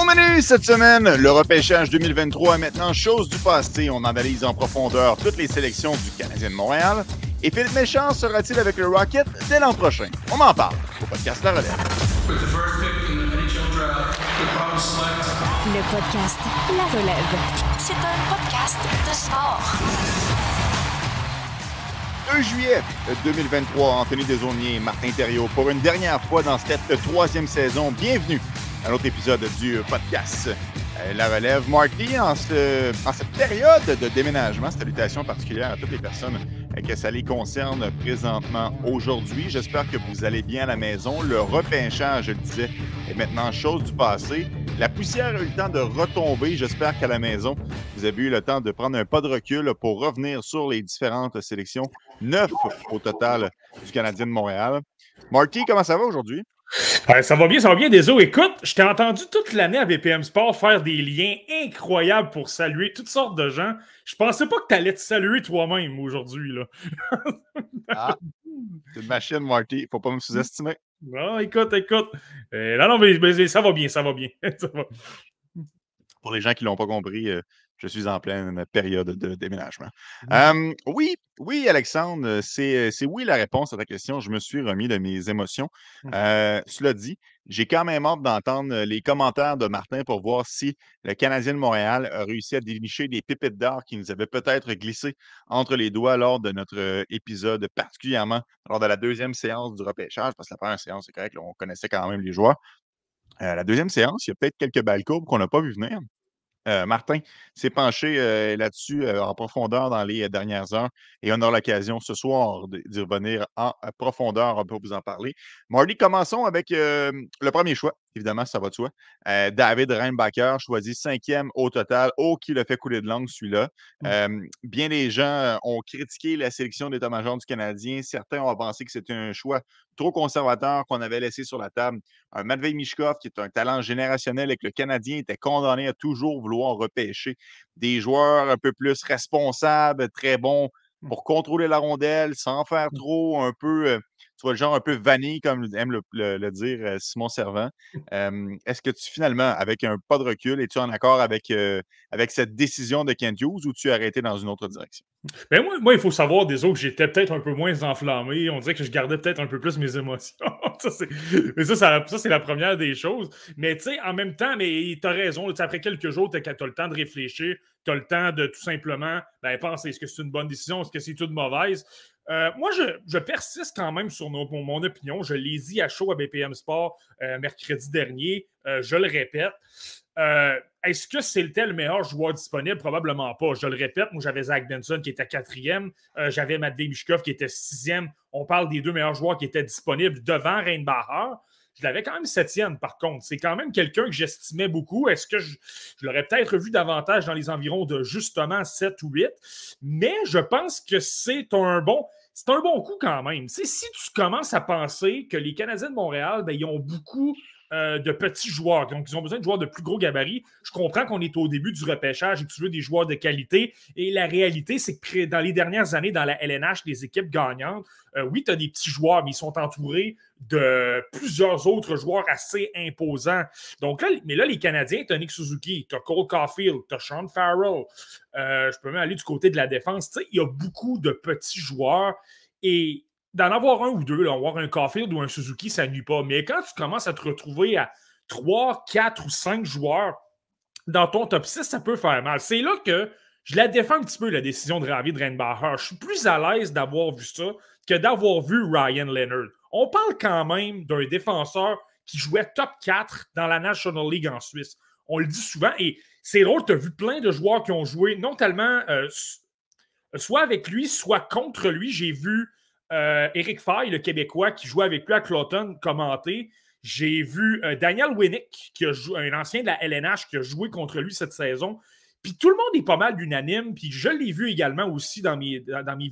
Au menu cette semaine, le repêchage 2023 est maintenant chose du passé. On analyse en profondeur toutes les sélections du Canadien de Montréal. Et Philippe Méchant sera-t-il avec le Rocket dès l'an prochain? On en parle au podcast La Relève. Le podcast La Relève. C'est un podcast de sport. 2 juillet 2023, Anthony Desaulniers et Martin Thériault pour une dernière fois dans cette troisième saison. Bienvenue à autre épisode du podcast euh, La Relève. Marty, en, ce, en cette période de déménagement, salutations particulières à toutes les personnes euh, que ça les concerne présentement aujourd'hui. J'espère que vous allez bien à la maison. Le repêchage, je le disais, est maintenant chose du passé. La poussière a eu le temps de retomber. J'espère qu'à la maison, vous avez eu le temps de prendre un pas de recul pour revenir sur les différentes sélections. Neuf au total du Canadien de Montréal. Marty, comment ça va aujourd'hui? Ça va bien, ça va bien, Désolé. Écoute, je t'ai entendu toute l'année à BPM Sport faire des liens incroyables pour saluer toutes sortes de gens. Je pensais pas que tu allais te saluer toi-même aujourd'hui. Ah, c'est une machine, Marty. Faut pas me sous-estimer. Non, écoute, écoute. Euh, non, non, mais, ça va bien, ça va bien. Pour les gens qui l'ont pas compris, euh, je suis en pleine période de déménagement. Mmh. oui, oui, Alexandre, c'est oui la réponse à ta question. Je me suis remis de mes émotions. Mmh. cela dit, j'ai quand même hâte d'entendre les commentaires de Martin pour voir si le Canadien de Montréal a réussi à dénicher des pépites d'or qui nous avaient peut-être glissé entre les doigts lors de notre épisode, particulièrement lors de la deuxième séance du repêchage, parce que la première séance, c'est correct, on connaissait quand même les joueurs. la deuxième séance, il y a peut-être quelques balles courbes qu'on n'a pas vu venir. Euh, Martin s'est penché euh, là-dessus euh, en profondeur dans les dernières heures et on aura l'occasion ce soir d'y revenir en profondeur. On peut vous en parler. Marty, commençons avec le premier choix. Évidemment, ça va de soi. David Reinbacher, choisi cinquième au total. Oh, qui l'a fait couler de langue, celui-là. Mmh. bien des gens ont critiqué la sélection d'état-major du Canadien. Certains ont pensé que c'était un choix trop conservateur qu'on avait laissé sur la table. Un Matvei Mishkov, qui est un talent générationnel et que le Canadien était condamné à toujours vouloir repêcher des joueurs un peu plus responsables, très bons mmh. pour contrôler la rondelle sans faire mmh. trop, un peu vois, le genre un peu vanille, comme aime le, dire euh, Simon Servant. Est-ce que tu, finalement, avec un pas de recul, es-tu en accord avec, euh, avec cette décision de Kent Hughes ou tu as arrêté dans une autre direction? Ben moi, moi, il faut savoir des autres que j'étais peut-être un peu moins enflammé. On dirait que je gardais peut-être un peu plus mes émotions. ça, mais ça, ça, c'est la première des choses. Mais tu sais, en même temps, mais tu as raison. Après quelques jours, tu as, le temps de réfléchir. Tu as le temps de tout simplement ben, penser est-ce que c'est une bonne décision, est-ce que c'est toute mauvaise? Euh, moi, je, persiste quand même sur mon, opinion. Je l'ai dit à chaud à BPM Sport euh, mercredi dernier. Euh, je le répète. Est-ce que c'était le meilleur joueur disponible? Probablement pas. Je le répète, moi j'avais Zach Benson qui était quatrième, j'avais Matt Mishkov qui était sixième. On parle des deux meilleurs joueurs qui étaient disponibles devant Reinbacher. Je l'avais quand même septième, par contre. C'est quand même quelqu'un que j'estimais beaucoup. Est-ce que je, l'aurais peut-être vu davantage dans les environs de justement 7 ou 8? Mais je pense que c'est un bon. C'est un bon coup quand même. si tu commences à penser que les Canadiens de Montréal, ben, ils ont beaucoup euh, de petits joueurs. Donc, ils ont besoin de joueurs de plus gros gabarits. Je comprends qu'on est au début du repêchage et que tu veux des joueurs de qualité. Et la réalité, c'est que dans les dernières années, dans la LNH, les équipes gagnantes, euh, oui, tu as des petits joueurs, mais ils sont entourés de plusieurs autres joueurs assez imposants. Donc là, mais là, les Canadiens, tu as Nick Suzuki, tu as Cole Caulfield, tu as Sean Farrell. Euh, je peux même aller du côté de la défense. il y a beaucoup de petits joueurs. Et d'en avoir un ou deux, avoir un Caulfield ou un Suzuki, ça nuit pas. Mais quand tu commences à te retrouver à 3, 4 ou 5 joueurs dans ton top 6, ça peut faire mal. C'est là que je la défends un petit peu, la décision de Ravi Reinbacher. Je suis plus à l'aise d'avoir vu ça que d'avoir vu Ryan Leonard. On parle quand même d'un défenseur qui jouait top 4 dans la National League en Suisse. On le dit souvent et c'est drôle, tu as vu plein de joueurs qui ont joué non tellement euh, soit avec lui, soit contre lui. J'ai vu euh, Eric Fay, le Québécois, qui jouait avec lui à Cloton, commenter. J'ai vu euh, Daniel Winnick, qui a un ancien de la LNH, qui a joué contre lui cette saison. Puis tout le monde est pas mal unanime. Puis je l'ai vu également aussi dans mes,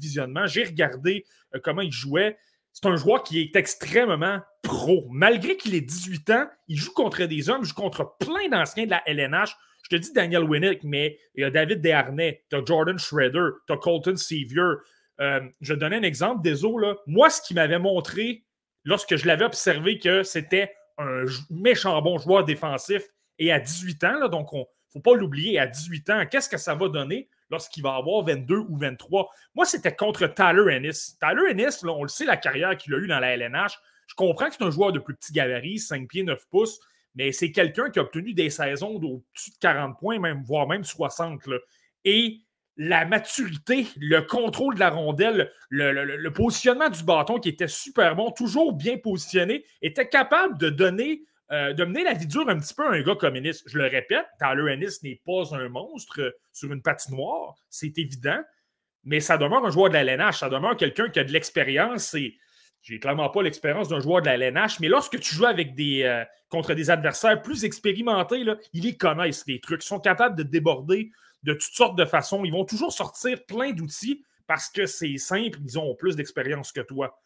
visionnements. J'ai regardé euh, comment il jouait. C'est un joueur qui est extrêmement pro. Malgré qu'il ait 18 ans, il joue contre des hommes, il joue contre plein d'anciens de la LNH. Je te dis Daniel Winnick, mais il y a David Desharnais, tu as Jordan Schroeder, tu as Colton Sevier, euh, je donner un exemple des Là. Moi, ce qui m'avait montré lorsque je l'avais observé que c'était un méchant bon joueur défensif Et à 18 ans, là, donc il ne faut pas l'oublier, à 18 ans, qu'est-ce que ça va donner lorsqu'il va avoir 22 ou 23? Moi, c'était contre Tyler Ennis. Tyler Ennis, on le sait, la carrière qu'il a eue dans la LNH. Je comprends que c'est un joueur de plus petit gabarit, 5 pieds, 9 pouces, mais c'est quelqu'un qui a obtenu des saisons d'au-dessus de 40 points, même, voire même 60. Et la maturité, le contrôle de la rondelle, le, positionnement du bâton qui était super bon, toujours bien positionné, était capable de donner, euh, de mener la vie dure un petit peu à un gars comme Ennis. Je le répète, Tyler Ennis n'est pas un monstre sur une patinoire, c'est évident, mais ça demeure un joueur de la LNH, ça demeure quelqu'un qui a de l'expérience et j'ai clairement pas l'expérience d'un joueur de la LNH, mais lorsque tu joues avec des, euh, contre des adversaires plus expérimentés, ils les connaissent, des trucs. Ils sont capables de déborder de toutes sortes de façons. Ils vont toujours sortir plein d'outils parce que c'est simple, ils ont plus d'expérience que toi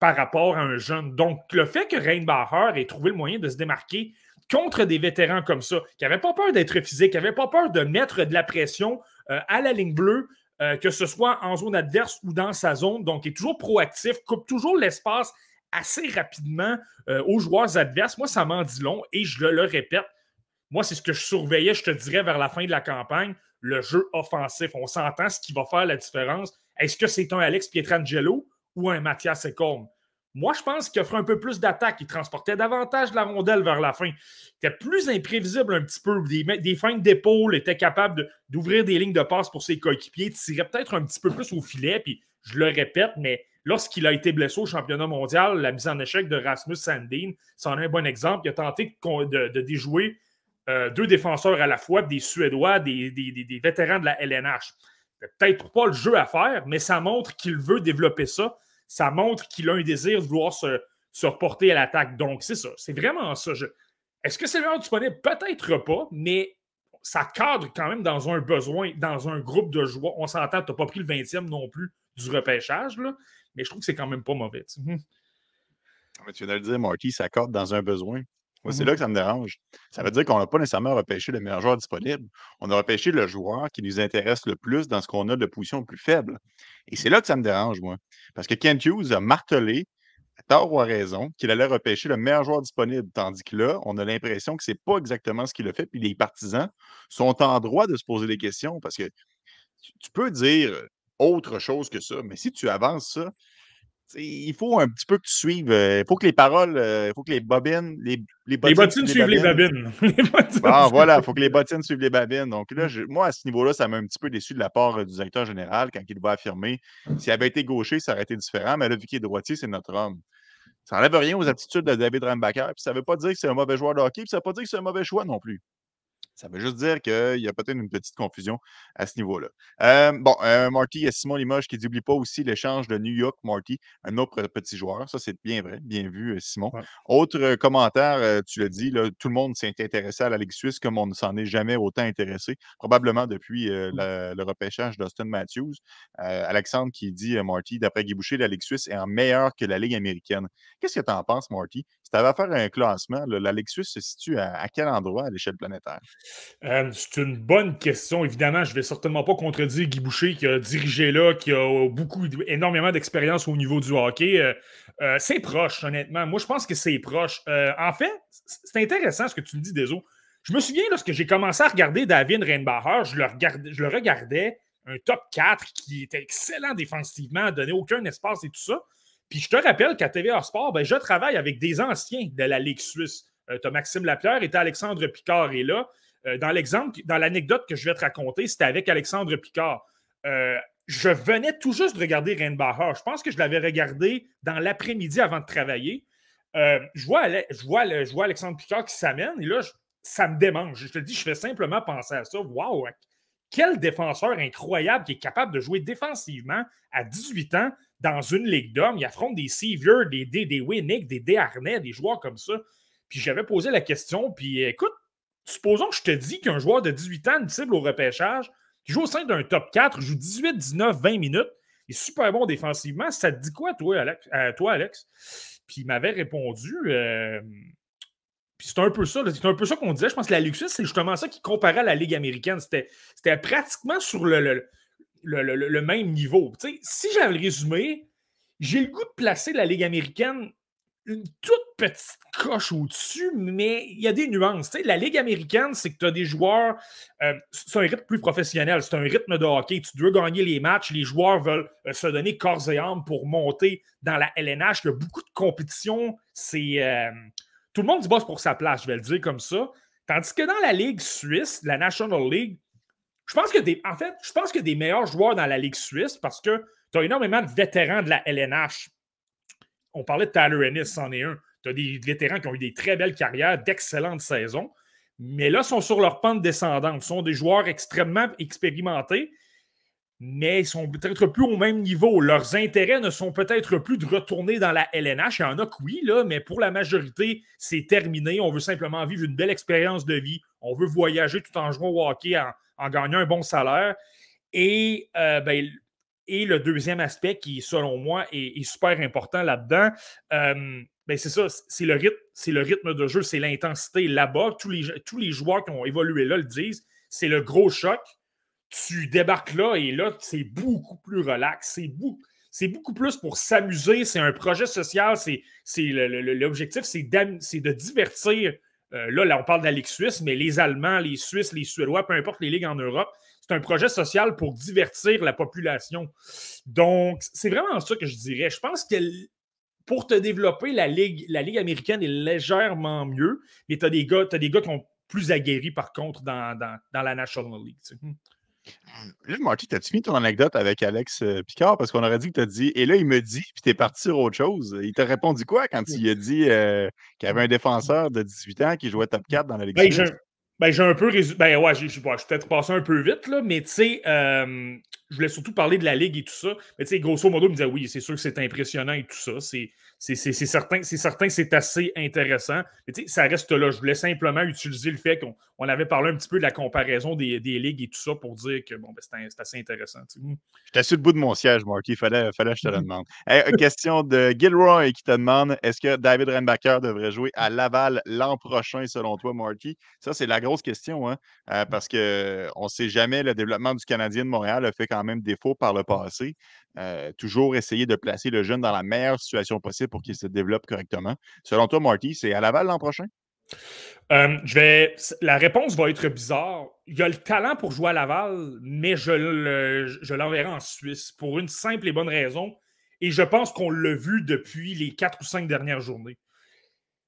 par rapport à un jeune. Donc, le fait que Reinbacher ait trouvé le moyen de se démarquer contre des vétérans comme ça, qui n'avaient pas peur d'être physiques, qui n'avaient pas peur de mettre de la pression euh, à la ligne bleue, euh, que ce soit en zone adverse ou dans sa zone. Donc, est toujours proactif, coupe toujours l'espace assez rapidement euh, aux joueurs adverses. Moi, ça m'en dit long et je le, répète. Moi, c'est ce que je surveillais, je te dirais, vers la fin de la campagne, le jeu offensif. On s'entend ce qui va faire la différence. Est-ce que c'est un Alex Pietrangelo ou un Mathias Ekholm? Moi, je pense qu'il offrait un peu plus d'attaque. Il transportait davantage la rondelle vers la fin. Il était plus imprévisible un petit peu. Des, des feintes d'épaule, était capable d'ouvrir des lignes de passe pour ses coéquipiers, tirait peut-être un petit peu plus au filet. Puis, je le répète, mais lorsqu'il a été blessé au championnat mondial, la mise en échec de Rasmus Sandin, c'en est un bon exemple. Il a tenté de, déjouer euh, deux défenseurs à la fois, des Suédois, des, des vétérans de la LNH. Peut-être pas le jeu à faire, mais ça montre qu'il veut développer ça ça montre qu'il a un désir de vouloir se, reporter à l'attaque. Donc, c'est ça. C'est vraiment ça. Est-ce que c'est le meilleur disponible? Peut-être pas, mais ça cadre quand même dans un besoin, dans un groupe de joueurs. On s'entend, tu n'as pas pris le 20e non plus du repêchage, là, mais je trouve que c'est quand même pas mauvais. Tu viens de le dire, Marty, ça cadre dans un besoin. Moi, c'est Mhm. là que ça me dérange. Ça veut dire qu'on n'a pas nécessairement repêché le meilleur joueur disponible. On a repêché le joueur qui nous intéresse le plus dans ce qu'on a de position le plus faible. Et c'est là que ça me dérange, moi. Parce que Kent Hughes a martelé, à tort ou à raison, qu'il allait repêcher le meilleur joueur disponible. Tandis que là, on a l'impression que c'est pas exactement ce qu'il a fait. Puis les partisans sont en droit de se poser des questions parce que tu peux dire autre chose que ça. Mais si tu avances ça, il faut un petit peu que tu suives. euh, Il faut que les paroles, euh, il faut que les bobines, les, Les les bottines, bottines suivent les babines. Les bottines suivent- voilà, il faut que les bottines suivent les babines. Donc Mmh. là, je- moi, à ce niveau-là, ça m'a un petit peu déçu de la part euh, du directeur général quand il va affirmer. S'il avait été gaucher, ça aurait été différent, mais là, vu qu'il est droitier, c'est notre homme. Ça n'enlève rien aux aptitudes de David Rambacker. Puis ça ne veut pas dire que c'est un mauvais joueur de hockey, puis ça ne veut pas dire que c'est un mauvais choix non plus. Ça veut juste dire qu'il y a peut-être une petite confusion à ce niveau-là. Euh, bon, euh, Marty, il y a Simon Limoges qui dit n'oublie pas aussi l'échange de New York, Marty, un autre petit joueur. Ça, c'est bien vrai. Bien vu, euh, Simon. Ouais. Autre commentaire, tu l'as dit, là, tout le monde s'est intéressé à la Ligue suisse comme on ne s'en est jamais autant intéressé, probablement depuis euh, la- le repêchage d'Austin Matthews. Alexandre qui dit, Marty, d'après Guy Boucher, la Ligue suisse est en meilleure que la Ligue américaine. Qu'est-ce que tu en penses, Marty? Si tu avais à faire un classement, la Ligue suisse se situe à, quel endroit à l'échelle planétaire? Euh, c'est une bonne question. Évidemment, je ne vais certainement pas contredire Guy Boucher qui a dirigé là, qui a beaucoup, énormément d'expérience au niveau du hockey. Euh, euh, c'est proche, honnêtement. Moi, je pense que c'est proche. En fait, c'est intéressant ce que tu me dis, Deso. Je me souviens, lorsque j'ai commencé à regarder David Reinbacher, je le, regardais, je le regardais, un top 4 qui était excellent défensivement, donnait aucun espace et tout ça. Puis je te rappelle qu'à TVA Sport, ben, je travaille avec des anciens de la Ligue suisse. Euh, tu as Maxime Lapierre et tu Alexandre Picard est là. Euh, dans l'exemple, dans l'anecdote que je vais te raconter, c'était avec Alexandre Picard. Euh, je venais tout juste de regarder Reinbacher. Je pense que je l'avais regardé dans l'après-midi avant de travailler. Je, vois, je, Alexandre Picard qui s'amène et là, ça me démange. Je te dis, je fais simplement penser à ça. Waouh! Quel défenseur incroyable qui est capable de jouer défensivement à 18 ans dans une ligue d'hommes. Il affronte des Sevier, des, des, des Winnick, des des joueurs comme ça. Puis j'avais posé la question, puis écoute, supposons que je te dis qu'un joueur de 18 ans, une cible au repêchage, qui joue au sein d'un top 4, joue 18, 19, 20 minutes, est super bon défensivement. Ça te dit quoi, toi, Alex? Euh? Puis il m'avait répondu. Euh, puis c'est un peu ça. C'est un peu ça qu'on disait. Je pense que la Ligue c'est justement ça qui comparait à la Ligue américaine. C'était pratiquement sur le, le, même niveau. si j'avais résumé, j'ai le goût de placer la Ligue américaine une toute petite coche au-dessus, mais il y a des nuances. la Ligue américaine, c'est que tu as des joueurs. Euh, c'est un rythme plus professionnel, c'est un rythme de hockey. Tu dois gagner les matchs, les joueurs veulent euh, se donner corps et âme pour monter dans la LNH. Il y a beaucoup de compétition. C'est. Euh, tout le monde se bosse pour sa place, je vais le dire comme ça. Tandis que dans la Ligue suisse, la National League, je pense que des. En fait, je pense que des meilleurs joueurs dans la Ligue suisse parce que tu as énormément de vétérans de la LNH on parlait de Tyler Ennis, c'en est un. Tu as des vétérans qui ont eu des très belles carrières, d'excellentes saisons, mais là, sont sur leur pente descendante. Ce sont des joueurs extrêmement expérimentés, mais ils sont peut-être plus au même niveau. Leurs intérêts ne sont peut-être plus de retourner dans la LNH. Il y en a que oui, là, mais pour la majorité, c'est terminé. On veut simplement vivre une belle expérience de vie. On veut voyager tout en jouant au hockey, en, gagnant un bon salaire. Et euh, ben, et le deuxième aspect qui, selon moi, est, super important là-dedans, euh, ben, c'est ça, c'est le rythme, le rythme de jeu, c'est l'intensité là-bas. Tous les, tous les joueurs qui ont évolué là le disent. C'est le gros choc. Tu débarques là et là, c'est beaucoup plus relax. C'est beaucoup, c'est beaucoup plus pour s'amuser. C'est un projet social. C'est, l'objectif, c'est, de divertir. Euh, là, on parle de la Ligue suisse, mais les Allemands, les Suisses, les Suédois, peu importe les ligues en Europe, c'est un projet social pour divertir la population. Donc, c'est vraiment ça que je dirais. Je pense que pour te développer, la Ligue, la Ligue américaine est légèrement mieux, mais tu as, des gars, qui ont plus aguerri, par contre, dans, la National League. Hmm. Là, Marty, t'as-tu mis ton anecdote avec Alex euh, Picard? Parce qu'on aurait dit que t'as dit, et là, il me dit, puis t'es parti sur autre chose. Il t'a répondu quoi quand il a dit euh, qu'il y avait un défenseur de 18 ans qui jouait top 4 dans la Ligue ben, ben, j'ai un peu résumé. Ben ouais, je suis peut-être passé un peu vite, là, mais tu sais, euh, je voulais surtout parler de la Ligue et tout ça. Mais tu sais, grosso modo, il me disait oui, c'est sûr que c'est impressionnant et tout ça. C'est c'est certain, certain que c'est assez intéressant. Mais ça reste là. Je voulais simplement utiliser le fait qu'on avait parlé un petit peu de la comparaison des, ligues et tout ça pour dire que bon, ben, c'est assez intéressant. J'étais sur le bout de mon siège, Marky. Il fallait, fallait que je te le demande. question de Gilroy qui te demande est-ce que David Renbacker devrait jouer à Laval l'an prochain, selon toi, Marky? Ça, c'est la grosse question, hein, euh, parce qu'on ne sait jamais, le développement du Canadien de Montréal a fait quand même défaut par le passé. Euh, toujours essayer de placer le jeune dans la meilleure situation possible pour qu'il se développe correctement. Selon toi, Marty, c'est à Laval l'an prochain? Euh, je vais... La réponse va être bizarre. Il a le talent pour jouer à Laval, mais je, l'enverrai en Suisse pour une simple et bonne raison. Et je pense qu'on l'a vu depuis les quatre ou cinq dernières journées.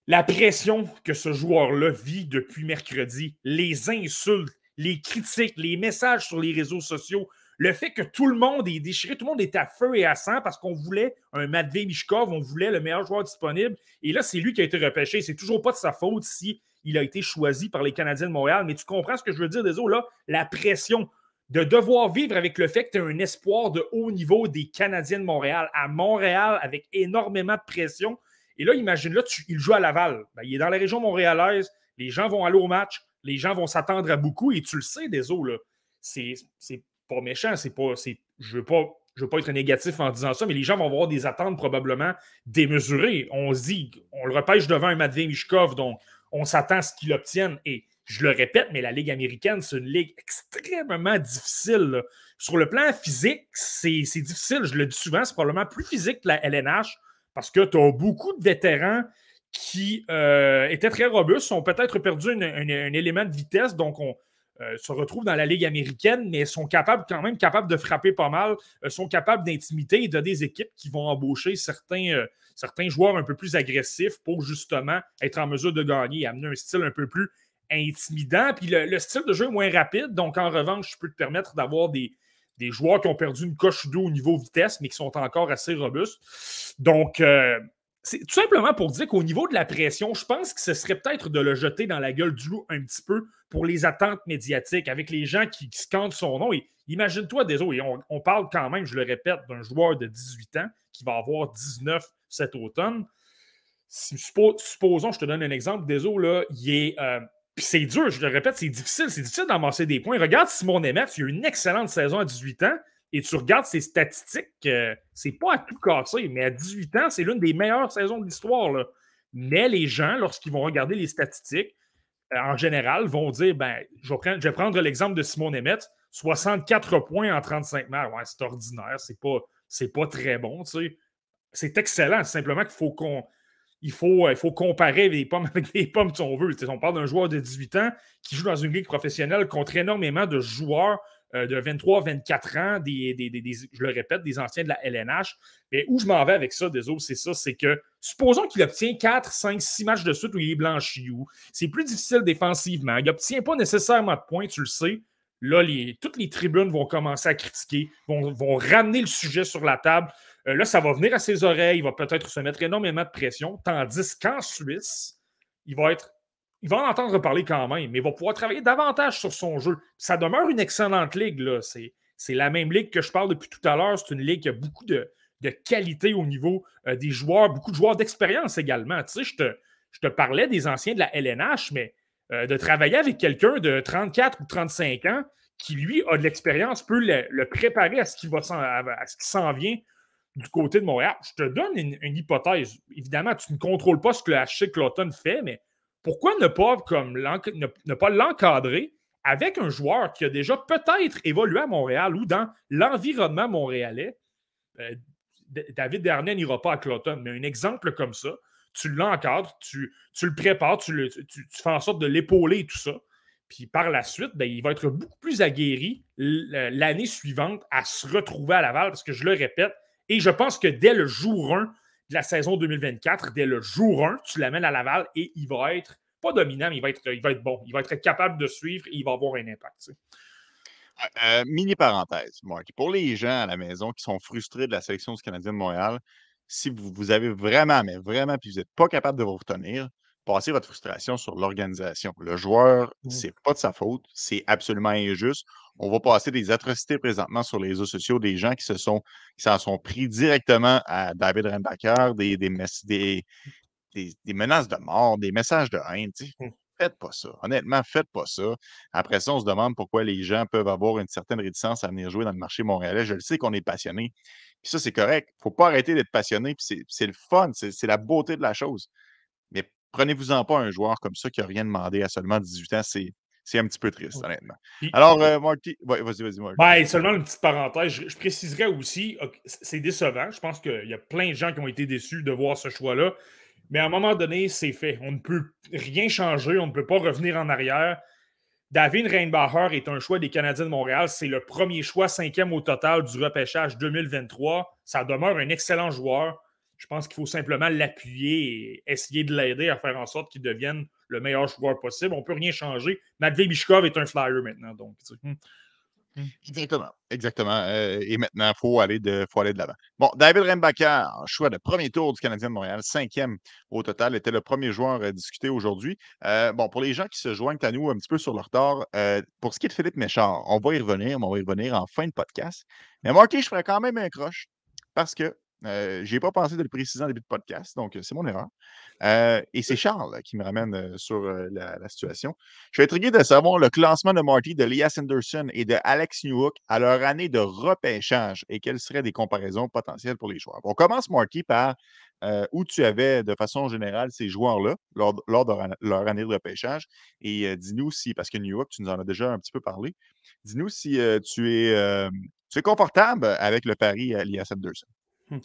La pression que ce joueur-là vit depuis mercredi, les insultes, les critiques, les messages sur les réseaux sociaux, le fait que tout le monde est déchiré, tout le monde est à feu et à sang parce qu'on voulait un Matvey Mishkov, on voulait le meilleur joueur disponible. Et là, c'est lui qui a été repêché. C'est toujours pas de sa faute si il a été choisi par les Canadiens de Montréal. Mais tu comprends ce que je veux dire, Désolé, là? La pression de devoir vivre avec le fait que tu as un espoir de haut niveau des Canadiens de Montréal à Montréal avec énormément de pression. Et là, imagine, là, il joue à Laval. Ben, il est dans la région montréalaise. Les gens vont aller au match. Les gens vont s'attendre à beaucoup. Et tu le sais, Désolé, là. C'est pas méchant, c'est pas. Je veux pas. Je veux pas être négatif en disant ça, mais les gens vont avoir des attentes probablement démesurées. On se dit, on le repêche devant un Matvey Mishkov, donc on s'attend à ce qu'il obtienne. Et je le répète, mais la Ligue américaine, c'est une ligue extrêmement difficile. Sur le plan physique, c'est difficile. Je le dis souvent, c'est probablement plus physique que la LNH parce que tu as beaucoup de vétérans qui euh, étaient très robustes, ont peut-être perdu un, élément de vitesse, donc on, euh, se retrouvent dans la Ligue américaine, mais sont capables quand même capables de frapper pas mal, euh, sont capables d'intimider et de des équipes qui vont embaucher certains, euh, certains joueurs un peu plus agressifs pour justement être en mesure de gagner et amener un style un peu plus intimidant. Puis le, style de jeu est moins rapide, donc en revanche, je peux te permettre d'avoir des, des joueurs qui ont perdu une coche d'eau au niveau vitesse, mais qui sont encore assez robustes. Donc, c'est tout simplement pour dire qu'au niveau de la pression, je pense que ce serait peut-être de le jeter dans la gueule du loup un petit peu pour les attentes médiatiques, avec les gens qui, scandent son nom. Et imagine-toi, désolé, on, on, parle quand même, je le répète, d'un joueur de 18 ans qui va avoir 19 cet automne. supposons, je te donne un exemple, désolé, là, il est. Euh, c'est dur, je le répète, c'est difficile. C'est difficile d'amasser des points. Regarde Simon Nemeth, il a une excellente saison à 18 ans et tu regardes ses statistiques, euh, c'est pas à tout casser, mais à 18 ans, c'est l'une des meilleures saisons de l'histoire. Mais les gens, lorsqu'ils vont regarder les statistiques, euh, en général, vont dire ben, je vais prendre, l'exemple de Simon Nemeth, 64 points en 35 matchs. Ouais, c'est ordinaire, c'est pas, pas très bon. C'est excellent, simplement qu'il faut qu'on il faut, il faut comparer les pommes avec les pommes si on veut. on parle d'un joueur de 18 ans qui joue dans une ligue professionnelle contre énormément de joueurs euh, de 23, 24 ans, je le répète, des anciens de la LNH. Mais où je m'en vais avec ça, désolé, c'est ça, c'est que supposons qu'il obtient 4, 5, 6 matchs de suite où il est blanchi, c'est plus difficile défensivement, il n'obtient pas nécessairement de points, tu le sais. Là, toutes les tribunes vont commencer à critiquer, vont, vont ramener le sujet sur la table. Euh, là, ça va venir à ses oreilles, il va peut-être se mettre énormément de pression, tandis qu'en Suisse, il va être il va en entendre parler quand même, mais il va pouvoir travailler davantage sur son jeu. Ça demeure une excellente ligue. Là. C'est, la même ligue que je parle depuis tout à l'heure. C'est une ligue qui a beaucoup de, qualité au niveau euh, des joueurs, beaucoup de joueurs d'expérience également. Tu sais, je te, je te parlais des anciens de la LNH, mais euh, de travailler avec quelqu'un de 34 ou 35 ans qui, lui, a de l'expérience, peut le, préparer à ce qui, va à ce qui s'en vient du côté de Montréal. Je te donne une, hypothèse. Évidemment, tu ne contrôles pas ce que le HC Cloton fait, mais pourquoi ne pas, comme, ne, pas l'encadrer avec un joueur qui a déjà peut-être évolué à Montréal ou dans l'environnement montréalais? Euh, David Dernier n'ira pas à Cloton, mais un exemple comme ça, tu l'encadres, tu, tu, le prépares, tu, fais en sorte de l'épauler et tout ça. Puis par la suite, ben, il va être beaucoup plus aguerri l'année suivante à se retrouver à Laval, parce que je le répète, et je pense que dès le jour 1, de la saison 2024, dès le jour 1, tu l'amènes à Laval et il va être, pas dominant, mais il va être, il bon. Il va être capable de suivre et il va avoir un impact. Euh, mini parenthèse, Mark. Pour les gens à la maison qui sont frustrés de la sélection du Canadien de Montréal, si vous, vous avez vraiment, mais vraiment, puis vous n'êtes pas capable de vous retenir, passez votre frustration sur l'organisation. Le joueur, ce mmh. c'est pas de sa faute, c'est absolument injuste. On va passer des atrocités présentement sur les réseaux sociaux, des gens qui se sont qui s'en sont pris directement à David Renbacker, des, des, des, menaces de mort, des messages de haine. Mmh. Faites pas ça. Honnêtement, faites pas ça. Après ça, on se demande pourquoi les gens peuvent avoir une certaine réticence à venir jouer dans le marché montréalais. Je le sais qu'on est passionné. Puis ça, c'est correct. Il ne faut pas arrêter d'être passionné. Puis c'est le fun. C'est la beauté de la chose. Prenez-vous-en pas un joueur comme ça qui n'a rien demandé à seulement 18 ans. C'est un petit peu triste, honnêtement. Alors, euh, Marty, vas-y, vas-y, Marty. Ben, seulement une petite parenthèse. Je, préciserais aussi, c'est décevant. Je pense qu'il y a plein de gens qui ont été déçus de voir ce choix-là. Mais à un moment donné, c'est fait. On ne peut rien changer. On ne peut pas revenir en arrière. David Reinbacher est un choix des Canadiens de Montréal. C'est le premier choix, cinquième au total du repêchage 2023. Ça demeure un excellent joueur. Je pense qu'il faut simplement l'appuyer et essayer de l'aider à faire en sorte qu'il devienne le meilleur joueur possible. On ne peut rien changer. Matvey Bishkov est un flyer maintenant. Donc, hmm. Exactement. Exactement. Euh, et maintenant, il faut aller de, de l'avant. Bon, David Rembacher, choix de premier tour du Canadien de Montréal, cinquième au total, était le premier joueur à discuter aujourd'hui. Euh, bon, pour les gens qui se joignent à nous un petit peu sur le retard, euh, pour ce qui est de Philippe Méchard, on va y revenir, mais on va y revenir en fin de podcast. Mais Marty, je ferai quand même un croche parce que euh, je n'ai pas pensé de le préciser en début de podcast, donc c'est mon erreur. Euh, et c'est Charles qui me ramène euh, sur la, situation. Je suis intrigué de savoir le classement de Marty, de Elias Anderson et de Alex Newhook à leur année de repêchage et quelles seraient des comparaisons potentielles pour les joueurs. On commence, Marty, par où tu avais de façon générale ces joueurs-là lors, de leur année de repêchage. Et dis-nous si, parce que Newhook, tu nous en as déjà un petit peu parlé, dis-nous si tu, es, tu es confortable avec le pari Elias Anderson. Hmm.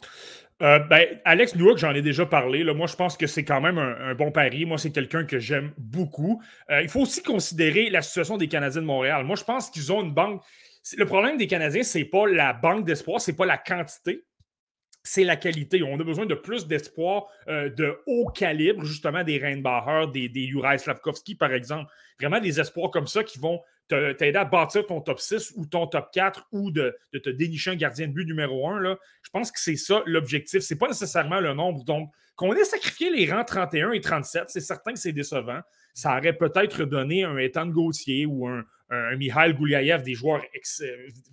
Euh, ben, Alex Newhook, j'en ai déjà parlé. Moi, je pense que c'est quand même un, bon pari. Moi, c'est quelqu'un que j'aime beaucoup. Euh, il faut aussi considérer la situation des Canadiens de Montréal. Moi, je pense qu'ils ont une banque. Le problème des Canadiens, c'est pas la banque d'espoir, c'est pas la quantité, c'est la qualité. On a besoin de plus d'espoir euh, de haut calibre, justement des Reinbacher, des, des par exemple. Vraiment des espoirs comme ça qui vont t'aider à bâtir ton top 6 ou ton top 4 ou de, te dénicher un gardien de but numéro 1. Là. Je pense que c'est ça l'objectif. Ce n'est pas nécessairement le nombre. Donc, qu'on ait sacrifié les rangs 31 et 37, c'est certain que c'est décevant. Ça aurait peut-être donné un Ethan Gauthier ou un, un, Mikhail Gouliaev, des joueurs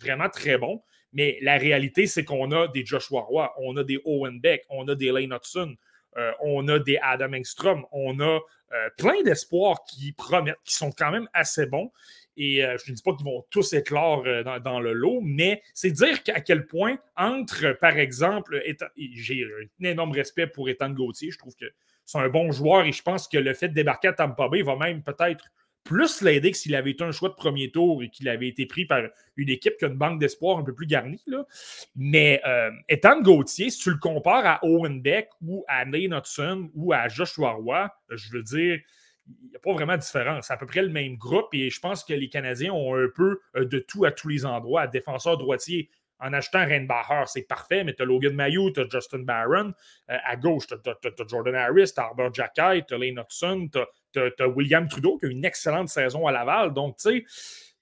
vraiment très bons. Mais la réalité, c'est qu'on a des Joshua Roy, on a des Owen Beck, on a des Lane Hudson, euh, on a des Adam Engstrom, on a euh, plein d'espoirs qui promettent, qui sont quand même assez bons. Et euh, je ne dis pas qu'ils vont tous éclore euh, dans, le lot, mais c'est dire à quel point, entre, par exemple, j'ai un énorme respect pour Ethan Gauthier. Je trouve que c'est un bon joueur et je pense que le fait de débarquer à Tampa Bay va même peut-être plus l'aider que s'il avait été un choix de premier tour et qu'il avait été pris par une équipe qui a une banque d'espoir un peu plus garnie. Mais euh, étant Gauthier, si tu le compares à Owen Beck ou à Nate Hudson ou à Joshua Roy, je veux dire, il n'y a pas vraiment de différence. C'est à peu près le même groupe et je pense que les Canadiens ont un peu euh, de tout à tous les endroits. Défenseur droitier, en achetant Reinbacher, c'est parfait, mais tu as Logan Mayou, tu as Justin Barron. Euh, à gauche, tu as, Jordan Harris, tu as Arbor Jackay, tu as Lane Hudson, tu as, William Trudeau qui a une excellente saison à Laval. Donc, tu sais,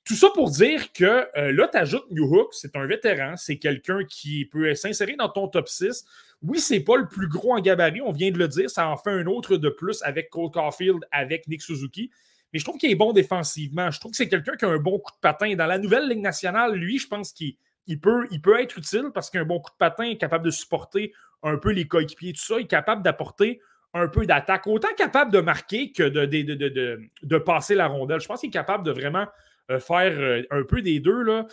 tout ça pour dire que euh, là, tu ajoutes New Hook, c'est un vétéran, c'est quelqu'un qui peut s'insérer dans ton top 6. Oui, c'est pas le plus gros en gabarit, on vient de le dire, ça en fait un autre de plus avec Cole Caulfield, avec Nick Suzuki. Mais je trouve qu'il est bon défensivement. Je trouve que c'est quelqu'un qui a un bon coup de patin. Dans la nouvelle Ligue nationale, lui, je pense qu'il il peut, être utile parce qu'un bon coup de patin est capable de supporter un peu les coéquipiers, tout ça. Il est capable d'apporter un peu d'attaque, autant capable de marquer que de, passer la rondelle. Je pense qu'il est capable de vraiment euh, faire euh, un peu des deux. Là.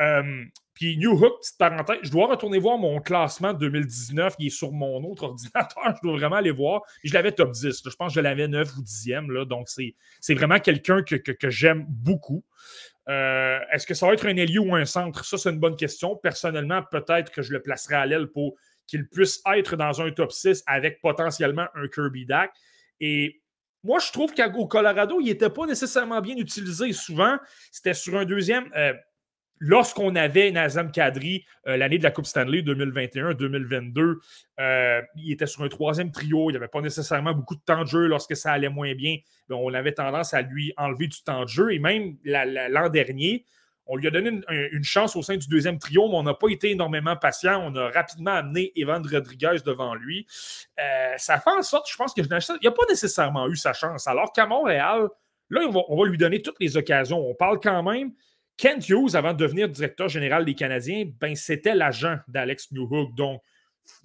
Euh, puis New Hook, petite parenthèse, je dois retourner voir mon classement de 2019. Il est sur mon autre ordinateur. Je dois vraiment aller voir. Je l'avais top 10. Je pense que je l'avais 9 ou 10e. Là, donc, c'est vraiment quelqu'un que, que, que j'aime beaucoup. Euh, est-ce que ça va être un ailier ou un centre? Ça, c'est une bonne question. Personnellement, peut-être que je le placerai à l'aile pour qu'il puisse être dans un top 6 avec potentiellement un Kirby Dak. Et moi, je trouve qu'au Colorado, il n'était pas nécessairement bien utilisé. Souvent, c'était sur un deuxième. Euh, lorsqu'on avait Nazem Kadri euh, l'année de la Coupe Stanley 2021-2022, euh, il était sur un troisième trio. Il n'y avait pas nécessairement beaucoup de temps de jeu lorsque ça allait moins bien. on avait tendance à lui enlever du temps de jeu. Et même l'an dernier, on lui a donné une, chance au sein du deuxième trio, mais on n'a pas été énormément patient. On a rapidement amené Evan Rodriguez devant lui. Euh, ça fait en sorte, je pense que il n'a pas nécessairement eu sa chance. Alors qu'à Montréal, là, on va lui donner toutes les occasions. On parle quand même Kent Hughes, avant de devenir directeur général des Canadiens, ben, c'était l'agent d'Alex Newhook. Donc,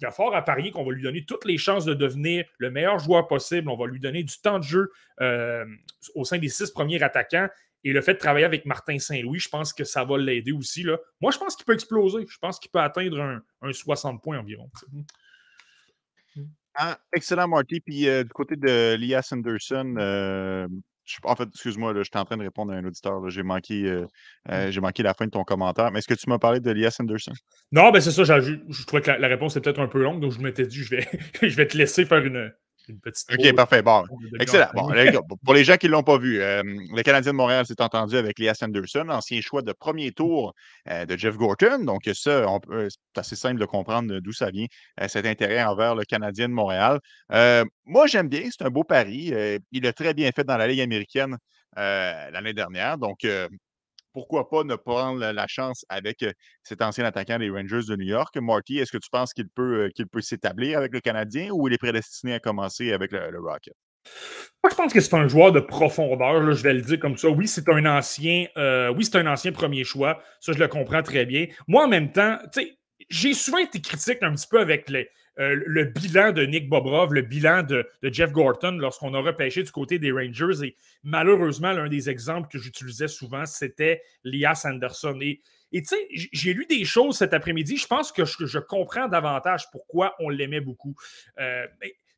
il y a fort à parier qu'on va lui donner toutes les chances de devenir le meilleur joueur possible. On va lui donner du temps de jeu euh, au sein des six premiers attaquants. Et le fait de travailler avec Martin Saint-Louis, je pense que ça va l'aider aussi. Moi, je pense qu'il peut exploser. Je pense qu'il peut atteindre un, 60 points environ. Ah, excellent, Marty. Puis euh, du côté de Lias Anderson, euh, en fait, excuse-moi, je suis en train de répondre à un auditeur. J'ai manqué, euh, euh, j'ai manqué la fin de ton commentaire. Mais est-ce que tu m'as parlé de Elias Anderson? Non, ben c'est ça. Je, trouvais que la, réponse est peut-être un peu longue, donc je m'étais dit je vais, je vais te laisser faire une, OK, parfait. Bon, excellent. pour les gens qui ne l'ont pas vu, euh, le Canadien de Montréal s'est entendu avec Elias Anderson, ancien choix de premier tour de Jeff Gorton. Donc, ça, c'est assez simple de comprendre d'où ça vient, cet intérêt envers le Canadien de Montréal. moi, j'aime bien. C'est un beau pari. il a très bien fait dans la Ligue américaine l'année dernière. Donc, pourquoi pas ne prendre la chance avec cet ancien attaquant des Rangers de New York? Marty, est-ce que tu penses qu'il peut, qu'il peut s'établir avec le Canadien ou il est prédestiné à commencer avec le, Rocket? Moi, je pense que c'est un joueur de profondeur, je vais le dire comme ça. Oui, c'est un ancien, oui, c'est un ancien premier choix. Ça, je le comprends très bien. Moi, en même temps, tu sais, j'ai souvent été critique un petit peu avec euh, le bilan de Nick Bobrov, le bilan de, Jeff Gorton lorsqu'on a repêché du côté des Rangers. Et malheureusement, l'un des exemples que j'utilisais souvent, c'était Lias Anderson. Et tu sais, j'ai lu des choses cet après-midi. Je pense que je, comprends davantage pourquoi on l'aimait beaucoup. Euh,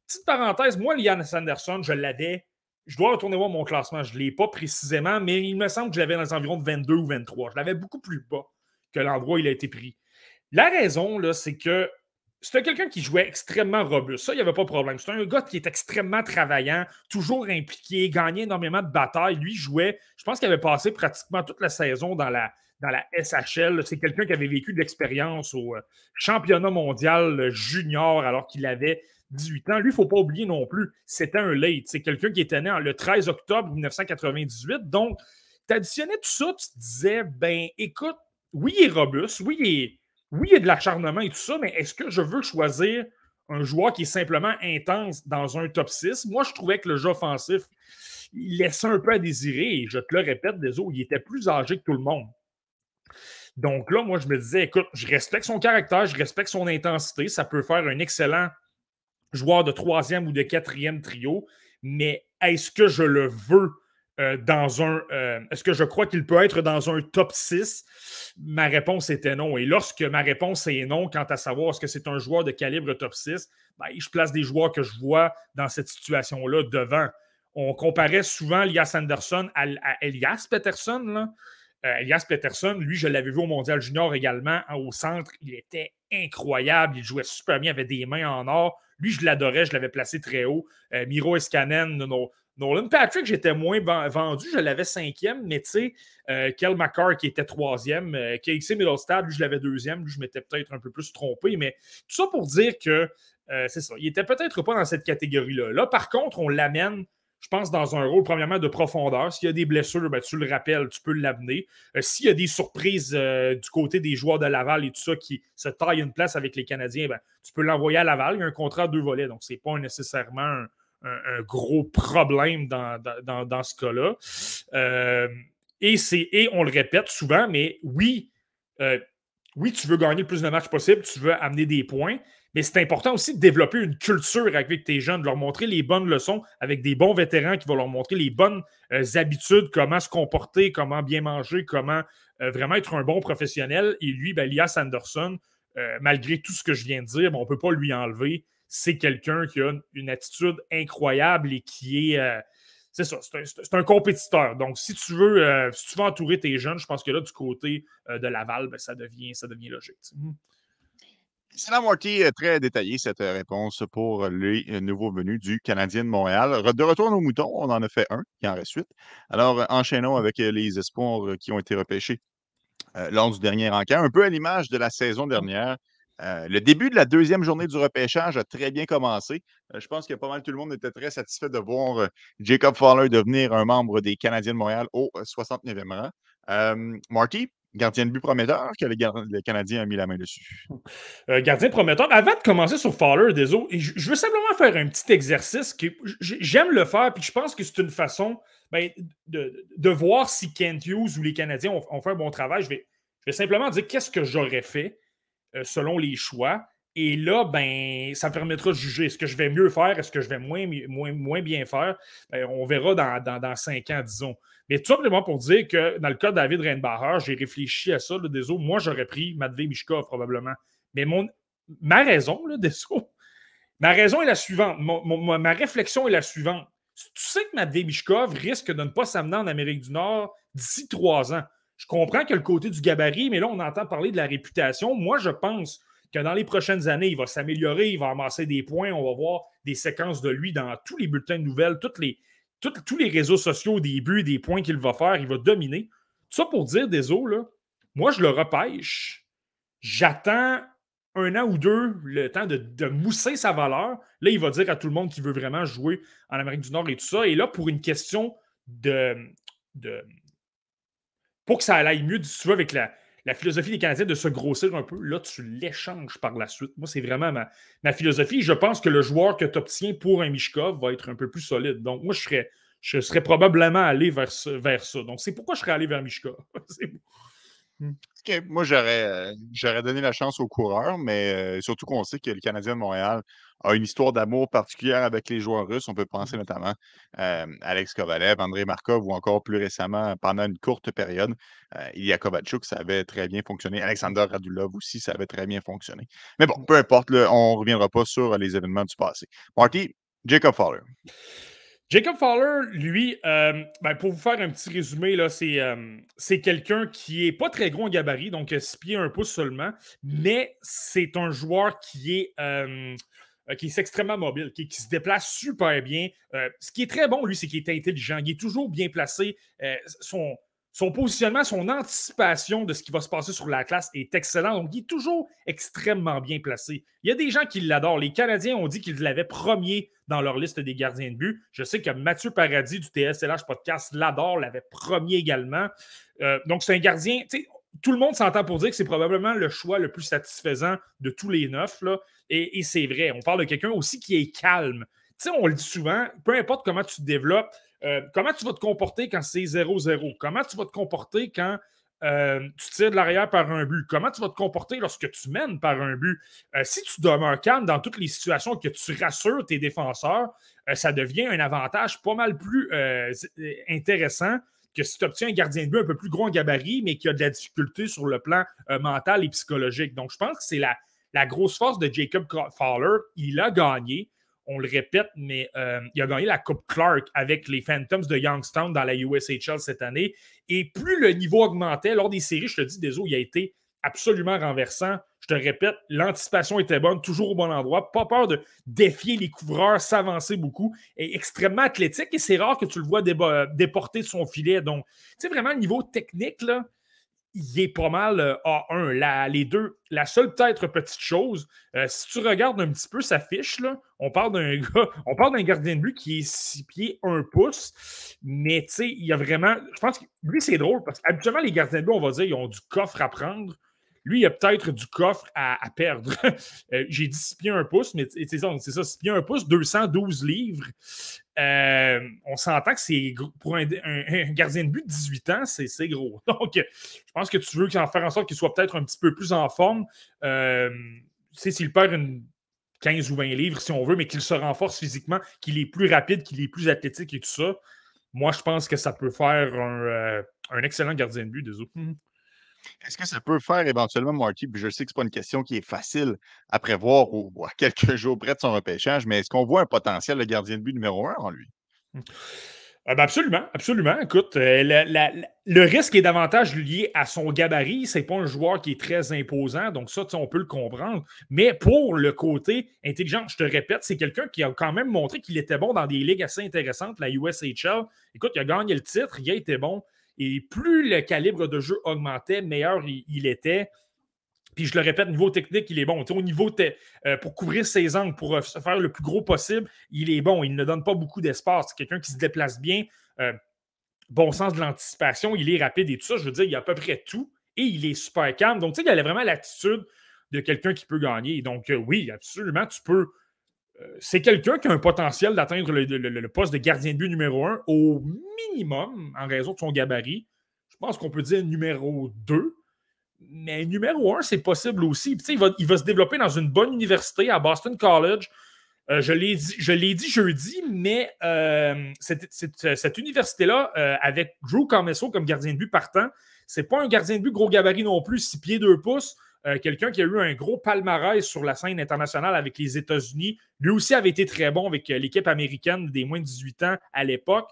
petite parenthèse, moi, Lias Anderson, je l'avais. Je dois retourner voir mon classement. Je ne l'ai pas précisément, mais il me semble que je l'avais dans les environs de 22 ou 23. Je l'avais beaucoup plus bas que l'endroit où il a été pris. La raison, là, c'est que c'était quelqu'un qui jouait extrêmement robuste. Ça, il n'y avait pas de problème. C'était un gars qui est extrêmement travaillant, toujours impliqué, gagnait énormément de batailles. Lui jouait, je pense qu'il avait passé pratiquement toute la saison dans la, dans la SHL. C'est quelqu'un qui avait vécu de l'expérience au euh, championnat mondial junior alors qu'il avait 18 ans. Lui, il ne faut pas oublier non plus, c'était un late. C'est quelqu'un qui était né le 13 octobre 1998. Donc, tu additionnais tout ça, tu te disais, ben écoute, oui, il est robuste, oui, il est oui, il y a de l'acharnement et tout ça, mais est-ce que je veux choisir un joueur qui est simplement intense dans un top 6? Moi, je trouvais que le jeu offensif, il laissait un peu à désirer. Et je te le répète, désolé, il était plus âgé que tout le monde. Donc là, moi, je me disais, écoute, je respecte son caractère, je respecte son intensité. Ça peut faire un excellent joueur de troisième ou de quatrième trio, mais est-ce que je le veux? Euh, dans un. Euh, est-ce que je crois qu'il peut être dans un top 6 Ma réponse était non. Et lorsque ma réponse est non, quant à savoir est-ce que c'est un joueur de calibre top 6, ben, je place des joueurs que je vois dans cette situation-là devant. on comparait souvent Elias Anderson à, Elias Peterson. Euh, Elias Peterson, lui, je l'avais vu au Mondial Junior également, hein, au centre. Il était incroyable. Il jouait super bien, avait des mains en or. Lui, je l'adorais, je l'avais placé très haut. Miro Escanen, Nolan Patrick, j'étais moins vendu, je l'avais cinquième, mais tu sais, euh, Kel McCarr était troisième, Casey Middlestad, lui, je l'avais deuxième, je m'étais peut-être un peu plus trompé, mais tout ça pour dire que c'est ça, il était peut-être pas dans cette catégorie-là. Là, par contre, on l'amène je pense, dans un rôle, premièrement, de profondeur. S'il y a des blessures, ben, tu le rappelles, tu peux l'amener. Euh, s'il y a des surprises euh, du côté des joueurs de Laval et tout ça qui se taillent une place avec les Canadiens, ben, tu peux l'envoyer à Laval. Il y a un contrat à deux volets, donc ce n'est pas nécessairement un, gros problème dans, dans, ce cas-là. Euh, et, et on le répète souvent, mais oui, oui, tu veux gagner le plus de matchs possible, tu veux amener des points, mais c'est important aussi de développer une culture avec tes jeunes, de leur montrer les bonnes leçons avec des bons vétérans qui vont leur montrer les bonnes euh, habitudes, comment se comporter, comment bien manger, comment euh, vraiment être un bon professionnel. Et lui, ben, Elias Anderson, euh, malgré tout ce que je viens de dire, ben, on ne peut pas lui enlever. C'est quelqu'un qui a une, attitude incroyable et qui est. c'est ça, c'est un, compétiteur. Donc, si tu, veux, si tu veux entourer tes jeunes, je pense que là, du côté de Laval, ben, ça, devient, ça devient logique. Excellent, Marty. Euh, très détaillé cette euh, réponse pour les euh, nouveaux venus du Canadien de Montréal. De retour aux moutons, on en a fait un, qui en reste huit. Alors, enchaînons avec les espoirs qui ont été repêchés lors du dernier encart, un peu à l'image de la saison dernière. Le début de la deuxième journée du repêchage a très bien commencé. je pense que pas mal tout le monde était très satisfait de voir Jacob Fowler devenir un membre des Canadiens de Montréal au 69e rang. Marty, Gardien de but prometteur que le, Canadien a mis la main dessus. Euh, gardien prometteur. Avant de commencer sur Fowler, des autres, je, veux simplement faire un petit exercice que j'aime le faire, puis je pense que c'est une façon ben, de, voir si Kent Hughes ou les Canadiens ont, fait un bon travail. Je vais, je vais simplement dire qu'est-ce que j'aurais fait euh, selon les choix. Et là, ben, ça permettra de juger. Est-ce que je vais mieux faire? Est-ce que je vais moins, moins, bien faire? Ben, on verra dans, dans, dans, cinq ans, disons. Mais tout simplement pour dire que dans le cas de David Reinbacher, j'ai réfléchi à ça, là, désolé, moi j'aurais pris Matvey Mishkov probablement. Mais mon, ma raison, là, désolé, ma raison est la suivante. ma réflexion est la suivante. Tu sais que Matvey Mishkov risque de ne pas s'amener en Amérique du Nord d'ici trois ans. Je comprends que le côté du gabarit, mais là, on entend parler de la réputation. Moi, je pense que dans les prochaines années, il va s'améliorer, il va amasser des points, on va voir des séquences de lui dans tous les bulletins de nouvelles, les, tous les réseaux sociaux, des buts, des points qu'il va faire, il va dominer. Tout ça pour dire, des eaux, là, moi, je le repêche. J'attends un an ou deux le temps de, mousser sa valeur. Là, il va dire à tout le monde qu'il veut vraiment jouer en Amérique du Nord et tout ça. Et là, pour une question de. de pour que ça aille mieux, tu vois, avec la, philosophie des Canadiens de se grossir un peu, là, tu l'échanges par la suite. Moi, c'est vraiment ma, philosophie. Je pense que le joueur que tu obtiens pour un Mishkov va être un peu plus solide. Donc, moi, je serais, probablement allé vers, vers ça. Donc, c'est pourquoi je serais allé vers Mishkov. Hmm. Moi, j'aurais, euh, j'aurais donné la chance aux coureurs, mais euh, surtout qu'on sait que le Canadien de Montréal a une histoire d'amour particulière avec les joueurs russes. On peut penser mmh. notamment à Alex Kovalev, André Markov ou encore plus récemment, pendant une courte période, euh, il y a Kovalchuk, ça avait très bien fonctionné. Alexander Radulov aussi, ça avait très bien fonctionné. Mais bon, peu importe, on ne reviendra pas sur les événements du passé. Marty, Jacob Fowler. Jacob Fowler, lui, euh, ben, pour vous faire un petit résumé, là, c'est, euh, c'est quelqu'un qui est pas très gros en gabarit, donc 6 pieds, un pouce seulement, mais c'est un joueur qui est, euh, qui est extrêmement mobile, qui, se déplace super bien. ce qui est très bon, lui, c'est qu'il est intelligent, il est toujours bien placé. son, son positionnement, son anticipation de ce qui va se passer sur la classe est excellent. Donc, il est toujours extrêmement bien placé. Il y a des gens qui l'adorent. Les Canadiens ont dit qu'ils l'avaient premier dans leur liste des gardiens de but. Je sais que Mathieu Paradis du TSLH Podcast l'adore, l'avait premier également. Euh, donc, c'est un gardien. Tout le monde s'entend pour dire que c'est probablement le choix le plus satisfaisant de tous les neuf. Et, c'est vrai. On parle de quelqu'un aussi qui est calme. sais, on le dit souvent, peu importe comment tu te développes, euh, comment tu vas te comporter quand c'est 0-0? Comment tu vas te comporter quand euh, tu tires de l'arrière par un but? Comment tu vas te comporter lorsque tu mènes par un but? Euh, si tu demeures calme dans toutes les situations que tu rassures tes défenseurs, ça devient un avantage pas mal plus intéressant que si tu obtiens un gardien de but un peu plus gros en gabarit, mais qui a de la difficulté sur le plan mental et psychologique. Donc, je pense que c'est la, la grosse force de Jacob Fowler. Il a gagné on le répète, mais il a gagné la Coupe Clark avec les Phantoms de Youngstown dans la USHL cette année. Et plus le niveau augmentait lors des séries, je te dis, désolé, il a été absolument renversant. Je te répète, l'anticipation était bonne, toujours au bon endroit, pas peur de défier les couvreurs, s'avancer beaucoup, et extrêmement athlétique. Et c'est rare que tu le vois déporter de son filet. Donc, tu sais, vraiment, niveau technique, là, il est pas mal A1. Euh, la, les deux, la seule peut-être petite chose, euh, si tu regardes un petit peu sa fiche, là, on parle d'un on parle d'un gardien de but qui est 6 pieds 1 pouce, mais tu sais, il y a vraiment. Je pense que lui, c'est drôle parce qu'habituellement, les gardiens de but, on va dire, ils ont du coffre à prendre. Lui, il a peut-être du coffre à, perdre. Euh, j'ai dit 6 pieds 1 pouce, mais c'est ça, c'est ça, 6 pieds 1 pouce, 212 livres. Euh, on s'entend que c'est pour un, gardien de but de 18 ans, c'est gros. Donc, je pense que tu veux en faire en sorte qu'il soit peut-être un petit peu plus en forme. Euh, s'il perd une 15 ou 20 livres, si on veut, mais qu'il se renforce physiquement, qu'il est plus rapide, qu'il est plus athlétique et tout ça, moi, je pense que ça peut faire un, excellent gardien de but, des autres. Est-ce que ça peut faire éventuellement, Marty, puis je sais que ce n'est pas une question qui est facile à prévoir ou, à quelques jours près de son repêchage, mais est-ce qu'on voit un potentiel de gardien de but numéro un en lui? Mmh. Ah, ben, absolument, absolument. Écoute, euh, le risque est davantage lié à son gabarit. C'est pas un joueur qui est très imposant, donc ça, on peut le comprendre. Mais pour le côté intelligent, je te répète, c'est quelqu'un qui a quand même montré qu'il était bon dans des ligues assez intéressantes, la USHL. Écoute, il a gagné le titre, il a été bon. Et plus le calibre de jeu augmentait, meilleur il, était. Puis je le répète, niveau technique, il est bon. au niveau euh, pour couvrir ses angles, pour euh, faire le plus gros possible, il est bon. Il ne donne pas beaucoup d'espace. C'est quelqu'un qui se déplace bien. Euh, bon sens de l'anticipation, il est rapide et tout ça. Je veux dire, il a à peu près tout. Et il est super calme. Donc, tu sais, il a vraiment l'attitude de quelqu'un qui peut gagner. Donc, oui, absolument, tu peux c'est quelqu'un qui a un potentiel d'atteindre le, poste de gardien de but numéro un au minimum en raison de son gabarit. Je pense qu'on peut dire numéro 2. Mais numéro 1, c'est possible aussi. il, va, il se développer dans une bonne université à Boston College. Euh, je l'ai dit, dit, jeudi, mais euh, cette, université-là, euh, avec Drew Carmesso comme gardien de but partant, c'est pas un gardien de but gros gabarit non plus, 6 pieds 2 pouces. Euh, quelqu'un qui a eu un gros palmarès sur la scène internationale avec les États-Unis. Lui aussi avait été très bon avec euh, l'équipe américaine des moins de 18 ans à l'époque.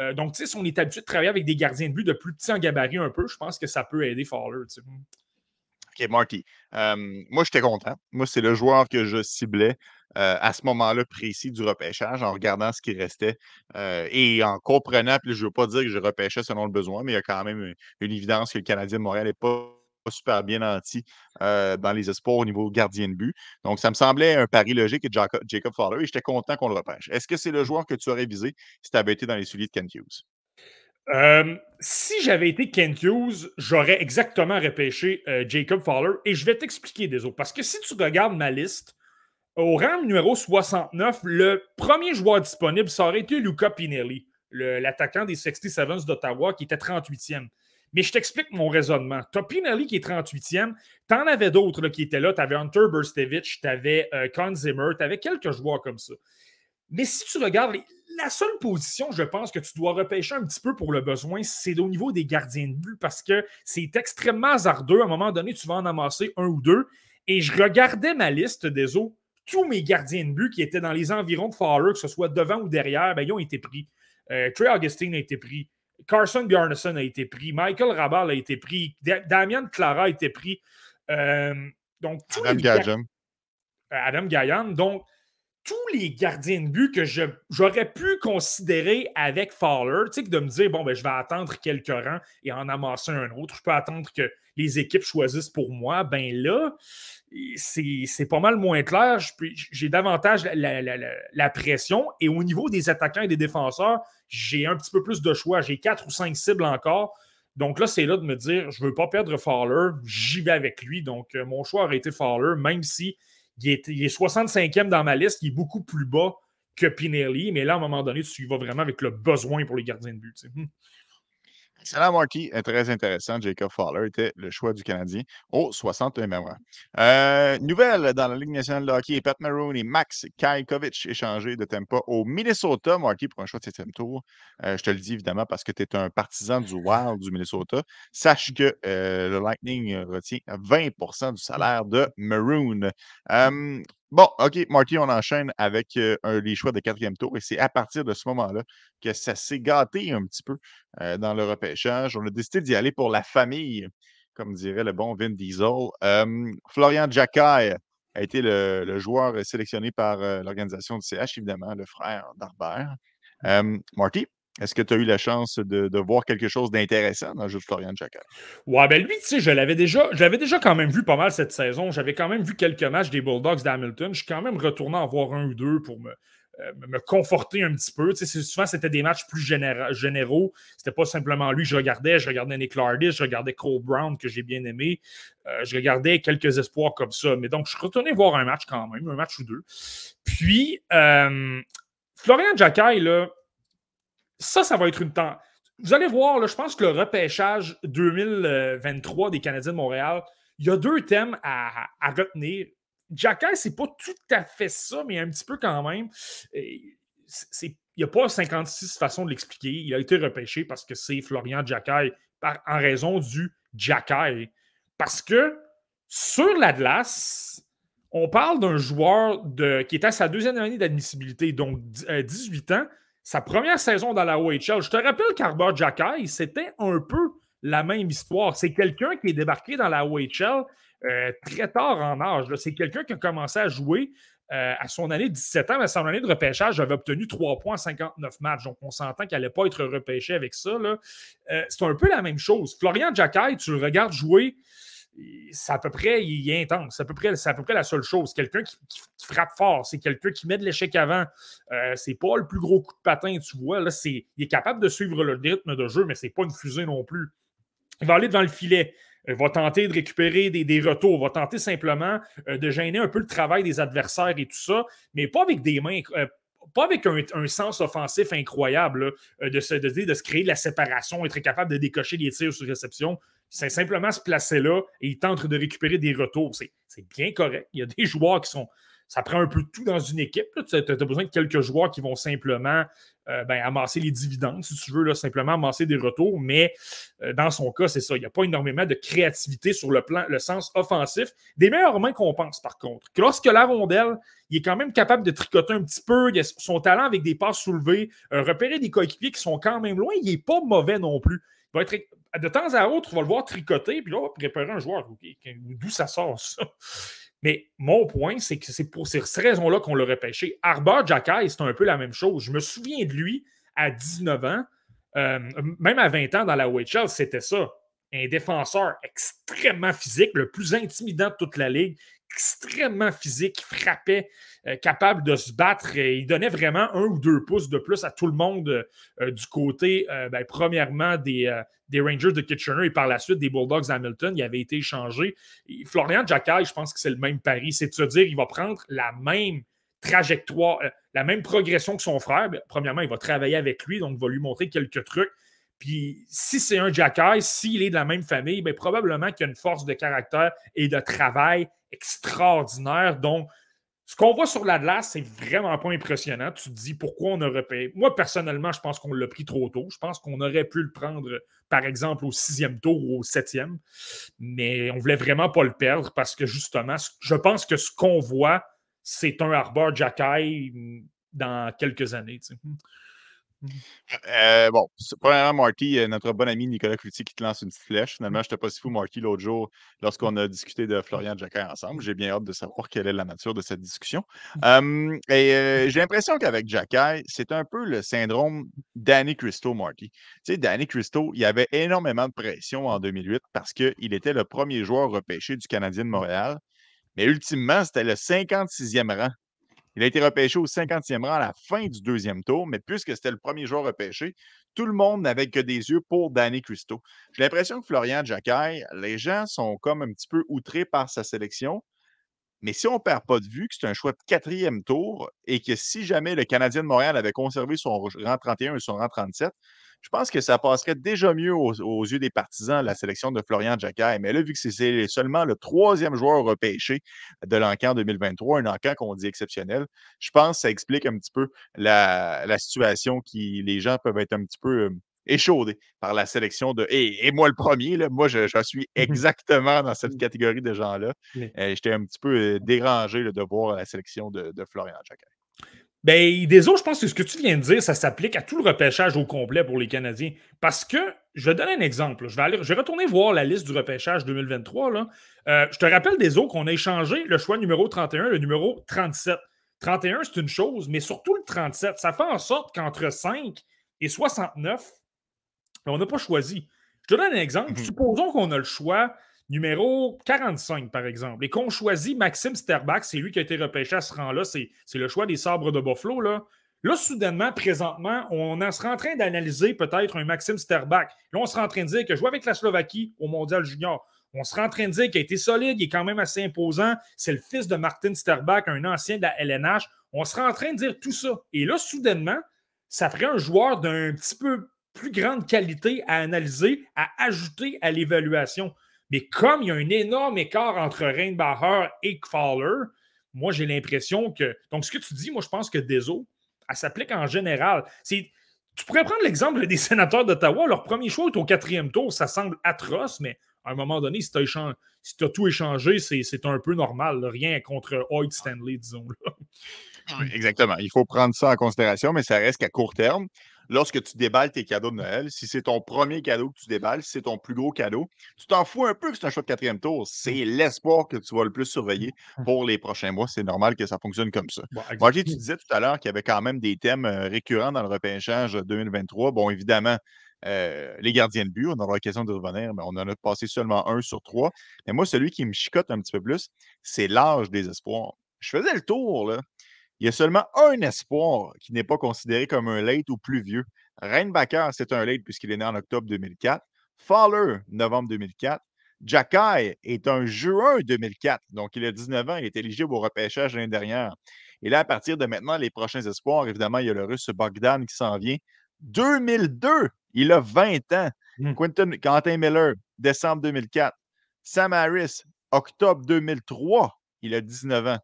Euh, donc, tu sais, si on est habitué de travailler avec des gardiens de but de plus petits en gabarit un peu, je pense que ça peut aider Fowler. OK, Marty. moi, j'étais content. Moi, c'est le joueur que je ciblais à ce moment-là précis du repêchage en regardant ce qui restait et en comprenant, puis je ne veux pas dire que je repêchais selon le besoin, mais il y a quand même une évidence que le Canadien de Montréal n'est pas super bien nanti dans les espoirs au niveau gardien de but. Donc, ça me semblait un pari logique et Jacob, Jacob Fowler et j'étais content qu'on le repêche. Est-ce que c'est le joueur que tu aurais visé si tu avais été dans les souliers de Ken Hughes? si j'avais été Ken Hughes, j'aurais exactement repêché Jacob Fowler et je vais t'expliquer des autres. Parce que si tu regardes ma liste, au rang numéro 69, le premier joueur disponible, ça aurait été Luca Pinelli, l'attaquant des 67s d'Ottawa qui était 38e. Mais je t'explique mon raisonnement. Tu as Pinelli qui est 38e. Tu en avais d'autres qui étaient là. Tu avais Hunter Burstevich, tu avais euh, Zimmer, tu avais quelques joueurs comme ça. Mais si tu regardes, la seule position, je pense, que tu dois repêcher un petit peu pour le besoin, c'est au niveau des gardiens de but parce que c'est extrêmement hasardeux. À un moment donné, tu vas en amasser un ou deux. Et je regardais ma liste des eaux. Tous mes gardiens de but qui étaient dans les environs de Fowler, que ce soit devant ou derrière, ben, ils ont été pris. Euh, Trey Augustine a été pris. Carson Bjarnason a été pris, Michael Rabal a été pris, Damien Clara a été pris. Euh, donc, Adam Gajan. Euh, Adam Gajan. Donc, tous les gardiens de but que j'aurais pu considérer avec Fowler, tu sais, de me dire, bon, ben, je vais attendre quelques rangs et en amasser un autre. Je peux attendre que les équipes choisissent pour moi. Ben là, c'est pas mal moins clair. J'ai davantage la, pression. Et au niveau des attaquants et des défenseurs, j'ai un petit peu plus de choix. J'ai quatre ou cinq cibles encore. Donc là, c'est là de me dire, je ne veux pas perdre Fowler, j'y vais avec lui. Donc, euh, mon choix aurait été Fowler, même si il est, 65e dans ma liste, il est beaucoup plus bas que Pinelli. Mais là, à un moment donné, tu y vas vraiment avec le besoin pour les gardiens de but. Excellent, Marty. Euh, très intéressant. Jacob Fowler était le choix du Canadien au 61e rang. Euh, nouvelle dans la Ligue nationale de hockey, Pat Maroon et Max Kajkovic échangés de Tampa au Minnesota, Marty, pour un choix de septième tour. Euh, je te le dis évidemment parce que tu es un partisan du Wild du Minnesota. Sache que le Lightning retient 20% du salaire de Maroon. Bon, OK, Marty, on enchaîne avec euh, les choix de quatrième tour. Et c'est à partir de ce moment-là que ça s'est gâté un petit peu dans le repêchage. On a décidé d'y aller pour la famille, comme dirait le bon Vin Diesel. Florian Jacquet a été le, joueur sélectionné par l'organisation du CH, évidemment, le frère d'Arbert. Marty, est-ce que tu as eu la chance de, voir quelque chose d'intéressant dans le jeu de Florian Jacquet? Ouais, ben lui, tu sais, je l'avais déjà, je déjà quand même vu pas mal cette saison. J'avais quand même vu quelques matchs des Bulldogs d'Hamilton. Je suis quand même retourné en voir un ou deux pour me, euh, me conforter un petit peu. Tu sais, souvent, c'était des matchs plus généraux. C'était pas simplement lui que je regardais. Je regardais Nick Lardis, je regardais Cole Brown, que j'ai bien aimé. Euh, je regardais quelques espoirs comme ça. Mais donc, je suis retourné voir un match quand même, un match ou deux. Puis, euh, Florian Jacquet, là, ça, ça va être une temps. Vous allez voir, là, je pense que le repêchage 2023 des Canadiens de Montréal, il y a deux thèmes à, retenir. Jacky, c'est pas tout à fait ça, mais un petit peu quand même. il n'y a pas 56 façons de l'expliquer. Il a été repêché parce que c'est Florian Jacky en raison du Jacky. Parce que sur la glace, on parle d'un joueur qui est à sa deuxième année d'admissibilité, donc 18 euh, ans, sa première saison dans la OHL. Je te rappelle qu'Arbor Jacky, c'était un peu la même histoire. C'est quelqu'un qui est débarqué dans la OHL euh, très tard en âge. C'est quelqu'un qui a commencé à jouer euh, à son année de 17 ans, mais à son année de repêchage, avait obtenu 3 points en 59 matchs. Donc, on s'entend qu'il n'allait pas être repêché avec ça. Euh, c'est un peu la même chose. Florian Jacky, tu le regardes jouer, c'est à peu près, il est intense. C'est à peu près, à peu près la seule chose. Quelqu'un qui, frappe fort, c'est quelqu'un qui met de l'échec avant. Euh, c'est pas le plus gros coup de patin, tu vois. Là, il est capable de suivre le rythme de jeu, mais c'est pas une fusée non plus. Il va aller devant le filet. Il va tenter de récupérer des, retours, il va tenter simplement euh, de gêner un peu le travail des adversaires et tout ça, mais pas avec des mains, euh, pas avec un, sens offensif incroyable de, se, de, de, se créer de la séparation, être capable de décocher des tirs sur réception. C'est simplement se placer là et il tente de récupérer des retours. C'est bien correct. Il y a des joueurs qui sont. Ça prend un peu tout dans une équipe. Tu as, besoin de quelques joueurs qui vont simplement euh, ben, amasser les dividendes, si tu veux, simplement amasser des retours. Mais euh, dans son cas, c'est ça. Il n'y a pas énormément de créativité sur le plan, le sens offensif. Des meilleures mains qu'on pense, par contre. lorsque la rondelle, il est quand même capable de tricoter un petit peu. Son talent avec des passes soulevées, euh, repérer des coéquipiers qui sont quand même loin. Il n'est pas mauvais non plus. Va être de temps à autre, on va le voir tricoter, puis là, on va préparer un joueur. D'où ça sort, ça? Mais mon point, c'est que c'est pour ces raisons-là qu'on l'a repêché. Arbor Jacky, c'est un peu la même chose. Je me souviens de lui à 19 ans, euh, même à 20 ans dans la OHL, c'était ça. Un défenseur extrêmement physique, le plus intimidant de toute la ligue, extrêmement physique, frappait, euh, capable de se battre. Il donnait vraiment un ou deux pouces de plus à tout le monde euh, du côté, euh, ben, premièrement, des, Rangers de Kitchener et par la suite des Bulldogs Hamilton. Il avait été échangé. Florian Jacquet, je pense que c'est le même pari. C'est de se dire qu'il va prendre la même trajectoire, la même progression que son frère. Ben, premièrement, il va travailler avec lui, donc il va lui montrer quelques trucs. Puis si c'est un Jacky, s'il est de la même famille, bien, probablement qu'il a une force de caractère et de travail extraordinaire. Donc, ce qu'on voit sur l'Atlas, c'est vraiment pas impressionnant. Tu te dis pourquoi on aurait payé? Moi, personnellement, je pense qu'on l'a pris trop tôt. Je pense qu'on aurait pu le prendre, par exemple, au sixième tour ou au septième. Mais on voulait vraiment pas le perdre parce que justement, je pense que ce qu'on voit, c'est un Arbor Jacky dans quelques années. Euh, bon, premièrement, Marty, euh, notre bon ami Nicolas Cloutier qui te lance une petite flèche. Finalement, je n'étais pas si fou, Marty, l'autre jour, lorsqu'on a discuté de Florian Jacquet ensemble. J'ai bien hâte de savoir quelle est la nature de cette discussion. Mmh. et euh, j'ai l'impression qu'avec Jacquet, c'est un peu le syndrome Danny Christo, Marty. Tu sais, Danny Christo, il y avait énormément de pression en 2008 parce qu'il était le premier joueur repêché du Canadien de Montréal. Mais ultimement, c'était le 56e rang il a été repêché au 50e rang à la fin du deuxième tour, mais puisque c'était le premier joueur repêché, tout le monde n'avait que des yeux pour Danny Christo. J'ai l'impression que Florian Jacquet, les gens sont comme un petit peu outrés par sa sélection. Mais si on ne perd pas de vue que c'est un choix de quatrième tour et que si jamais le Canadien de Montréal avait conservé son rang 31 et son rang 37, je pense que ça passerait déjà mieux aux, yeux des partisans la sélection de Florian Jacquet. Mais là, vu que c'est seulement le troisième joueur repêché de l'encan 2023, un encan qu'on dit exceptionnel, je pense que ça explique un petit peu la, situation qui les gens peuvent être un petit peu échaudé par la sélection de. Et, moi, le premier, là, moi, je, suis exactement dans cette catégorie de gens-là. J'étais un petit peu dérangé de voir la sélection de, Florian Jacquet. Ben, désolé, je pense que ce que tu viens de dire, ça s'applique à tout le repêchage au complet pour les Canadiens. Parce que, je vais donner un exemple. Je vais, aller, je vais retourner voir la liste du repêchage 2023. Là. Euh, je te rappelle autres qu'on a échangé le choix numéro 31, le numéro 37. 31, c'est une chose, mais surtout le 37. Ça fait en sorte qu'entre 5 et 69, on n'a pas choisi. Je te donne un exemple. Mhm. Supposons qu'on a le choix numéro 45, par exemple, et qu'on choisit Maxime Sterbach, c'est lui qui a été repêché à ce rang-là, c'est le choix des sabres de Buffalo. Là. Là, soudainement, présentement, on sera en train d'analyser peut-être un Maxime Sterbach. Là, on sera en train de dire que jouer avec la Slovaquie au Mondial Junior, on sera en train de dire qu'il a été solide, il est quand même assez imposant. C'est le fils de Martin Sterbach, un ancien de la LNH. On sera en train de dire tout ça. Et là, soudainement, ça ferait un joueur d'un petit peu plus grande qualité à analyser, à ajouter à l'évaluation. Mais comme il y a un énorme écart entre Reinbacher et Fowler, moi, j'ai l'impression que. Donc, ce que tu dis, moi, je pense que Deso, elle s'applique en général. Tu pourrais prendre l'exemple des sénateurs d'Ottawa. Leur premier choix est au quatrième tour. Ça semble atroce, mais à un moment donné, si tu as, tout échangé, c'est un peu normal. Rien contre Hoyt Stanley, disons. exactement. Il faut prendre ça en considération, mais ça reste qu'à court terme, lorsque tu déballes tes cadeaux de Noël, si c'est ton premier cadeau que tu déballes, si c'est ton plus gros cadeau, tu t'en fous un peu que c'est un choix de quatrième tour. C'est mmh. l'espoir que tu vas le plus surveiller mmh. pour les prochains mois. C'est normal que ça fonctionne comme ça. Moi, tu disais tout à l'heure qu'il y avait quand même des thèmes euh, récurrents dans le repêchage 2023. Bon, évidemment, euh, les gardiens de but, on aura l'occasion de revenir, mais on en a passé seulement un sur trois. Mais moi, celui qui me chicote un petit peu plus, c'est l'âge des espoirs. Je faisais le tour, là. Il y a seulement un espoir qui n'est pas considéré comme un late ou plus vieux. Reinbacker, c'est un late puisqu'il est né en octobre 2004. Fowler, novembre 2004. Jacky est un juin 2004, donc il a 19 ans, il est éligible au repêchage l'année dernière. Et là, à partir de maintenant, les prochains espoirs, évidemment, il y a le russe Bogdan qui s'en vient. 2002, il a 20 ans. Mmh. Quentin, Quentin Miller, décembre 2004. Sam Harris, octobre 2003, il a 19 ans.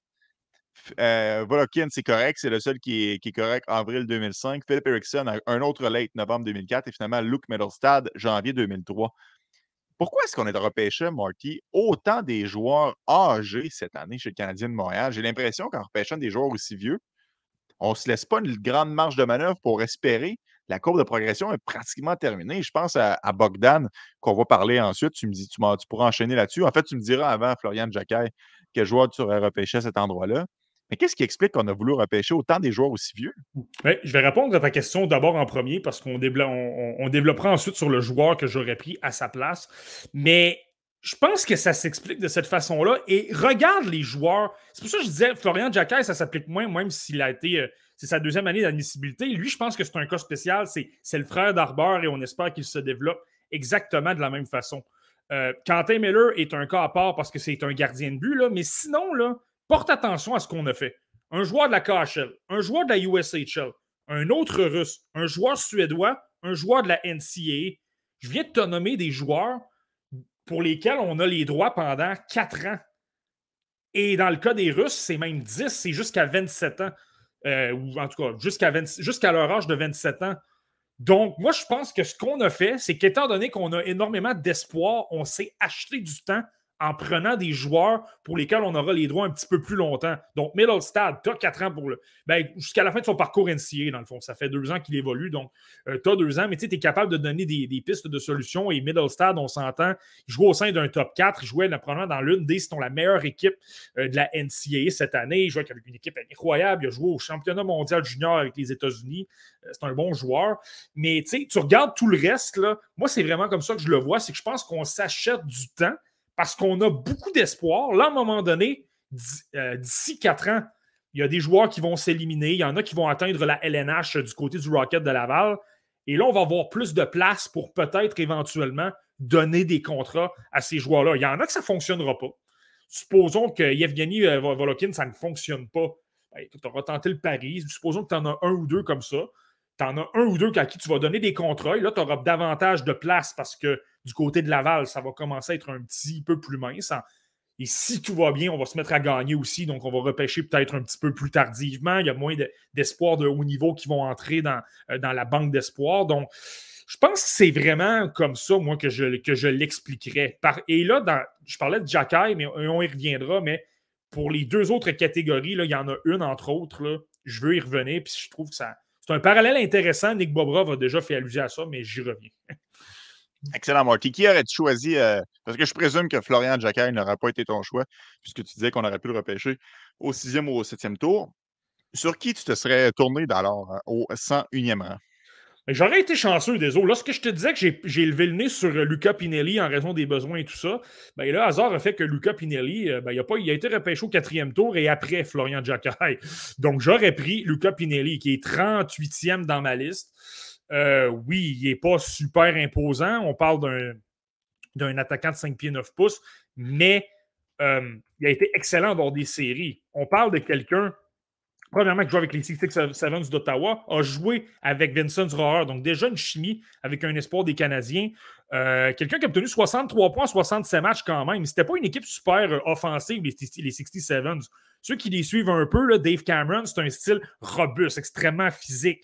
Euh, Volokin, c'est correct. C'est le seul qui est, correct avril 2005. Philip Erickson, un autre late, novembre 2004. Et finalement, Luke Middlestad, janvier 2003. Pourquoi est-ce qu'on est repêché, Marty, autant des joueurs âgés cette année chez le Canadien de Montréal? J'ai l'impression qu'en repêchant des joueurs aussi vieux, on ne se laisse pas une grande marge de manœuvre pour espérer. La courbe de progression est pratiquement terminée. Je pense à, Bogdan, qu'on va parler ensuite. Tu me dis, tu, tu pourras enchaîner là-dessus. En fait, tu me diras avant, Florian Jacquet, quel joueur tu aurais repêché à cet endroit-là. Mais qu'est-ce qui explique qu'on a voulu repêcher autant des joueurs aussi vieux? je vais répondre à ta question d'abord en premier parce qu'on développera ensuite sur le joueur que j'aurais pris à sa place. Mais je pense que ça s'explique de cette façon-là. Et regarde les joueurs. C'est pour ça que je disais, Florian Jacquet, ça s'applique moins, même s'il a été. Euh, c'est sa deuxième année d'admissibilité. Lui, je pense que c'est un cas spécial. C'est le frère d'Arbor et on espère qu'il se développe exactement de la même façon. Euh, Quentin Miller est un cas à part parce que c'est un gardien de but, là, mais sinon, là, porte attention à ce qu'on a fait. Un joueur de la KHL, un joueur de la USHL, un autre russe, un joueur suédois, un joueur de la NCAA. Je viens de te nommer des joueurs pour lesquels on a les droits pendant quatre ans. Et dans le cas des Russes, c'est même 10, c'est jusqu'à 27 ans. Euh, ou en tout cas, jusqu'à leur âge de 27 ans. Donc, moi, je pense que ce qu'on a fait, c'est qu'étant donné qu'on a énormément d'espoir, on s'est acheté du temps en prenant des joueurs pour lesquels on aura les droits un petit peu plus longtemps. Donc, Middlestad, tu as quatre ans pour le. Ben, jusqu'à la fin de son parcours NCA, dans le fond. Ça fait deux ans qu'il évolue, donc euh, tu as deux ans, mais tu es capable de donner des, pistes de solutions. Et Middlestad, on s'entend, il joue au sein d'un top 4. Il jouait probablement dans l'une des, sinon la meilleure équipe euh, de la NCA cette année. Il jouait avec une équipe incroyable. Il a joué au championnat mondial junior avec les États-Unis. Euh, c'est un bon joueur. Mais tu regardes tout le reste, moi, c'est vraiment comme ça que je le vois. C'est que je pense qu'on s'achète du temps parce qu'on a beaucoup d'espoir. Là, à un moment donné, euh, d'ici quatre ans, il y a des joueurs qui vont s'éliminer. Il y en a qui vont atteindre la LNH du côté du Rocket de Laval. Et là, on va avoir plus de place pour peut-être éventuellement donner des contrats à ces joueurs-là. Il y en a que ça ne fonctionnera pas. Supposons que Yevgeny euh, Volokin, ça ne fonctionne pas. Ben, tu auras tenté le pari. Supposons que tu en as un ou deux comme ça. Tu en as un ou deux à qui tu vas donner des contrats. Là, tu auras davantage de place parce que du côté de Laval, ça va commencer à être un petit peu plus mince. Et si tout va bien, on va se mettre à gagner aussi. Donc, on va repêcher peut-être un petit peu plus tardivement. Il y a moins d'espoirs de, haut niveau qui vont entrer dans, euh, dans la banque d'espoir. Donc, je pense que c'est vraiment comme ça, moi, que je, que je l'expliquerais. et là, je parlais de Jacky, mais on y reviendra, mais pour les deux autres catégories, il y en a une, entre autres, je veux y revenir, puis je trouve que ça, c'est un parallèle intéressant. Nick Bobrov a déjà fait allusion à ça, mais j'y reviens. Excellent, Marty. Qui aurais-tu choisi? Euh, parce que je présume que Florian Jacquet n'aurait pas été ton choix, puisque tu disais qu'on aurait pu le repêcher au sixième ou au septième tour. Sur qui tu te serais tourné d'alors euh, au 101e rang? J'aurais été chanceux, désolé. Lorsque je te disais que j'ai levé le nez sur euh, Luca Pinelli en raison des besoins et tout ça, ben, le hasard a fait que Luca Pinelli, ben, il, a été repêché au quatrième tour et après Florian Jacquet. Donc, j'aurais pris Luca Pinelli, qui est 38e dans ma liste. Euh, oui, il n'est pas super imposant. On parle d'un attaquant de 5 pieds 9 pouces, mais euh, il a été excellent dans des séries. On parle de quelqu'un, premièrement, qui joue avec les 66 d'Ottawa, a joué avec Vincent Rohrer, donc déjà une chimie avec un espoir des Canadiens. Euh, quelqu'un qui a obtenu 63 points, 67 matchs quand même. C'était pas une équipe super offensive, les, les 67 ceux qui les suivent un peu, Dave Cameron, c'est un style robuste, extrêmement physique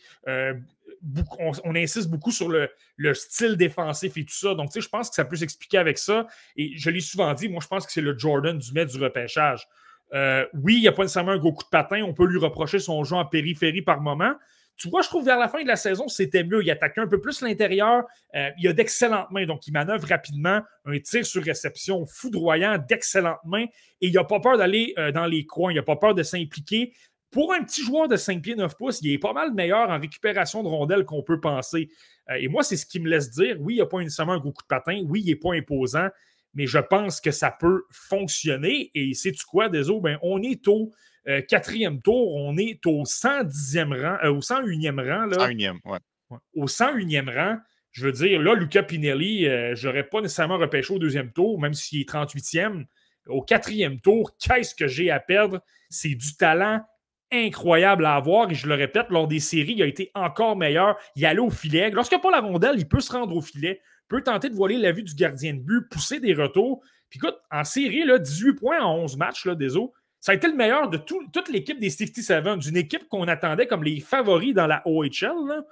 on, insiste beaucoup sur le, style défensif et tout ça. Donc, je pense que ça peut s'expliquer avec ça. Et je l'ai souvent dit, moi, je pense que c'est le Jordan du maître du repêchage. Euh, oui, il n'y a pas nécessairement un gros coup de patin. On peut lui reprocher son jeu en périphérie par moment. Tu vois, je trouve vers la fin de la saison, c'était mieux. Il attaquait un peu plus l'intérieur. Euh, il a d'excellentes mains, donc il manœuvre rapidement. Un tir sur réception foudroyant, d'excellentes mains. Et il n'a pas peur d'aller euh, dans les coins. Il n'a pas peur de s'impliquer pour un petit joueur de 5 pieds 9 pouces, il est pas mal meilleur en récupération de rondelles qu'on peut penser. Et moi, c'est ce qui me laisse dire oui, il n'y a pas nécessairement un gros coup de patin, oui, il n'est pas imposant, mais je pense que ça peut fonctionner. Et sais-tu quoi, Désolé, ben, on est au euh, quatrième tour, on est au 110e rang, euh, au 101e rang. Là. 101e, ouais. Au 101e rang, je veux dire, là, Luca Pinelli, je n'aurais pas nécessairement repêché au deuxième tour, même s'il est 38e. Au quatrième tour, qu'est-ce que j'ai à perdre? C'est du talent incroyable à avoir. Et je le répète, lors des séries, il a été encore meilleur. Il allait au filet. Lorsqu'il n'y a pas la rondelle, il peut se rendre au filet, peut tenter de voiler la vue du gardien de but, pousser des retours. Puis écoute, en série, là, 18 points en 11 matchs, là, des. Ça a été le meilleur de toute l'équipe des 67, d'une équipe qu'on attendait comme les favoris dans la OHL.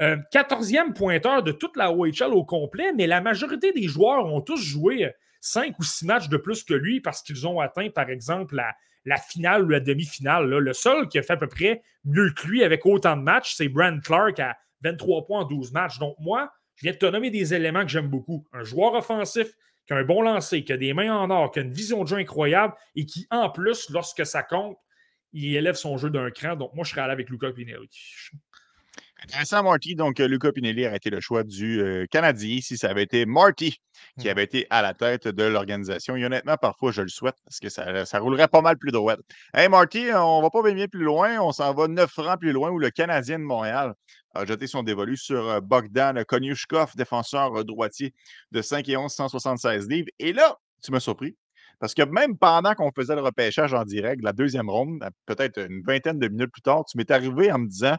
14e euh, pointeur de toute la OHL au complet, mais la majorité des joueurs ont tous joué 5 ou 6 matchs de plus que lui parce qu'ils ont atteint, par exemple, la, la finale ou la demi-finale. Le seul qui a fait à peu près mieux que lui avec autant de matchs, c'est Brand Clark à 23 points en 12 matchs. Donc, moi, je viens de te nommer des éléments que j'aime beaucoup. Un joueur offensif qui a un bon lancer, qui a des mains en or, qui a une vision de jeu incroyable et qui, en plus, lorsque ça compte, il élève son jeu d'un cran. Donc, moi, je serais allé avec Luca Pinelli. Intéressant, Marty. Donc, euh, Luca Pinelli aurait été le choix du euh, Canadien si ça avait été Marty qui mmh. avait été à la tête de l'organisation. Et honnêtement, parfois, je le souhaite parce que ça, roulerait pas mal plus droit. Hey, Marty, on va pas bien plus loin. On s'en va neuf rangs plus loin où le Canadien de Montréal a jeté son dévolu sur euh, Bogdan Konyushkov, défenseur droitier de 5 et 11, 176 livres. Et là, tu m'as surpris. Parce que même pendant qu'on faisait le repêchage en direct, la deuxième ronde, peut-être une vingtaine de minutes plus tard, tu m'es arrivé en me disant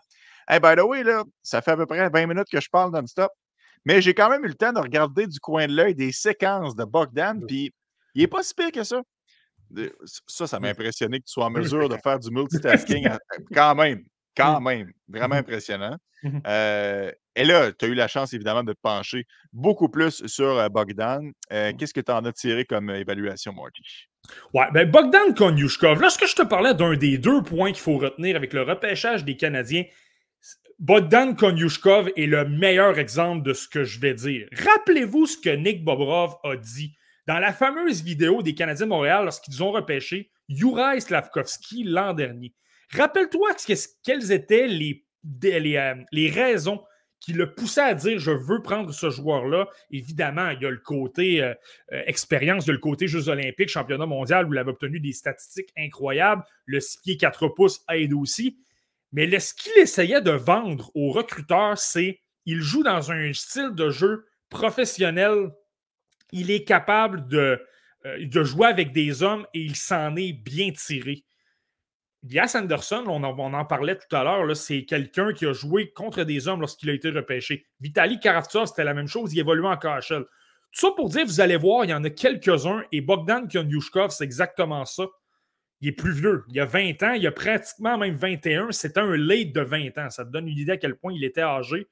Hey, by the way, là, ça fait à peu près 20 minutes que je parle non-stop. Mais j'ai quand même eu le temps de regarder du coin de l'œil des séquences de Bogdan, puis il n'est pas si pire que ça. Ça, ça m'a impressionné que tu sois en mesure de faire du multitasking quand même. Quand même. Vraiment impressionnant. Mmh euh, et là, tu as eu la chance, évidemment, de te pencher beaucoup plus sur euh, Bogdan. Euh, qu'est-ce que tu en as tiré comme évaluation, Marty? Ouais, ben Bogdan Konyushkov, lorsque je te parlais d'un des deux points qu'il faut retenir avec le repêchage des Canadiens, Bogdan Konyushkov est le meilleur exemple de ce que je vais dire. Rappelez-vous ce que Nick Bobrov a dit dans la fameuse vidéo des Canadiens de Montréal lorsqu'ils ont repêché Juraj Slavkovski l'an dernier. Rappelle-toi quelles étaient les, euh, les, raisons qui le poussaient à dire je veux prendre ce joueur-là. Évidemment, il y a le côté euh, euh, expérience, il y le côté Jeux olympiques, championnat mondial où il avait obtenu des statistiques incroyables. Le 6 pieds 4 pouces aide aussi. Mais ce qu'il essayait de vendre aux recruteurs, c'est il joue dans un style de jeu professionnel. Il est capable de jouer avec des hommes et il s'en est bien tiré. Gas Anderson, on en, parlait tout à l'heure, c'est quelqu'un qui a joué contre des hommes lorsqu'il a été repêché. Vitali Karavtsov, c'était la même chose, il évoluait en KHL. Tout ça pour dire, vous allez voir, il y en a quelques-uns, et Bogdan Konyushkov, c'est exactement ça. Il est plus vieux. Il a 20 ans, il a pratiquement même 21. C'était un late de 20 ans. Ça te donne une idée à quel point il était âgé.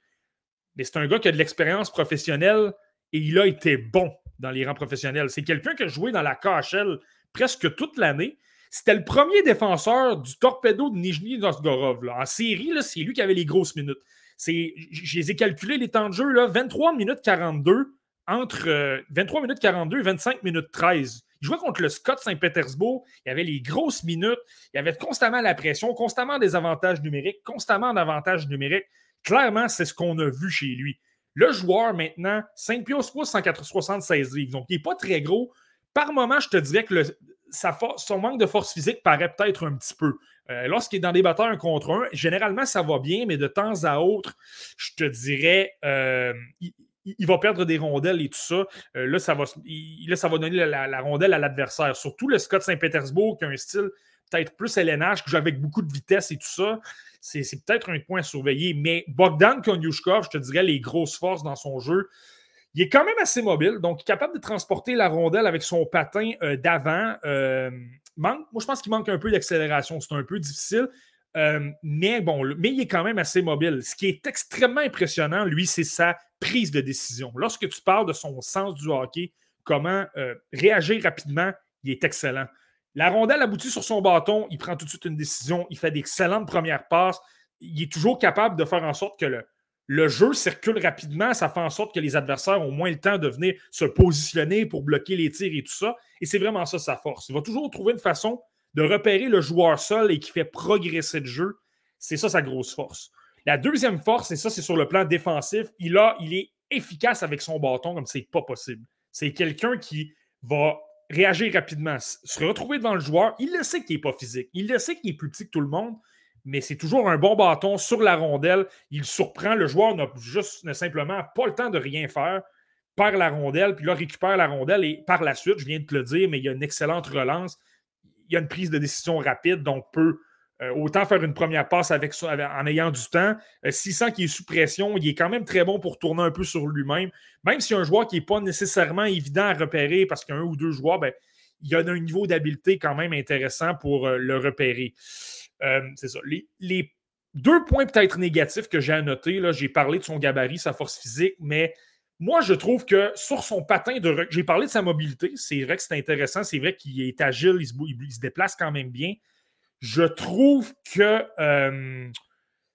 Mais c'est un gars qui a de l'expérience professionnelle et il a été bon dans les rangs professionnels. C'est quelqu'un qui a joué dans la KHL presque toute l'année. C'était le premier défenseur du torpedo de Nijni Novgorod. En série, c'est lui qui avait les grosses minutes. Je les ai calculés, les temps de jeu, là, 23 minutes 42 entre 23 euh, minutes 42 et 25 minutes 13. Il jouait contre le Scott Saint-Pétersbourg. Il avait les grosses minutes. Il avait constamment la pression, constamment des avantages numériques, constamment d'avantages numériques. Clairement, c'est ce qu'on a vu chez lui. Le joueur, maintenant, 5 pieds 176 livres. Donc, il n'est pas très gros. Par moment, je te dirais que son manque de force physique paraît peut-être un petit peu. Euh, lorsqu'il est dans des batteurs un contre un, généralement, ça va bien, mais de temps à autre, je te dirais, euh, il, va perdre des rondelles et tout ça. Euh, là, ça va, ça va donner la, rondelle à l'adversaire. Surtout le Scott Saint-Pétersbourg qui a un style peut-être plus LNH, qui joue avec beaucoup de vitesse et tout ça. C'est, peut-être un point à surveiller. Mais Bogdan Konyushkov, je te dirais, les grosses forces dans son jeu, il est quand même assez mobile, donc il est capable de transporter la rondelle avec son patin euh, d'avant. Euh, moi, je pense qu'il manque un peu d'accélération. C'est un peu difficile. mais bon, mais il est quand même assez mobile. Ce qui est extrêmement impressionnant, lui, c'est sa prise de décision. Lorsque tu parles de son sens du hockey, comment euh, réagir rapidement, il est excellent. La rondelle aboutit sur son bâton, il prend tout de suite une décision, il fait d'excellentes premières passes. Il est toujours capable de faire en sorte que le, le jeu circule rapidement, ça fait en sorte que les adversaires ont moins le temps de venir se positionner pour bloquer les tirs et tout ça. Et c'est vraiment ça sa force. Il va toujours trouver une façon de repérer le joueur seul et qui fait progresser le jeu. C'est ça sa grosse force. La deuxième force, et ça, c'est sur le plan défensif, il, a, il est efficace avec son bâton comme c'est pas possible. C'est quelqu'un qui va réagir rapidement, se retrouver devant le joueur. Il le sait qu'il n'est pas physique. Il le sait qu'il est plus petit que tout le monde, mais c'est toujours un bon bâton sur la rondelle. Il surprend. Le joueur n'a juste simplement pas le temps de rien faire. Perd la rondelle, puis là, récupère la rondelle et par la suite, je viens de te le dire, mais il y a une excellente relance. Il y a une prise de décision rapide, donc peut euh, autant faire une première passe en ayant du temps. Euh, s'il sent qu'il est sous pression, il est quand même très bon pour tourner un peu sur lui-même. Même si un joueur qui n'est pas nécessairement évident à repérer parce qu'il y a un ou deux joueurs, ben, il y a un niveau d'habileté quand même intéressant pour euh, le repérer. C'est ça. Les, deux points peut-être négatifs que j'ai à noter, j'ai parlé de son gabarit, sa force physique, mais moi, je trouve que sur son patin de. J'ai parlé de sa mobilité. C'est vrai que c'est intéressant. C'est vrai qu'il est agile, il se, déplace quand même bien je trouve que euh,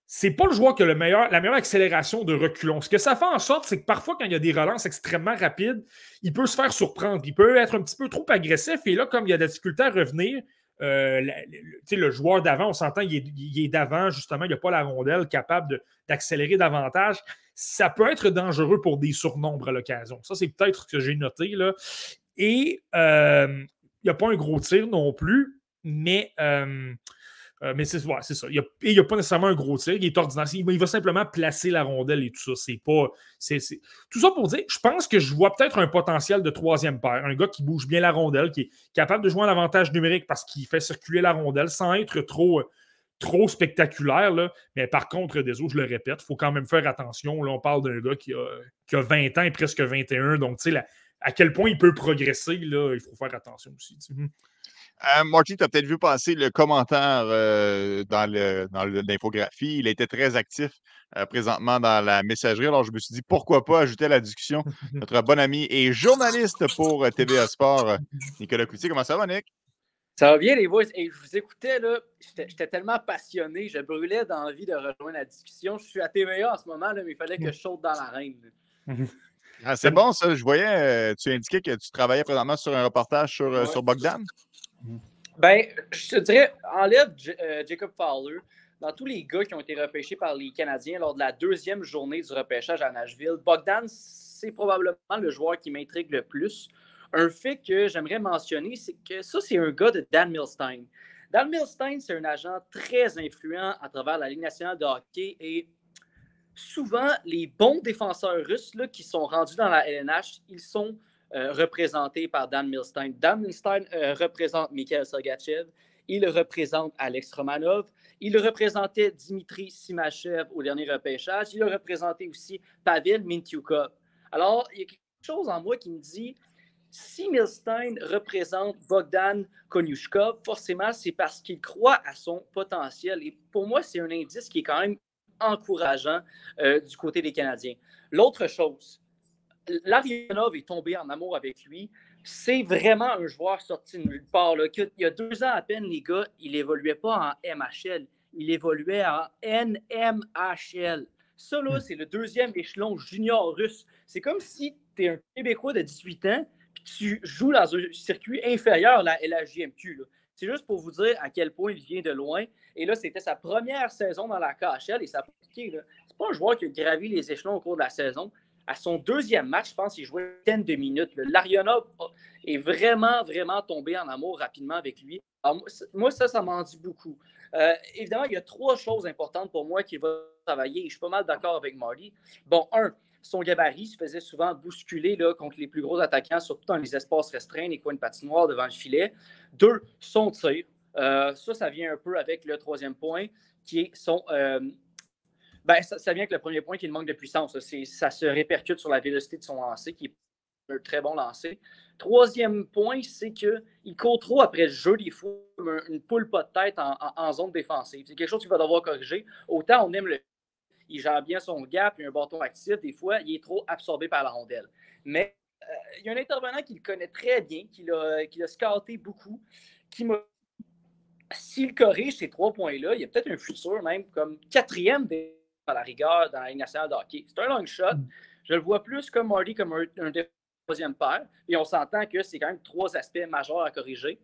c'est pas le joueur qui a la meilleure accélération de reculons. Ce que ça fait en sorte, c'est que parfois, quand il y a des relances extrêmement rapides, il peut se faire surprendre. Il peut être un petit peu trop agressif. Et là, comme il y a des difficultés à revenir, euh, le joueur d'avant, on s'entend, il est, d'avant, justement, il n'y a pas la rondelle capable d'accélérer davantage. Ça peut être dangereux pour des surnombres à l'occasion. Ça, c'est peut-être ce que j'ai noté. Là. Et euh, il n'y a pas un gros tir non plus mais, euh, euh, mais c'est ça. Il n'y a, pas nécessairement un gros tir, il est ordinaire. Il, va simplement placer la rondelle et tout ça. C'est pas. Tout ça pour dire, je pense que je vois peut-être un potentiel de troisième paire. Un gars qui bouge bien la rondelle, qui est capable de jouer un avantage numérique parce qu'il fait circuler la rondelle sans être trop trop spectaculaire. Là. Mais par contre, autres, je le répète, il faut quand même faire attention. Là, on parle d'un gars qui a, qui a, 20 ans et presque 21. Donc, tu sais, à quel point il peut progresser, là, il faut faire attention aussi. Euh, Marty, tu as peut-être vu passer le commentaire euh, dans l'infographie. Il était très actif euh, présentement dans la messagerie. Alors, je me suis dit, pourquoi pas ajouter à la discussion notre bon ami et journaliste pour TVA Sport, Nicolas Coutier. Comment ça va, Nick? Ça va bien, les boys. Et je vous écoutais, là, j'étais tellement passionné, je brûlais d'envie de rejoindre la discussion. Je suis à TVA en ce moment, là, mais il fallait que je saute dans l'arène. Ah, c'est bon, ça. Je voyais, tu indiquais que tu travaillais présentement sur un reportage sur, sur Bogdan. Ben, je te dirais, enlève euh, Jacob Fowler. Dans tous les gars qui ont été repêchés par les Canadiens lors de la deuxième journée du repêchage à Nashville, Bogdan, c'est probablement le joueur qui m'intrigue le plus. Un fait que j'aimerais mentionner, c'est que ça, c'est un gars de Dan Milstein. Dan Milstein, c'est un agent très influent à travers la Ligue nationale de hockey et souvent, les bons défenseurs russes là, qui sont rendus dans la LNH, ils sont euh, représenté par Dan Milstein. Dan Milstein euh, représente Mikhail Sergachev, il représente Alex Romanov, il représentait Dimitri Simachev au dernier repêchage, il a représenté aussi Pavel Mintyukov. Alors, il y a quelque chose en moi qui me dit si Milstein représente Bogdan Konyushkov, forcément, c'est parce qu'il croit à son potentiel. Et pour moi, c'est un indice qui est quand même encourageant euh, du côté des Canadiens. L'autre chose, Larionov est tombé en amour avec lui. C'est vraiment un joueur sorti de nulle part. Il y a deux ans à peine, les gars, il évoluait pas en MHL, il évoluait en NMHL. Ça, là, hmm. c'est le deuxième échelon junior russe. C'est comme si tu es un Québécois de 18 ans tu joues dans un circuit inférieur à la LHJMQ. C'est juste pour vous dire à quel point il vient de loin. Et là, c'était sa première saison dans la KHL et ça a piqué. C'est pas un joueur qui a gravi les échelons au cours de la saison. À son deuxième match, je pense qu'il jouait une de minutes. L'Ariana est vraiment, vraiment tombé en amour rapidement avec lui. moi, ça, ça m'en dit beaucoup. Euh, évidemment, il y a trois choses importantes pour moi qu'il va travailler. Je suis pas mal d'accord avec Marty. Bon, un, son gabarit se faisait souvent bousculer là, contre les plus gros attaquants, surtout dans les espaces restreints, les coins de patinoire devant le filet. Deux, son tir. Euh, ça, ça vient un peu avec le troisième point, qui est son. Euh, ben, ça, vient avec le premier point qui est le manque de puissance. Ça se répercute sur la vélocité de son lancer, qui est un très bon lancer. Troisième point, c'est qu'il court trop après le jeu des fois, une poule pas de tête en, zone défensive. C'est quelque chose qu'il va devoir corriger. Autant on aime le il gère bien son gap, il a un bâton actif. Des fois, il est trop absorbé par la rondelle. Mais euh, il y a un intervenant qui le connaît très bien, qui l'a scouté beaucoup, qui m'a. S'il corrige ces trois points-là, il y a peut-être un futur même comme quatrième à la rigueur dans la Ligue nationale de hockey. C'est un long shot. Mm. Je le vois plus comme Marty, comme un, un troisième paire. Et on s'entend que c'est quand même trois aspects majeurs à corriger.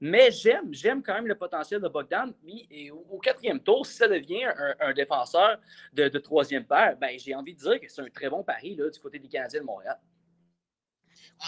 Mais j'aime, j'aime quand même le potentiel de Bogdan. et au, quatrième tour, si ça devient un, défenseur de, troisième paire, ben, j'ai envie de dire que c'est un très bon pari là, du côté des Canadiens de Montréal.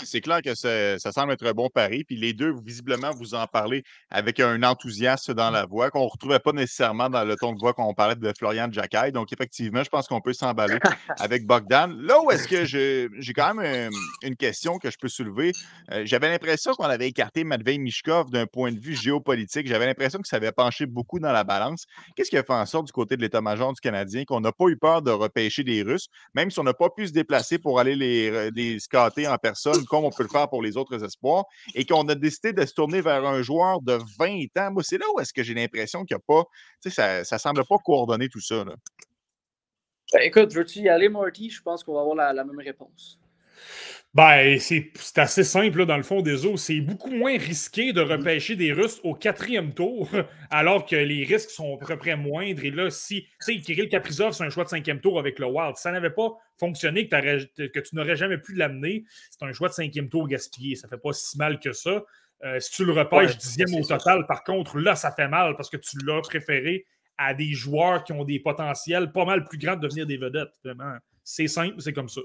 C'est clair que ça, semble être un bon pari. Puis les deux, visiblement, vous en parlez avec un enthousiasme dans la voix qu'on ne retrouvait pas nécessairement dans le ton de voix qu'on parlait de Florian Jacquet. Donc, effectivement, je pense qu'on peut s'emballer avec Bogdan. Là où est-ce que j'ai quand même une, question que je peux soulever? Euh, j'avais l'impression qu'on avait écarté Matvei Mishkov d'un point de vue géopolitique. J'avais l'impression que ça avait penché beaucoup dans la balance. Qu'est-ce qui a fait en sorte du côté de l'état-major du Canadien qu'on n'a pas eu peur de repêcher des Russes, même si on n'a pas pu se déplacer pour aller les, les scatter en personne? Comme on peut le faire pour les autres espoirs, et qu'on a décidé de se tourner vers un joueur de 20 ans. Moi, c'est là où est-ce que j'ai l'impression qu'il n'y a pas, tu sais, ça ne semble pas coordonner tout ça. Ben, écoute, veux-tu y aller, Marty? Je pense qu'on va avoir la même réponse. Ben, c'est assez simple, dans le fond des eaux. C'est beaucoup moins risqué de repêcher des Russes au quatrième tour, alors que les risques sont à peu près moindres. Et là, si, tu sais, Kirill Kaprizov, c'est un choix de cinquième tour avec le Wild. ça n'avait pas fonctionné, que, que tu n'aurais jamais pu l'amener, c'est un choix de cinquième tour gaspillé. Ça fait pas si mal que ça. Euh, si tu le repêches dixième au total, par contre, là, ça fait mal parce que tu l'as préféré à des joueurs qui ont des potentiels pas mal plus grands de devenir des vedettes, vraiment. C'est simple, c'est comme ça.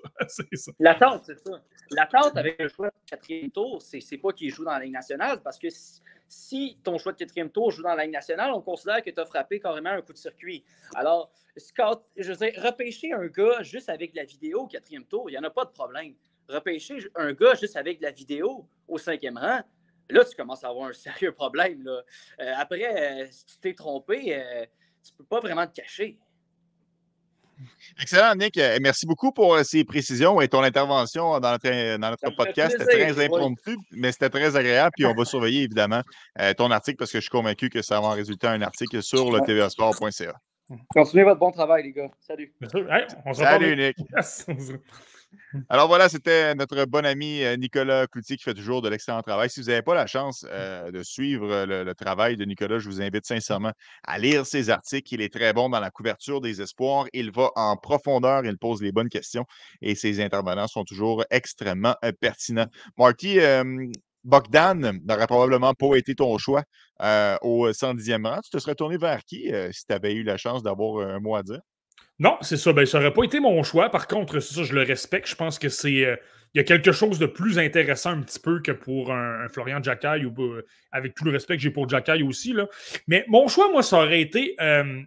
L'attente, c'est ça. L'attente avec le choix de quatrième tour, c'est pas qu'il joue dans la Ligue nationale, parce que si, ton choix de quatrième tour joue dans la Ligue nationale, on considère que tu as frappé carrément un coup de circuit. Alors, Scott, je veux dire, repêcher un gars juste avec la vidéo au quatrième tour, il n'y en a pas de problème. Repêcher un gars juste avec la vidéo au cinquième rang, là, tu commences à avoir un sérieux problème. Euh, après, euh, si tu t'es trompé, euh, tu ne peux pas vraiment te cacher. Excellent, Nick. Euh, merci beaucoup pour euh, ces précisions et ton intervention dans notre, dans notre podcast. C'était très impromptu, mais c'était très agréable. Puis on va surveiller évidemment euh, ton article parce que je suis convaincu que ça va en résulter un article sur le tvsport.ca. Continuez votre bon travail, les gars. Salut. Salut, Nick. Alors voilà, c'était notre bon ami euh, Nicolas Cloutier qui fait toujours de l'excellent travail. Si vous n'avez pas la chance euh, de suivre euh, le, travail de Nicolas, je vous invite sincèrement à lire ses articles. Il est très bon dans la couverture des espoirs. Il va en profondeur, il pose les bonnes questions et ses intervenants sont toujours extrêmement pertinents. Marty, Bogdan n'aurait probablement pas été ton choix au 110e rang. Tu te serais tourné vers qui si tu avais eu la chance d'avoir un mot à dire? Non, c'est ça. Ben, ça n'aurait pas été mon choix. Par contre, ça, je le respecte. Je pense que c'est. Euh, il y a quelque chose de plus intéressant un petit peu que pour un, Florian Jacquay, ou euh, avec tout le respect que j'ai pour Jacquay aussi. Là. Mais mon choix, moi, ça aurait été. Euh,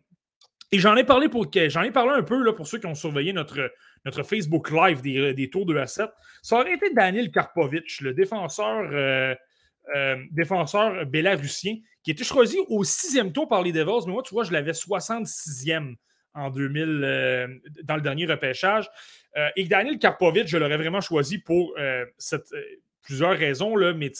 et j'en ai parlé pour j'en ai parlé un peu là, pour ceux qui ont surveillé notre, notre Facebook Live des, des tours de A7. Ça aurait été Daniel Karpovitch, le défenseur, défenseur bélarussien, qui était choisi au sixième tour par les Devils. Mais moi, tu vois, je l'avais 66e en 2000, dans le dernier repêchage. et Daniel Karpovic, je l'aurais vraiment choisi pour plusieurs raisons, là, mais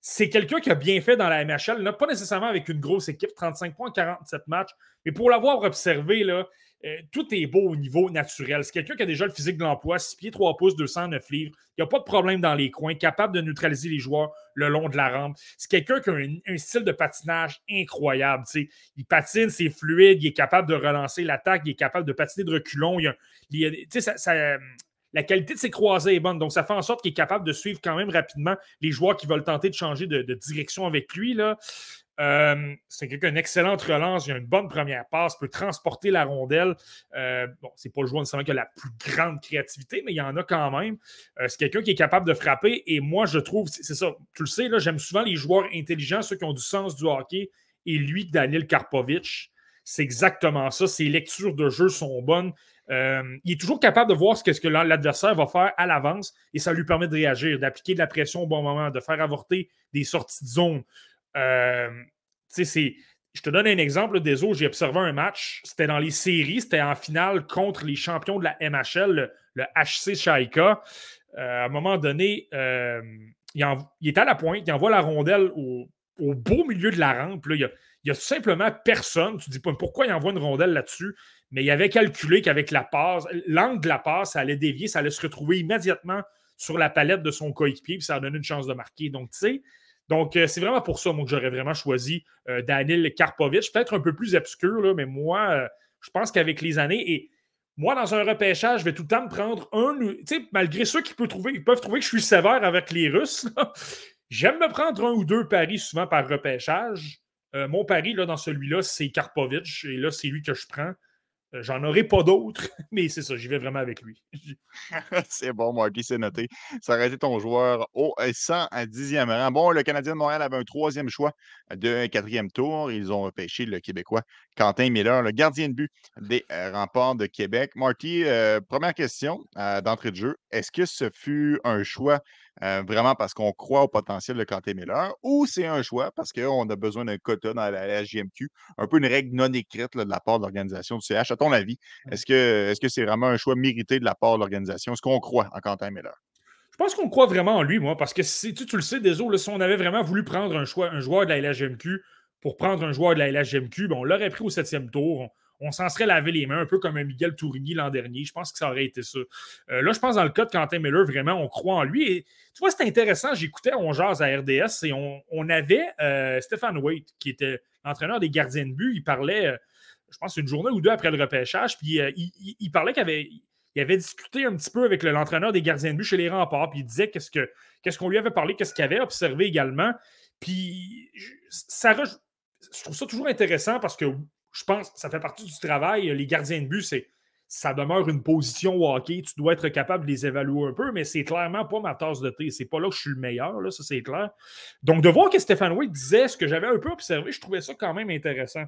c'est quelqu'un qui a bien fait dans la MHL, pas nécessairement avec une grosse équipe, 35 points, 47 matchs, mais pour l'avoir observé, là, euh, tout est beau au niveau naturel. C'est quelqu'un qui a déjà le physique de l'emploi, 6 pieds, 3 pouces, 209 livres. Il n'y a pas de problème dans les coins, capable de neutraliser les joueurs le long de la rampe. C'est quelqu'un qui a un, style de patinage incroyable. Il patine, c'est fluide, il est capable de relancer l'attaque, il est capable de patiner de reculons. Il ça, la qualité de ses croisés est bonne. Donc, ça fait en sorte qu'il est capable de suivre quand même rapidement les joueurs qui veulent tenter de changer de, direction avec lui. Euh, c'est quelqu'un excellente relance, il a une bonne première passe, peut transporter la rondelle. Euh, bon, c'est pas le joueur nécessairement qui a la plus grande créativité, mais il y en a quand même. Euh, c'est quelqu'un qui est capable de frapper. Et moi, je trouve, c'est ça, tu le sais, là, j'aime souvent les joueurs intelligents, ceux qui ont du sens du hockey. Et lui, Daniel Karpovic, c'est exactement ça. Ses lectures de jeu sont bonnes. Il est toujours capable de voir ce que l'adversaire va faire à l'avance et ça lui permet de réagir, d'appliquer de la pression au bon moment, de faire avorter des sorties de zone. Euh, je te donne un exemple des autres. J'ai observé un match, c'était dans les séries, c'était en finale contre les champions de la MHL, le, HC Shaika. Euh, à un moment donné, il, est à la pointe, il envoie la rondelle au, beau milieu de la rampe. il n'y a, simplement personne. Tu ne dis pas pourquoi il envoie une rondelle là-dessus? Mais il avait calculé qu'avec la passe, l'angle de la passe, ça allait dévier, ça allait se retrouver immédiatement sur la palette de son coéquipier, puis ça a donné une chance de marquer. Donc, tu sais, donc euh, c'est vraiment pour ça moi, que j'aurais vraiment choisi euh, Daniel Karpovic, peut-être un peu plus obscur, mais moi, euh, je pense qu'avec les années, et moi, dans un repêchage, je vais tout le temps me prendre un, tu sais, malgré ceux qui peuvent trouver, ils peuvent trouver que je suis sévère avec les Russes, j'aime me prendre un ou deux paris souvent par repêchage. mon pari, là, dans celui-là, c'est Karpovic, et là, c'est lui que je prends. Euh, j'en aurai pas d'autres, mais c'est ça, j'y vais vraiment avec lui. c'est bon, Marty, c'est noté. Ça aurait été ton joueur au 110e rang. Bon, le Canadien de Montréal avait un troisième choix de quatrième tour. Ils ont repêché le Québécois Quentin Miller, le gardien de but des euh, remparts de Québec. Marty, euh, première question d'entrée de jeu. Est-ce que ce fut un choix euh, vraiment parce qu'on croit au potentiel de Quentin Miller, ou c'est un choix parce qu'on a besoin d'un quota dans la, JMQ, un peu une règle non écrite de la part de l'organisation du CH. À ton avis, est-ce que c'est -ce c'est vraiment un choix mérité de la part de l'organisation? Est-ce qu'on croit en Quentin Miller? Je pense qu'on croit vraiment en lui, moi, parce que si tu, le sais, désolé, si on avait vraiment voulu prendre un, choix, un joueur de la LHGMQ pour prendre un joueur de la LHGMQ, ben, on l'aurait pris au septième tour on s'en serait lavé les mains, un peu comme un Miguel Tourigny l'an dernier. Je pense que ça aurait été ça. Euh, là, je pense dans le cas de Quentin Miller, vraiment, on croit en lui. Et tu vois, c'est intéressant. J'écoutais On Jazz à RDS et on, avait euh, Stéphane Waite, qui était l'entraîneur des gardiens de but. Il parlait, euh, je pense, une journée ou deux après le repêchage. Puis il, parlait qu'il avait, discuté un petit peu avec l'entraîneur des gardiens de but chez les remparts. Puis il disait qu'est-ce qu'on lui avait parlé, qu'est-ce qu'il avait observé également. Puis ça, je trouve ça toujours intéressant parce que je pense que ça fait partie du travail. Les gardiens de but, c'est ça demeure une position hockey. Tu dois être capable de les évaluer un peu, mais c'est clairement pas ma tasse de thé. C'est pas là que je suis le meilleur, ça c'est clair. Donc, de voir que Stéphane Wade disait ce que j'avais un peu observé, je trouvais ça quand même intéressant.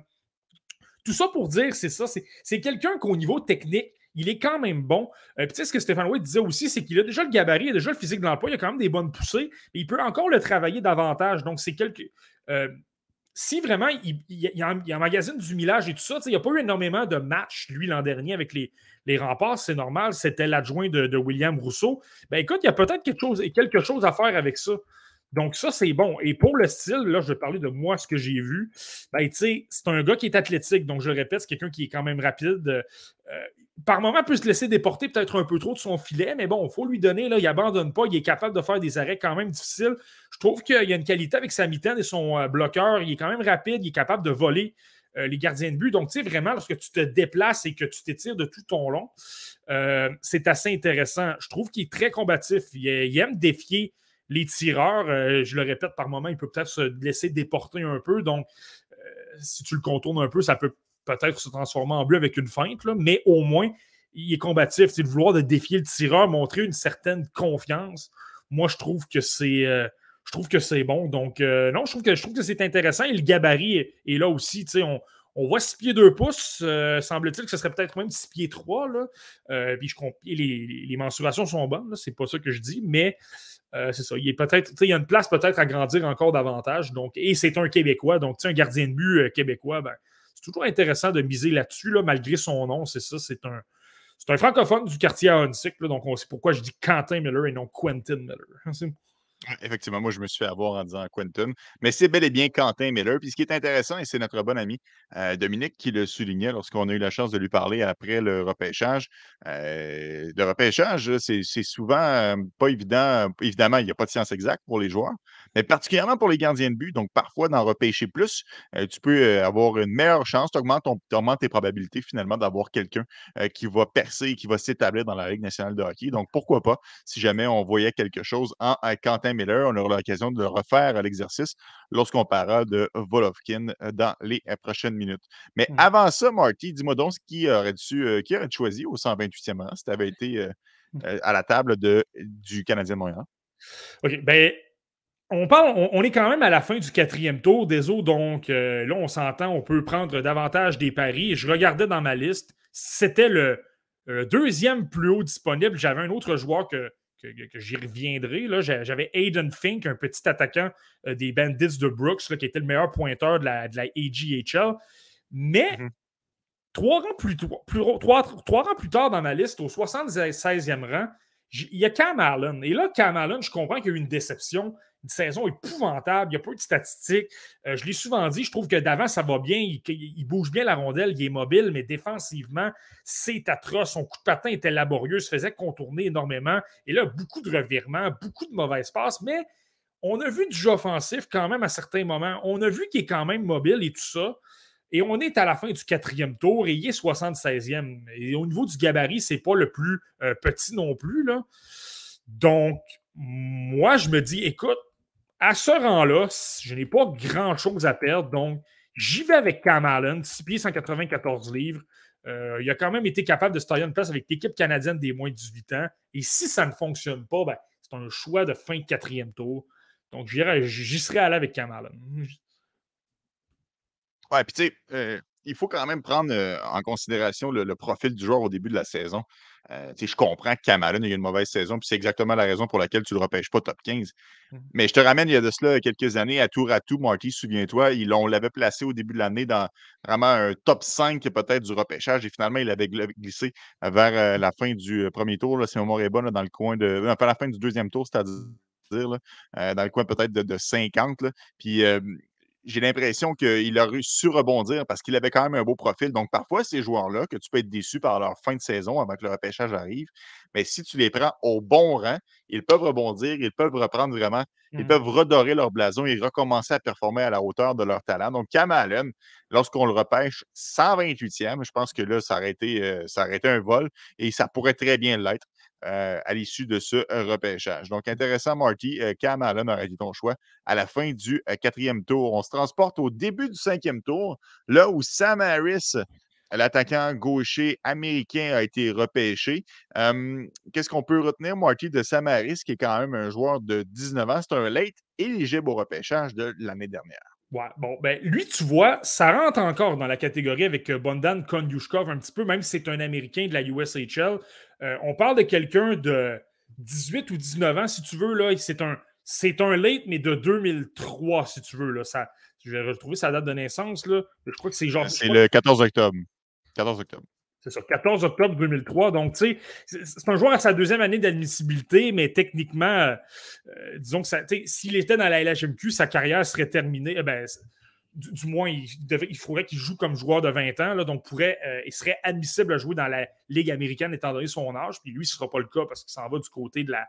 Tout ça pour dire, c'est ça, c'est quelqu'un qu'au niveau technique, il est quand même bon. Euh, puis tu sais, ce que Stéphane Wade disait aussi, c'est qu'il a déjà le gabarit, il a déjà le physique de l'emploi, il a quand même des bonnes poussées, et il peut encore le travailler davantage. Donc, c'est quelque. Euh, si vraiment il, il, il, emmagasine du millage et tout ça, il n'y a pas eu énormément de matchs, lui, l'an dernier, avec les, les remparts, c'est normal, c'était l'adjoint de, William Rousseau. Ben écoute, il y a peut-être quelque chose, quelque chose à faire avec ça. Donc, ça, c'est bon. Et pour le style, là, je vais parler de moi, ce que j'ai vu. Ben, c'est un gars qui est athlétique. Donc, je le répète, c'est quelqu'un qui est quand même rapide. Euh, par moment, peut se laisser déporter peut-être un peu trop de son filet, mais bon, il faut lui donner, là, il n'abandonne pas, il est capable de faire des arrêts quand même difficiles. Je trouve qu'il y a une qualité avec sa mitaine et son euh, bloqueur, il est quand même rapide, il est capable de voler euh, les gardiens de but. Donc, tu sais, vraiment, lorsque tu te déplaces et que tu t'étires de tout ton long, euh, c'est assez intéressant. Je trouve qu'il est très combatif, il, aime défier les tireurs. je le répète, par moment, il peut peut-être se laisser déporter un peu. Donc, si tu le contournes un peu, ça peut peut-être se transformer en bleu avec une feinte, mais au moins, il est combatif. C'est le vouloir de défier le tireur, montrer une certaine confiance. Moi, je trouve que c'est. Euh, bon. Donc, euh, non, je trouve que, c'est intéressant. Et le gabarit est, là aussi. On, on voit 6 pieds 2 pouces. Euh, semble-t-il que ce serait peut-être même 6 pieds 3. Là. puis je les, les, mensurations sont bonnes. C'est pas ça que je dis. Mais c'est ça. Il, est peut-être, il y a une place peut-être à grandir encore davantage. Donc, et c'est un Québécois. Donc, un gardien de but québécois, ben, c'est toujours intéressant de miser là-dessus, là, malgré son nom. C'est ça, c'est un, c'est un francophone du quartier Hunsick, donc on sait pourquoi je dis Quentin Miller et non Quentin Miller. Effectivement, moi, je me suis fait avoir en disant Quentin, mais c'est bel et bien Quentin Miller. Puis ce qui est intéressant, et c'est notre bon ami euh, Dominique qui le soulignait lorsqu'on a eu la chance de lui parler après le repêchage. Euh, le repêchage, c'est souvent euh, pas évident. Évidemment, il n'y a pas de science exacte pour les joueurs, mais particulièrement pour les gardiens de but. Donc, parfois, d'en repêcher plus, tu peux avoir une meilleure chance. Tu augmentes, tes probabilités finalement d'avoir quelqu'un qui va percer, qui va s'établir dans la Ligue nationale de hockey. Donc, pourquoi pas, si jamais on voyait quelque chose en Quentin Miller. On aura l'occasion de refaire l'exercice lorsqu'on parlera de Volovkin euh, dans les euh, prochaines minutes. Mais mmh. avant ça, Marty, dis-moi donc qui aurait euh, qui aurait choisi au 128e rang si tu avais été mmh. à la table de, du Canadien de Montréal? OK. Ben, on, parle, on, est quand même à la fin du quatrième tour des eaux, donc là, on s'entend, on peut prendre davantage des paris. Je regardais dans ma liste, c'était le, deuxième plus haut disponible. J'avais un autre joueur que, que, j'y reviendrai. J'avais Aiden Fink, un petit attaquant euh, des Bandits de Brooks, qui était le meilleur pointeur de la, de la AGHL. Mais mm-hmm. trois, rangs plus, trois, plus tard dans ma liste, au 76e rang, il y a Cam Allen. Et là, Cam Allen, je comprends qu'il y a eu une déception une saison épouvantable. Il n'y a pas eu de statistiques. Euh, je l'ai souvent dit, je trouve que d'avant, ça va bien. Il, bouge bien la rondelle, il est mobile, mais défensivement, c'est atroce. Son coup de patin était laborieux, se faisait contourner énormément. Et là, beaucoup de revirements, beaucoup de mauvaises passes, mais on a vu du jeu offensif quand même à certains moments. On a vu qu'il est quand même mobile et tout ça. Et on est à la fin du quatrième tour et il est 76e. Et au niveau du gabarit, c'est pas le plus euh, petit non plus. Là. Donc, moi, je me dis, écoute, à ce rang-là, je n'ai pas grand-chose à perdre. Donc, j'y vais avec Cam Allen, 6 pieds, 194 livres. Euh, il a quand même été capable de se tailler une place avec l'équipe canadienne des moins de 18 ans. Et si ça ne fonctionne pas, ben, c'est un choix de fin quatrième tour. Donc, j'y serais allé avec Cam Allen. Ouais, puis tu sais, euh, il faut quand même prendre euh, en considération le, profil du joueur au début de la saison. Euh, je comprends que Cameron a eu une mauvaise saison, puis c'est exactement la raison pour laquelle tu ne le repêches pas top 15. Mmh. Mais je te ramène il y a de cela quelques années, à tour à tout, Marty, souviens-toi, on l'avait placé au début de l'année dans vraiment un top 5 peut-être du repêchage, et finalement, il avait glissé vers euh, la fin du premier tour, là, si mon mémoire est bon, dans le coin de. Enfin, la fin du deuxième tour, c'est-à-dire. dans le coin peut-être de, 50. Puis j'ai l'impression qu'il a à rebondir parce qu'il avait quand même un beau profil. Donc, parfois, ces joueurs-là, que tu peux être déçu par leur fin de saison avant que le repêchage arrive, mais si tu les prends au bon rang, ils peuvent rebondir, ils peuvent reprendre vraiment, ils mmh. peuvent redorer leur blason et recommencer à performer à la hauteur de leur talent. Donc, Cam Allen, lorsqu'on le repêche 128e, je pense que là, ça aurait été, euh, ça aurait été un vol et ça pourrait très bien l'être. Euh, à l'issue de ce euh, repêchage. Donc, intéressant, Marty. Euh, Cam Allen aurait été ton choix à la fin du quatrième tour. On se transporte au début du cinquième tour, là où Sam Harris, l'attaquant gaucher américain, a été repêché. Qu'est-ce qu'on peut retenir, Marty, de Sam Harris, qui est quand même un joueur de 19 ans? C'est un late éligible au repêchage de l'année dernière. Ouais, bon, ben lui, tu vois, ça rentre encore dans la catégorie avec euh, Bondan Konyushkov un petit peu, même si c'est un Américain de la USHL. Euh, on parle de quelqu'un de 18 ou 19 ans, si tu veux. là. C'est un, c'est un late, mais de 2003, si tu veux. Là. Ça, je vais retrouver sa date de naissance. Là. Je crois que c'est genre. C'est le 14 octobre. 14 octobre. C'est ça, 14 octobre 2003. Donc, tu sais, c'est un joueur à sa deuxième année d'admissibilité, mais techniquement, euh, euh, disons que s'il était dans la LHMQ, sa carrière serait terminée. Eh ben, du, moins, il, il faudrait qu'il joue comme joueur de 20 ans, là, donc pourrait, euh, il serait admissible à jouer dans la Ligue américaine étant donné son âge. Puis lui, ce ne sera pas le cas parce qu'il s'en va du côté de la,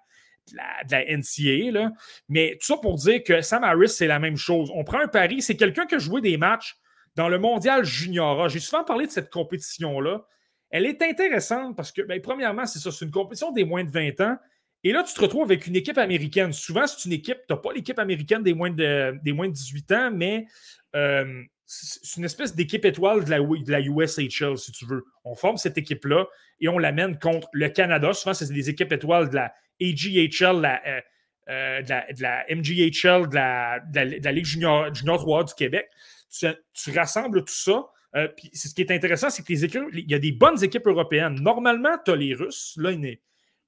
de la, NCAA. Là. Mais tout ça pour dire que Sam Harris, c'est la même chose. On prend un pari, c'est quelqu'un qui a joué des matchs dans le mondial junior. J'ai souvent parlé de cette compétition-là. Elle est intéressante parce que, ben, premièrement, c'est ça, c'est une compétition des moins de 20 ans. Et là, tu te retrouves avec une équipe américaine. Souvent, c'est une équipe, tu n'as pas l'équipe américaine des moins, de, des moins de 18 ans, mais euh, c'est une espèce d'équipe étoile de la, USHL, si tu veux. On forme cette équipe-là et on l'amène contre le Canada. Souvent, c'est des équipes étoiles de la AGHL, euh, euh, de, la, MGHL, de la, Ligue junior, junior 3 du Québec. Tu rassembles tout ça euh, ce qui est intéressant, c'est que il y a des bonnes équipes européennes. Normalement, tu as les Russes. Là,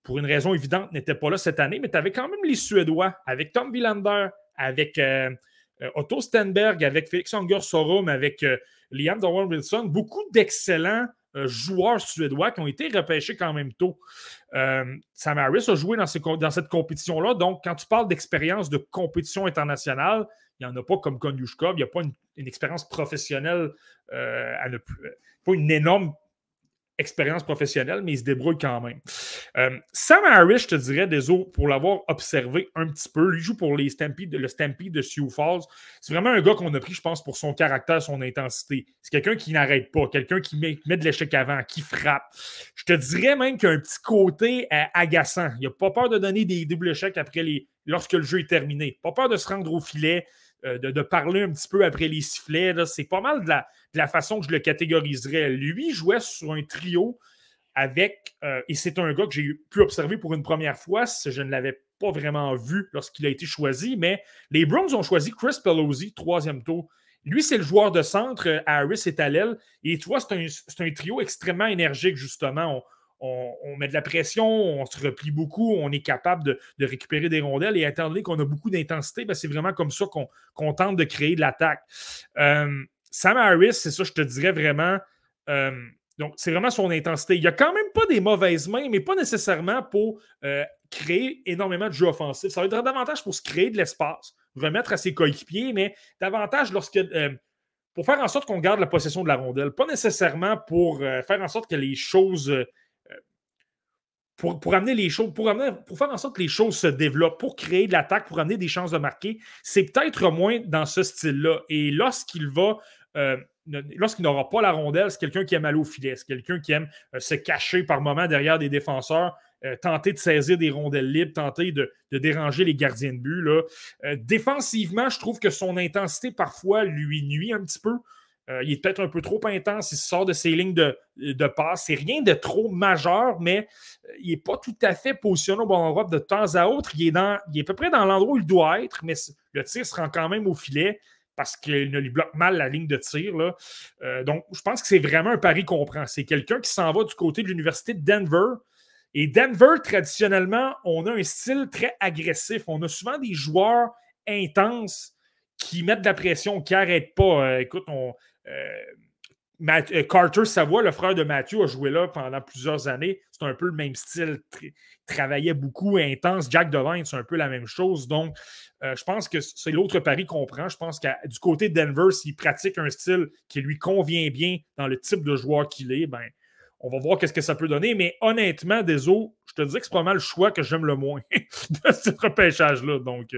pour une raison évidente, n'étaient pas là cette année, mais tu avais quand même les Suédois avec Tom Willander, avec euh, Otto Stenberg, avec Félix Unger Sorum, avec Liam Dowan Wilson, beaucoup d'excellents joueurs suédois qui ont été repêchés quand même tôt. Sam Harris a joué dans, cette compétition-là. Donc, quand tu parles d'expérience de compétition internationale, il n'y en a pas comme Konyushkov. Il n'y a pas une, expérience professionnelle, à ne plus, pas une énorme expérience professionnelle, mais il se débrouille quand même. Euh, Sam Harris, je te dirais, désolé pour l'avoir observé un petit peu. Il joue pour les le Stampede de Sioux Falls. C'est vraiment un gars qu'on a pris, je pense, pour son caractère, son intensité. C'est quelqu'un qui n'arrête pas, quelqu'un qui met, de l'échec avant, qui frappe. Je te dirais même qu'il a un petit côté euh, agaçant. Il n'a pas peur de donner des doubles échecs après les, lorsque le jeu est terminé. Pas peur de se rendre au filet. Euh, de, parler un petit peu après les sifflets. C'est pas mal de la, façon que je le catégoriserais. Lui jouait sur un trio avec, euh, et c'est un gars que j'ai pu observer pour une première fois, je ne l'avais pas vraiment vu lorsqu'il a été choisi, mais les Browns ont choisi Chris Pelosi, troisième tour. Lui, c'est le joueur de centre, Harris est à l'aile, et tu vois, c'est un, un, trio extrêmement énergique, justement met de la pression, on se replie beaucoup, on est capable de, récupérer des rondelles. Et étant donné qu'on a beaucoup d'intensité, ben, c'est vraiment comme ça qu'on tente de créer de l'attaque. Euh, Sam Harris, c'est ça, je te dirais vraiment. Euh, donc, c'est vraiment son intensité. Il n'y a quand même pas des mauvaises mains, mais pas nécessairement pour euh, créer énormément de jeux offensifs. Ça va être davantage pour se créer de l'espace, remettre à ses coéquipiers, mais davantage lorsque pour faire en sorte qu'on garde la possession de la rondelle. Pas nécessairement pour faire en sorte que les choses pour, amener les choses, pour, pour faire en sorte que les choses se développent, pour créer de l'attaque, pour amener des chances de marquer, c'est peut-être moins dans ce style-là. Et lorsqu'il va, euh, lorsqu'il n'aura pas la rondelle, c'est quelqu'un qui aime aller au filet, c'est quelqu'un qui aime euh, se cacher par moments derrière des défenseurs, euh, tenter de saisir des rondelles libres, tenter de, déranger les gardiens de but. Défensivement, je trouve que son intensité parfois lui nuit un petit peu. Euh, il est peut-être un peu trop intense, il sort de ses lignes de, de passe. C'est rien de trop majeur, mais euh, il n'est pas tout à fait positionné au bon endroit de temps à autre. Il est, dans, il est à peu près dans l'endroit où il doit être, mais le tir se rend quand même au filet parce qu'il ne lui bloque mal la ligne de tir. Euh, donc, je pense que c'est vraiment un pari qu'on prend. C'est quelqu'un qui s'en va du côté de l'Université de Denver. Et Denver, traditionnellement, on a un style très agressif. On a souvent des joueurs intenses qui mettent de la pression, qui n'arrêtent pas. écoute, on, euh, euh, Carter Savoie, le frère de Matthew, a joué là pendant plusieurs années. C'est un peu le même style. travaillait beaucoup, intense. Jack Devine, c'est un peu la même chose. Donc, euh, je pense que c'est l'autre pari qu'on prend. Je pense que du côté de Denver, s'il pratique un style qui lui convient bien dans le type de joueur qu'il est, ben, on va voir qu'est-ce que ça peut donner. Mais honnêtement, Deso, je te dis que c'est pas le choix que j'aime le moins de ce repêchage-là. Donc,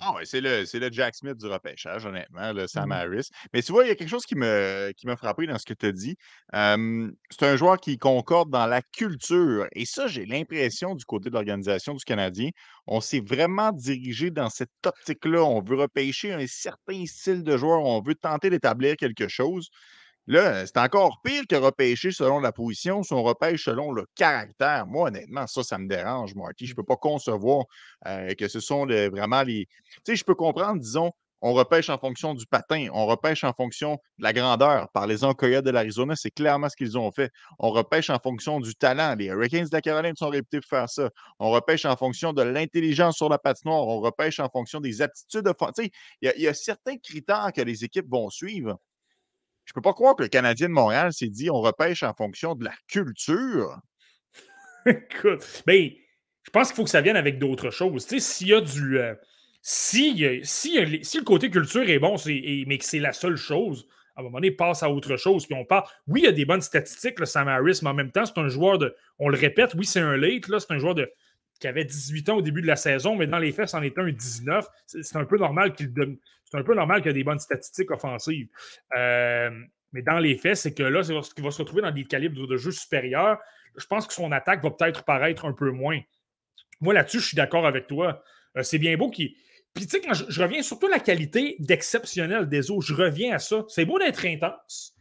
ah c'est le, le, Jack Smith du repêchage, honnêtement, le Sam mmh Harris. Mais tu vois, il y a quelque chose qui m'a qui frappé dans ce que tu as dit. c'est un joueur qui concorde dans la culture. Et ça, j'ai l'impression du côté de l'organisation du Canadien, on s'est vraiment dirigé dans cette optique-là. On veut repêcher un certain style de joueur, on veut tenter d'établir quelque chose. Là, c'est encore pire que repêcher selon la position, si on repêche selon le caractère. Moi, honnêtement, ça, ça me dérange, Marty. Je ne peux pas concevoir euh, que ce sont vraiment les. Tu sais, je peux comprendre, disons, on repêche en fonction du patin, on repêche en fonction de la grandeur. Par les Coyotes de l'Arizona, c'est clairement ce qu'ils ont fait. On repêche en fonction du talent. Les Hurricanes de la Caroline sont réputés pour faire ça. On repêche en fonction de l'intelligence sur la patinoire. On repêche en fonction des aptitudes de. Tu sais, il y, a certains critères que les équipes vont suivre. Je peux pas croire que le Canadien de Montréal s'est dit on repêche en fonction de la culture. Écoute, ben, je pense qu'il faut que ça vienne avec d'autres choses. Tu sais, s'il y a du. Euh, si, si, le côté culture est bon, mais que c'est la seule chose, à un moment donné, passe à autre chose. Puis on parle. Oui, il y a des bonnes statistiques, le Sam Harris, mais en même temps, c'est un joueur de. On le répète, oui, c'est un late, c'est un joueur de qui avait 18 ans au début de la saison, mais dans les faits, c'en est un 19. C'est un peu normal qu'il donne. C'est un peu normal qu'il ait des bonnes statistiques offensives. Euh, mais dans les faits, c'est que là, c'est qu'il va se retrouver dans des calibres de jeu supérieurs. Je pense que son attaque va peut-être paraître un peu moins. Moi, là-dessus, je suis d'accord avec toi. Euh, c'est bien beau qu'il. Puis, tu sais, quand je, reviens surtout à la qualité d'exceptionnel des eaux, je reviens à ça. C'est beau d'être intense,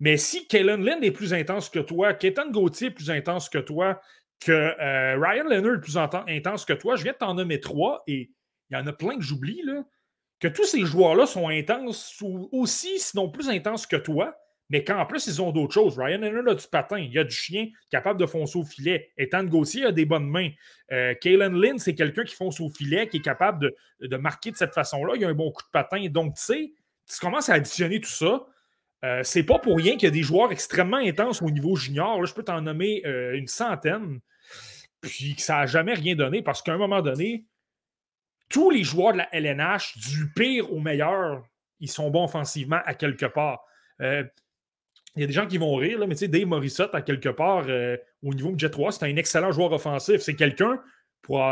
mais si Kellen Lynn est plus intense que toi, Ketan Gauthier est plus intense que toi, que euh, Ryan Leonard est plus intense que toi, je viens de t'en nommer trois et il y en a plein que j'oublie, là que tous ces joueurs-là sont intenses aussi, sinon plus intenses que toi, mais qu'en plus, ils ont d'autres choses. Ryan Leonard a du patin, il y a du chien capable de foncer au filet. Ethan Gauthier a des bonnes mains. Euh, Kalen Lynn, c'est quelqu'un qui fonce au filet, qui est capable de, marquer de cette façon-là. Il a un bon coup de patin. Donc, tu sais, tu commences à additionner tout ça. Euh, c'est pas pour rien qu'il y a des joueurs extrêmement intenses au niveau junior. Je peux t'en nommer euh, une centaine. Puis que ça n'a jamais rien donné parce qu'à un moment donné, tous les joueurs de la LNH, du pire au meilleur, ils sont bons offensivement à quelque part. Euh, il y a des gens qui vont rire, mais tu sais, Dave Morissette, à quelque part, euh, au niveau de Jet 3, c'est un excellent joueur offensif. C'est quelqu'un, pour,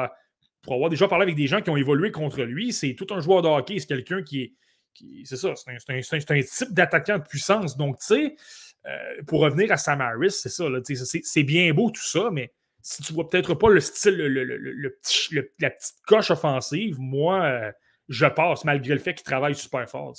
pour, avoir déjà parlé avec des gens qui ont évolué contre lui, c'est tout un joueur de hockey. C'est quelqu'un qui est. c'est ça, c'est un, un, type d'attaquant de puissance. Donc, tu sais, euh, pour revenir à Samaris, c'est ça, c'est bien beau tout ça, mais si tu vois peut-être pas le style, le, petit, la petite coche offensive, moi, euh, je passe malgré le fait qu'il travaille super fort.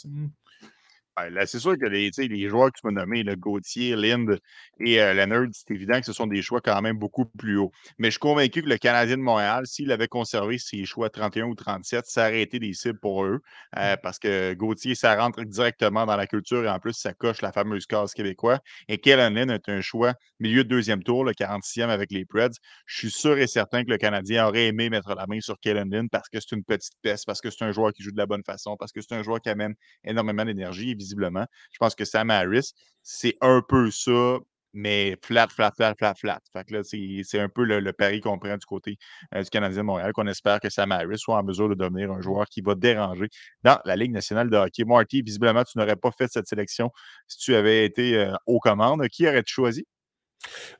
C'est sûr que les, les joueurs que tu m'as nommés, le Gauthier, Lind et euh, Leonard, c'est évident que ce sont des choix quand même beaucoup plus hauts. Mais je suis convaincu que le Canadien de Montréal, s'il avait conservé ses choix 31 ou 37, ça aurait été des cibles pour eux. Euh, mmh. parce que Gauthier, ça rentre directement dans la culture et en plus, ça coche la fameuse case québécoise. Et Kellen Lynn est un choix milieu de deuxième tour, le 46e avec les Preds. Je suis sûr et certain que le Canadien aurait aimé mettre la main sur Kellen Lynn parce que c'est une petite peste, parce que c'est un joueur qui joue de la bonne façon, parce que c'est un joueur qui amène énormément d'énergie, visiblement. Je pense que Sam Harris, c'est un peu ça mais flat, flat, flat, flat, flat. Fait que là, c'est un peu le, pari qu'on prend du côté euh, du Canadien de Montréal, qu'on espère que Sam Harris soit en mesure de devenir un joueur qui va déranger dans la Ligue nationale de hockey. Marty, visiblement, tu n'aurais pas fait cette sélection si tu avais été euh, aux commandes. Qui aurais-tu choisi?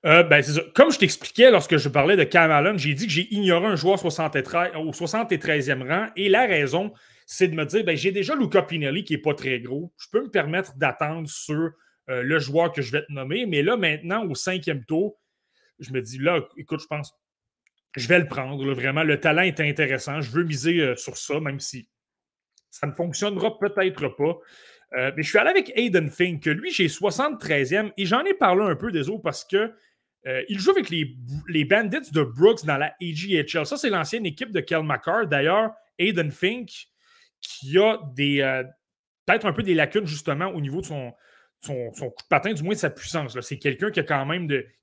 Euh, ben, Comme je t'expliquais lorsque je parlais de Cam Allen, j'ai dit que j'ai ignoré un joueur 73, au 73e rang. Et la raison, c'est de me dire, ben, j'ai déjà Luca Pinelli qui n'est pas très gros. Je peux me permettre d'attendre sur euh, le joueur que je vais te nommer. Mais là, maintenant, au cinquième tour, je me dis, là, écoute, je pense, je vais le prendre. vraiment, le talent est intéressant. Je veux miser euh, sur ça, même si ça ne fonctionnera peut-être pas. Euh, mais je suis allé avec Aiden Fink, lui, j'ai 73e, et j'en ai parlé un peu des autres parce que il joue avec les, les, Bandits de Brooks dans la AGHL. Ça, c'est l'ancienne équipe de Kel McCarr. D'ailleurs, Aiden Fink, qui a des peut-être un peu des lacunes justement au niveau de son, son, coup de patin, du moins de sa puissance. C'est quelqu'un qui,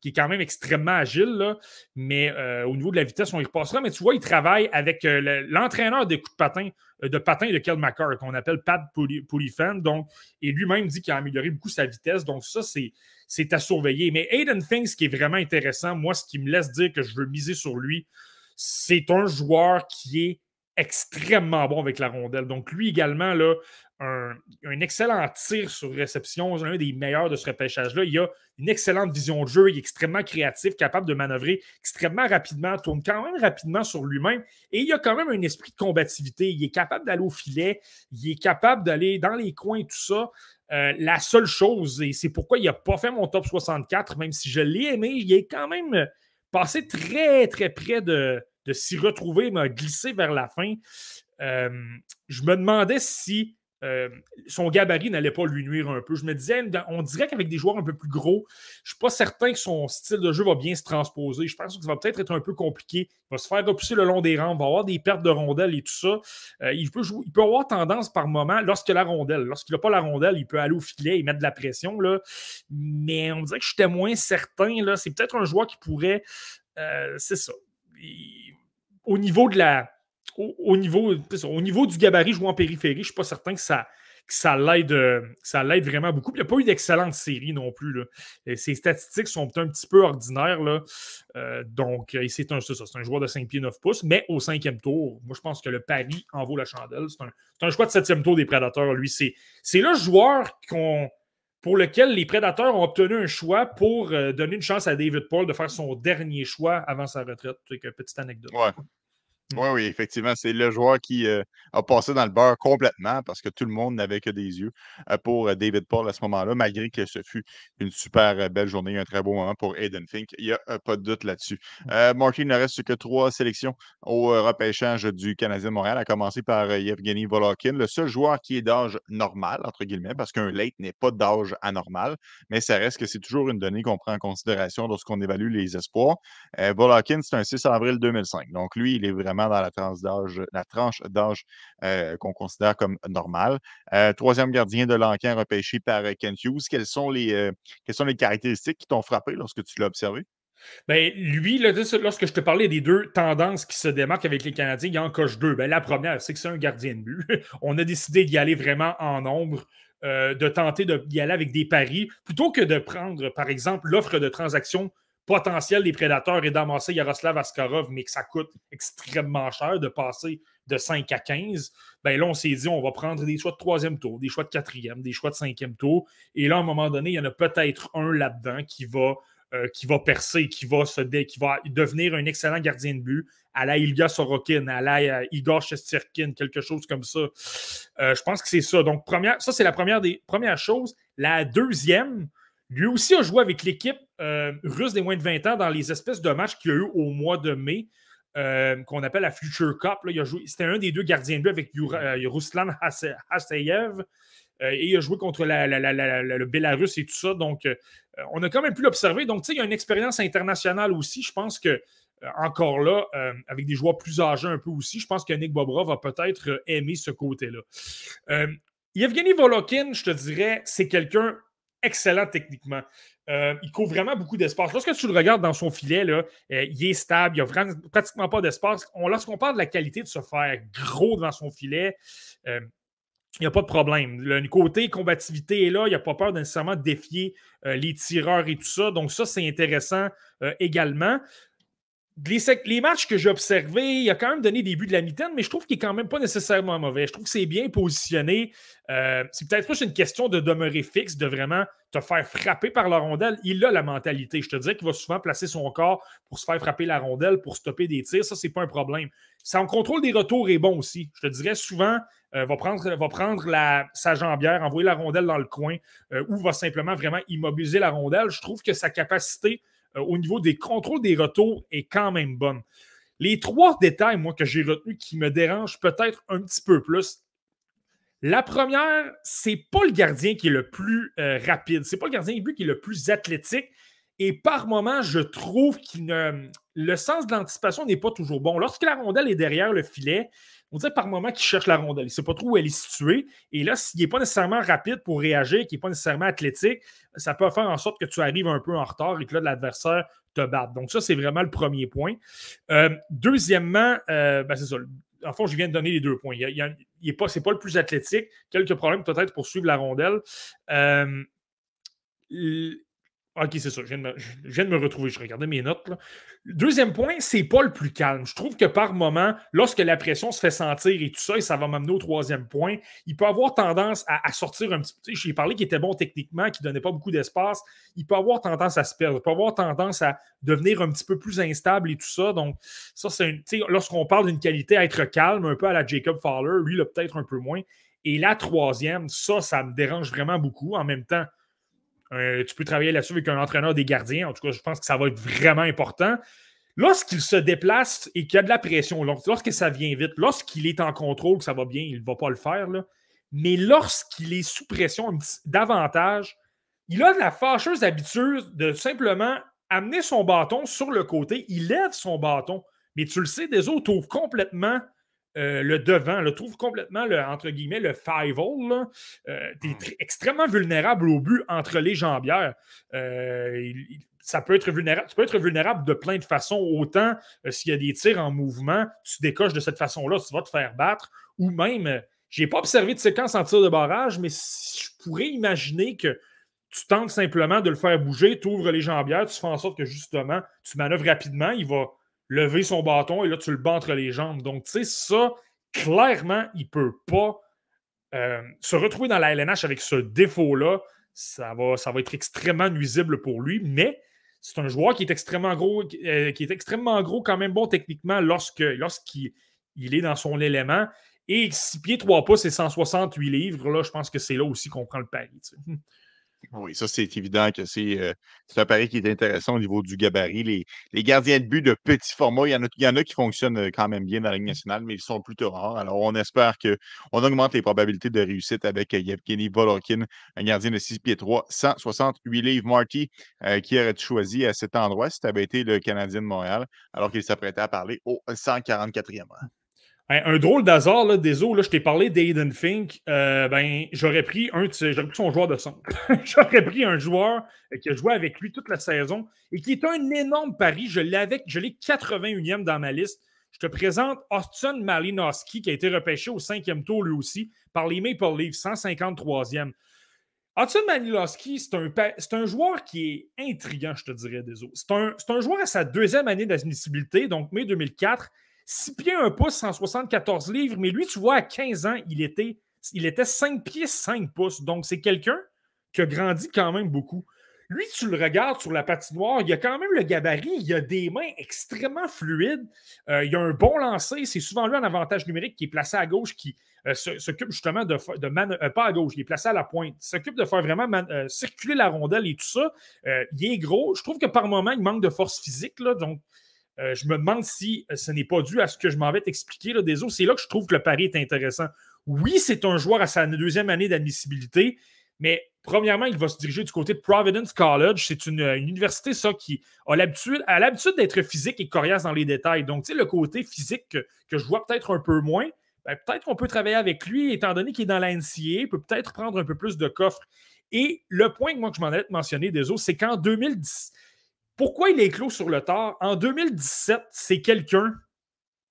qui est quand même extrêmement agile, là, mais euh, au niveau de la vitesse, on y repassera. Mais tu vois, il travaille avec euh, l'entraîneur des coups de patin, euh, de patin de Kel McCarr, qu'on appelle Pat Poulifan. Donc, et lui-même dit qu'il a amélioré beaucoup sa vitesse. Donc, ça, c'est à surveiller. Mais Aiden ce qui est vraiment intéressant, moi, ce qui me laisse dire que je veux miser sur lui, c'est un joueur qui est extrêmement bon avec la rondelle. Donc, lui également, un, excellent tir sur réception, un des meilleurs de ce repêchage-là. Il a une excellente vision de jeu, il est extrêmement créatif, capable de manœuvrer extrêmement rapidement, tourne quand même rapidement sur lui-même et il a quand même un esprit de combativité. Il est capable d'aller au filet, il est capable d'aller dans les coins tout ça. Euh, la seule chose, et c'est pourquoi il n'a pas fait mon top 64, même si je l'ai aimé, il est quand même passé très, très près de, de s'y retrouver, m'a glissé vers la fin. Euh, je me demandais si euh, son gabarit n'allait pas lui nuire un peu. Je me disais, on dirait qu'avec des joueurs un peu plus gros, je ne suis pas certain que son style de jeu va bien se transposer. Je pense que ça va peut-être être un peu compliqué. Il va se faire repousser le long des il va avoir des pertes de rondelles et tout ça. Euh, il, peut avoir tendance par moment, lorsqu'il a la rondelle, lorsqu'il n'a pas la rondelle, il peut aller au filet et mettre de la pression. Là. Mais on dirait que j'étais moins certain. C'est peut-être un joueur qui pourrait. C'est ça. Au niveau de la au, niveau, au niveau du gabarit jouant en périphérie, je ne suis pas certain que ça, ça l'aide euh, vraiment beaucoup. il n'y a pas eu d'excellente série non plus. Là. ses statistiques sont un petit peu ordinaires. Là. Euh, donc, c'est un, un joueur de 5 pieds 9 pouces, mais au cinquième tour, moi je pense que le pari en vaut la chandelle. C'est un, un, choix de septième tour des Prédateurs. Lui, c'est le joueur pour lequel les Prédateurs ont obtenu un choix pour euh, donner une chance à David Paul de faire son dernier choix avant sa retraite. Une petite anecdote. Oui, oui, effectivement, c'est le joueur qui euh, a passé dans le beurre complètement parce que tout le monde n'avait que des yeux euh, pour euh, David Paul à ce moment-là, malgré que ce fut une super belle journée, un très beau moment pour Aiden Fink. Il n'y a pas de doute là-dessus. Mmh. Marky, il ne reste que trois sélections au repêchage du Canadien de Montréal, à commencer par Yevgeny Volokin, le seul joueur qui est d'âge normal, entre guillemets, parce qu'un late n'est pas d'âge anormal, mais ça reste que c'est toujours une donnée qu'on prend en considération lorsqu'on évalue les espoirs. Volokin, c'est un 6 avril 2005. Donc, lui, il est vraiment dans la tranche d'âge, la tranche d'âge qu'on considère comme normale. troisième gardien de l'enquête repêché par Kent Hughes. Quelles sont les, quelles sont les caractéristiques qui t'ont frappé lorsque tu l'as observé? Ben, lui, lorsque je te parlais des deux tendances qui se démarquent avec les Canadiens, il y en coche deux. Ben, la première, c'est que c'est un gardien de but. On a décidé d'y aller vraiment en nombre, euh, de tenter d'y aller avec des paris, plutôt que de prendre, par exemple, l'offre de transaction potentielle des prédateurs et d'amasser Yaroslav Askarov, mais que ça coûte extrêmement cher de passer de 5 à 15. Ben là, on s'est dit, on va prendre des choix de troisième tour, des choix de quatrième, des choix de cinquième tour. Et là, à un moment donné, il y en a peut-être un là-dedans qui va euh, qui percer, qui va, se qui va devenir un excellent gardien de but à la Ilya Sorokin, à la euh, Igor Shestirkin, quelque chose comme ça. Euh, je pense que c'est ça. Donc, première, ça, c'est la première des premières choses. La deuxième, lui aussi a joué avec l'équipe russe des moins de 20 ans dans les espèces de matchs qu'il y a eu au mois de mai. qu'on appelle la Future Cup. C'était un des deux gardiens de but avec Ruslan Haseyev. Euh, et il a joué contre le Bélarus et tout ça. Donc, euh, on a quand même pu l'observer. Donc, tu sais, il y a une expérience internationale aussi. Je pense que, euh, encore là, avec des joueurs plus âgés un peu aussi, je pense que Nick Bobra va peut-être aimer ce côté-là. Yevgeny Volokin, je te dirais, c'est quelqu'un excellent techniquement. il couvre vraiment beaucoup d'espace. Lorsque tu le regardes dans son filet, là, il est stable, il n'y a pratiquement pas d'espace. Lorsqu'on parle de la qualité de se faire gros dans son filet, il n'y a pas de problème. Le côté combativité est là. Il n'y a pas peur nécessairement de défier euh, les tireurs et tout ça. Donc, ça, c'est intéressant euh, également. Les, matchs que j'ai observés, il a quand même donné des buts de la mi-temps, mais je trouve qu'il n'est quand même pas nécessairement mauvais. Je trouve que c'est bien positionné. Euh, c'est peut-être plus une question de demeurer fixe, de vraiment te faire frapper par la rondelle. Il a la mentalité. Je te dirais qu'il va souvent placer son corps pour se faire frapper la rondelle, pour stopper des tirs. Ça, c'est pas un problème. Son contrôle des retours est bon aussi. Je te dirais souvent, euh, va prendre, va prendre sa jambière, envoyer la rondelle dans le coin euh, ou va simplement vraiment immobiliser la rondelle. Je trouve que sa capacité euh, au niveau des contrôles des retours est quand même bonne. Les trois détails, moi, que j'ai retenus qui me dérangent peut-être un petit peu plus. La première, c'est pas le gardien qui est le plus rapide. C'est pas le gardien qui est le plus athlétique. Et par moment, je trouve que le sens de l'anticipation n'est pas toujours bon. Lorsque la rondelle est derrière le filet, on dirait par moment qu'il cherche la rondelle. Il ne sait pas trop où elle est située. Et là, s'il n'est pas nécessairement rapide pour réagir, qu'il n'est pas nécessairement athlétique, ça peut faire en sorte que tu arrives un peu en retard et que là, l'adversaire te batte. Donc, ça, c'est vraiment le premier point. Euh, deuxièmement, euh, ben, c'est ça. En fond, je viens de donner les deux points. Il n'est pas, pas le plus athlétique. Quelques problèmes peut-être pour suivre la rondelle. Euh, Ok, c'est ça. Je viens, de me, retrouver. Je regardais mes notes. Deuxième point, c'est pas le plus calme. Je trouve que par moment, lorsque la pression se fait sentir et tout ça, et ça va m'amener au troisième point, il peut avoir tendance à, sortir un petit peu. J'ai parlé qu'il était bon techniquement, qu'il donnait pas beaucoup d'espace. Il peut avoir tendance à se perdre. Il peut avoir tendance à devenir un petit peu plus instable et tout ça. Donc, ça, c'est lorsqu'on parle d'une qualité à être calme, un peu à la Jacob Fowler, lui, là, peut-être un peu moins. Et la troisième, ça, ça me dérange vraiment beaucoup. En même temps, euh, tu peux travailler là-dessus avec un entraîneur des gardiens. En tout cas, je pense que ça va être vraiment important. Lorsqu'il se déplace et qu'il y a de la pression, lorsque ça vient vite, lorsqu'il est en contrôle, que ça va bien, il ne va pas le faire. Mais lorsqu'il est sous pression davantage, il a la fâcheuse habitude de simplement amener son bâton sur le côté. Il lève son bâton. Mais tu le sais, des autres complètement euh, le devant, le trouve complètement, le, entre guillemets, le five hole. Euh, tu es hmm. extrêmement vulnérable au but entre les jambières. Euh, ça peut être vulnérable. Tu peux être vulnérable de plein de façons. Autant s'il y a des tirs en mouvement, tu décoches de cette façon-là, tu vas te faire battre. Ou même, je n'ai pas observé de séquence en tir de barrage, mais je pourrais imaginer que tu tentes simplement de le faire bouger, tu ouvres les jambières, tu fais en sorte que justement, tu manœuvres rapidement, il va lever son bâton et là, tu le bats entre les jambes. Donc, tu sais, ça, clairement, il ne peut pas euh, se retrouver dans la LNH avec ce défaut-là. Ça va, ça va être extrêmement nuisible pour lui, mais c'est un joueur qui est extrêmement gros, euh, qui est extrêmement gros, quand même bon techniquement lorsque, lorsqu'il il est dans son élément. Et 6 pieds 3 pouces et 168 livres, là, je pense que c'est là aussi qu'on prend le pari. Oui, ça, c'est évident que c'est euh, c'est un pari qui est intéressant au niveau du gabarit. Les, les gardiens de but de petit format, il y en a, il y en a qui fonctionnent euh, quand même bien dans la Ligue nationale, mais ils sont plutôt rares. Alors, on espère qu'on augmente les probabilités de réussite avec euh, Yevgeny Volokin, un gardien de 6 pieds 3, 168 livres. Marty, qui aurait choisi à cet endroit si tu avais été le Canadien de Montréal, alors qu'il s'apprêtait à parler au 144e rang? Un, drôle d'hasard, là, là, je t'ai parlé d'Aiden Fink. Euh, ben, j'aurais pris un pris son joueur de centre. j'aurais pris un joueur qui a joué avec lui toute la saison et qui est un énorme pari. Je l'avais, je l'ai 81e dans ma liste. Je te présente Austin Malinowski, qui a été repêché au cinquième tour lui aussi par les Maple Leafs, 153e. Austin Malinowski, c'est un, c'est un joueur qui est intriguant, je te dirais, désolé. C'est un, c'est un joueur à sa deuxième année d'admissibilité, donc mai 2004. 6 pieds 1 pouce, 174 livres, mais lui, tu vois, à 15 ans, il était, il était 5 pieds 5 pouces. Donc, c'est quelqu'un qui a grandi quand même beaucoup. Lui, tu le regardes sur la patinoire, il a quand même le gabarit, il a des mains extrêmement fluides, euh, il a un bon lancer, c'est souvent lui un avantage numérique qui est placé à gauche, qui euh, s'occupe justement de, de euh, pas à gauche, il est placé à la pointe, s'occupe de faire vraiment circuler la rondelle et tout ça. il est gros, je trouve que par moment, il manque de force physique, là, donc euh, je me demande si euh, ce n'est pas dû à ce que je m'en vais t'expliquer, des C'est là que je trouve que le pari est intéressant. Oui, c'est un joueur à sa deuxième année d'admissibilité, mais premièrement, il va se diriger du côté de Providence College. C'est une, université, ça, qui a l'habitude, d'être physique et coriace dans les détails. Donc, tu sais, le côté physique que, je vois peut-être un peu moins, ben, peut-être qu'on peut travailler avec lui, étant donné qu'il est dans la NCA, peut peut-être prendre un peu plus de coffre. Et le point que moi que je m'en ai mentionné, des c'est qu'en 2010, pourquoi il est clos sur le tard? En 2017, c'est quelqu'un,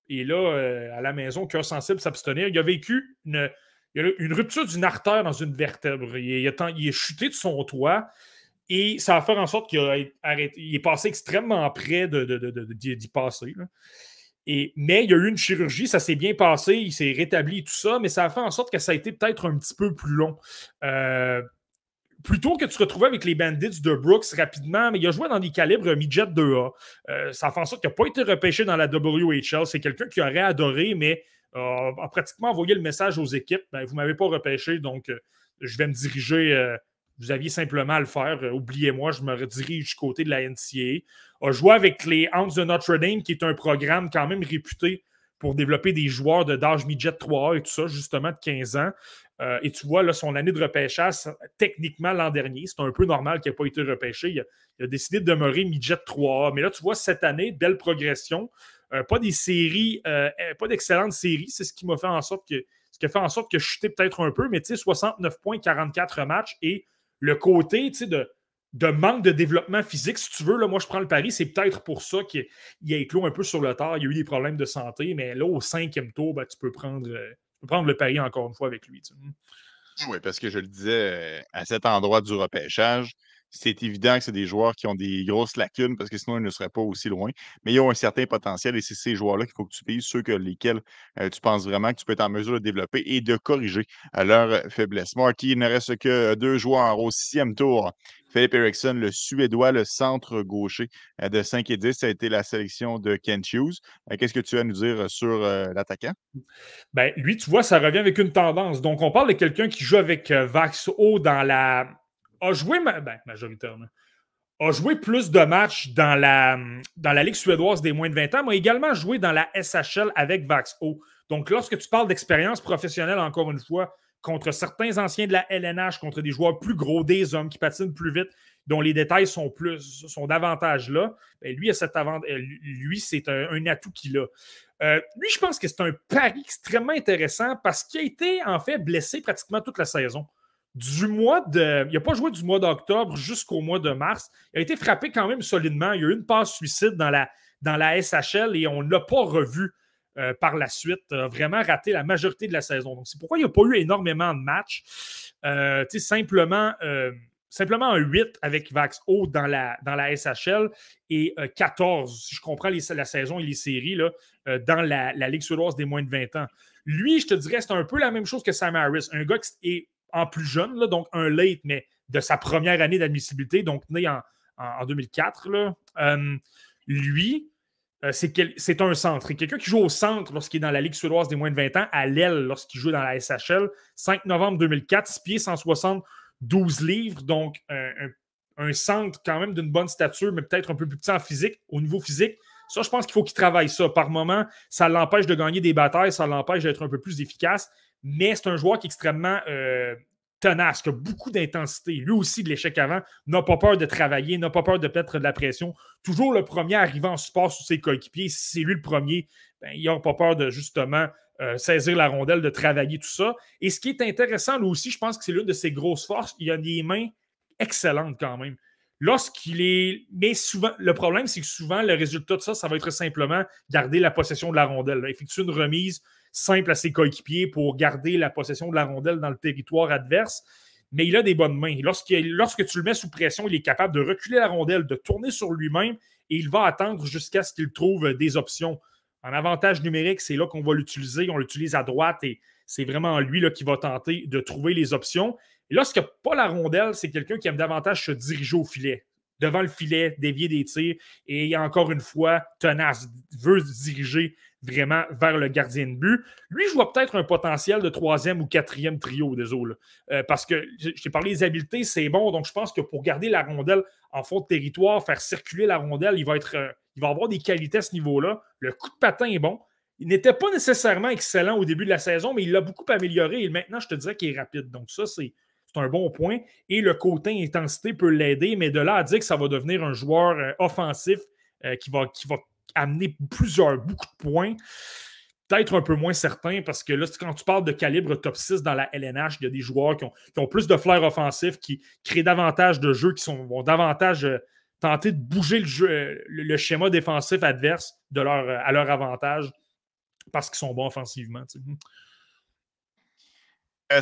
et là, euh, à la maison, cœur sensible, s'abstenir, il a vécu une, rupture d'une artère dans une vertèbre. Il, est chuté de son toit. Et ça va faire en sorte qu'il est passé extrêmement près d'y de, de, passer. Et, mais il y a eu une chirurgie, ça s'est bien passé, il s'est rétabli tout ça, mais ça a fait en sorte que ça a été peut-être un petit peu plus long. Euh, plutôt que de se retrouver avec les Bandits de Brooks rapidement, mais il a joué dans des calibres midget 2A. Euh, ça fait en sorte qu'il n'a pas été repêché dans la WHL. C'est quelqu'un qui aurait adoré, mais euh, a pratiquement envoyé le message aux équipes ben, vous ne m'avez pas repêché, donc euh, je vais me diriger. vous aviez simplement à le faire. Oubliez-moi, je me redirige du côté de la NCA. A joué avec les Hounds de Notre Dame, qui est un programme quand même réputé pour développer des joueurs de d'âge midget 3A et tout ça, justement de 15 ans. Euh, et tu vois, là, son année de repêchage, techniquement l'an dernier, c'est un peu normal qu'il n'ait pas été repêché. Il a, décidé de demeurer midget 3A. Mais là, tu vois, cette année, belle progression. Euh, pas des séries, euh, pas d'excellentes séries. C'est ce qui m'a fait en sorte que. Ce qui a fait en sorte que je chutais peut-être un peu, mais tu sais, 69 points, 44 matchs et le côté, de, de manque de développement physique, si tu veux, là, moi je prends le pari, c'est peut-être pour ça qu'il a éclos un peu sur le tard. Il y a eu des problèmes de santé, mais là, au cinquième tour, ben, tu peux prendre prendre le pari encore une fois avec lui. Oui, parce que je le disais, à cet endroit du repêchage, c'est évident que c'est des joueurs qui ont des grosses lacunes parce que sinon, ils ne seraient pas aussi loin. Mais ils ont un certain potentiel et c'est ces joueurs-là qu'il faut que tu vises, ceux que lesquels tu penses vraiment que tu peux être en mesure de développer et de corriger à leur faiblesse. Marty, il ne reste que deux joueurs au sixième tour. Philippe Eriksson, le Suédois, le centre gaucher de 5 et 10, ça a été la sélection de Kent Hughes. Qu'est-ce que tu as à nous dire sur l'attaquant? Ben, lui, tu vois, ça revient avec une tendance. Donc, on parle de quelqu'un qui joue avec Vax O dans la. A joué ben, majoritairement. A joué plus de matchs dans la, Ligue suédoise des moins de 20 ans, mais également joué dans la SHL avec Vax O. Donc, lorsque tu parles d'expérience professionnelle, encore une fois, contre certains anciens de la LNH, contre des joueurs plus gros, des hommes qui patinent plus vite, dont les détails sont plus sont davantage là, ben, lui, euh, lui c'est un, atout qu'il a. Euh, lui, je pense que c'est un pari extrêmement intéressant parce qu'il a été en fait blessé pratiquement toute la saison. Du mois de. Il n'a pas joué du mois d'octobre jusqu'au mois de mars. Il a été frappé quand même solidement. Il y a eu une passe suicide dans la, dans la SHL et on ne l'a pas revu euh, par la suite, a vraiment raté la majorité de la saison. Donc, c'est pourquoi il n'y a pas eu énormément de matchs. Euh, simplement, euh, simplement un 8 avec Vax O dans la, dans la SHL et 14, si je comprends la saison et les séries, là, dans la, Ligue suédoise des moins de 20 ans. Lui, je te dirais, c'est un peu la même chose que Sam Harris, un gars qui est en plus jeune, donc un late, mais de sa première année d'admissibilité, donc né en, en 2004. Là. lui, euh, c'est un centre. Et quelqu'un qui joue au centre lorsqu'il est dans la Ligue suédoise des moins de 20 ans, à l'aile lorsqu'il joue dans la SHL, 5 novembre 2004, 6 pieds 160, 12 livres, donc un, centre quand même d'une bonne stature, mais peut-être un peu plus petit en physique, au niveau physique. Ça, je pense qu'il faut qu'il travaille ça. Par moment, ça l'empêche de gagner des batailles, ça l'empêche d'être un peu plus efficace, mais c'est un joueur qui est extrêmement euh, tenace, qui a beaucoup d'intensité. Lui aussi, de l'échec avant, n'a pas peur de travailler, n'a pas peur de mettre de la pression. Toujours le premier arrivant en support sur ses coéquipiers. Si c'est lui le premier, ben, il n'a pas peur de justement euh, saisir la rondelle, de travailler tout ça. Et ce qui est intéressant, lui aussi, je pense que c'est l'une de ses grosses forces. Il a des mains excellentes quand même. Lorsqu'il est. Mais souvent, le problème, c'est que souvent, le résultat de ça, ça va être simplement garder la possession de la rondelle. Effectuer une remise simple à ses coéquipiers pour garder la possession de la rondelle dans le territoire adverse. Mais il a des bonnes mains. lorsque tu le mets sous pression, il est capable de reculer la rondelle, de tourner sur lui-même et il va attendre jusqu'à ce qu'il trouve des options. En avantage numérique, c'est là qu'on va l'utiliser. On l'utilise à droite et c'est vraiment lui là, qui va tenter de trouver les options. Et lorsqu'il n'y pas la rondelle, c'est quelqu'un qui aime davantage se diriger au filet, devant le filet, dévier des tirs et encore une fois, tenace, veut se diriger vraiment vers le gardien de but. Lui, je vois peut-être un potentiel de troisième ou quatrième trio, désolé. Euh, parce que je t'ai parlé des habiletés, c'est bon. Donc, je pense que pour garder la rondelle en fond de territoire, faire circuler la rondelle, il va, être, euh, il va avoir des qualités à ce niveau-là. Le coup de patin est bon. Il n'était pas nécessairement excellent au début de la saison, mais il l'a beaucoup amélioré et maintenant, je te dirais qu'il est rapide. Donc, ça, c'est un bon point. Et le côté intensité peut l'aider, mais de là à dire que ça va devenir un joueur euh, offensif qui, va, qui va amener plusieurs, beaucoup de points. Peut-être un peu moins certain parce que là, quand tu parles de calibre top 6 dans la LNH, il y a des joueurs qui ont, plus de flair offensif, qui créent davantage de jeux, qui sont, vont davantage euh, tenter de bouger euh, le, schéma défensif adverse de leur, à leur avantage parce qu'ils sont bons offensivement. Euh,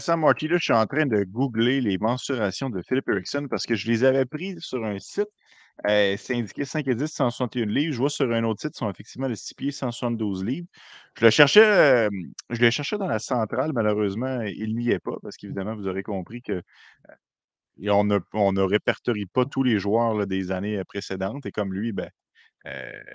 Sam Marty, là, je suis en train de googler les mensurations de Philip Erickson parce que je les avais pris sur un site euh, c'est indiqué 5 et 10, 161 livres. Je vois sur un autre site, sont effectivement le 6 pieds, 172 livres. Je le cherchais, euh, je le cherchais dans la centrale, malheureusement, il n'y est pas, parce qu'évidemment, vous aurez compris que euh, on, ne, répertorie pas tous les joueurs des années précédentes. Et comme lui, ben,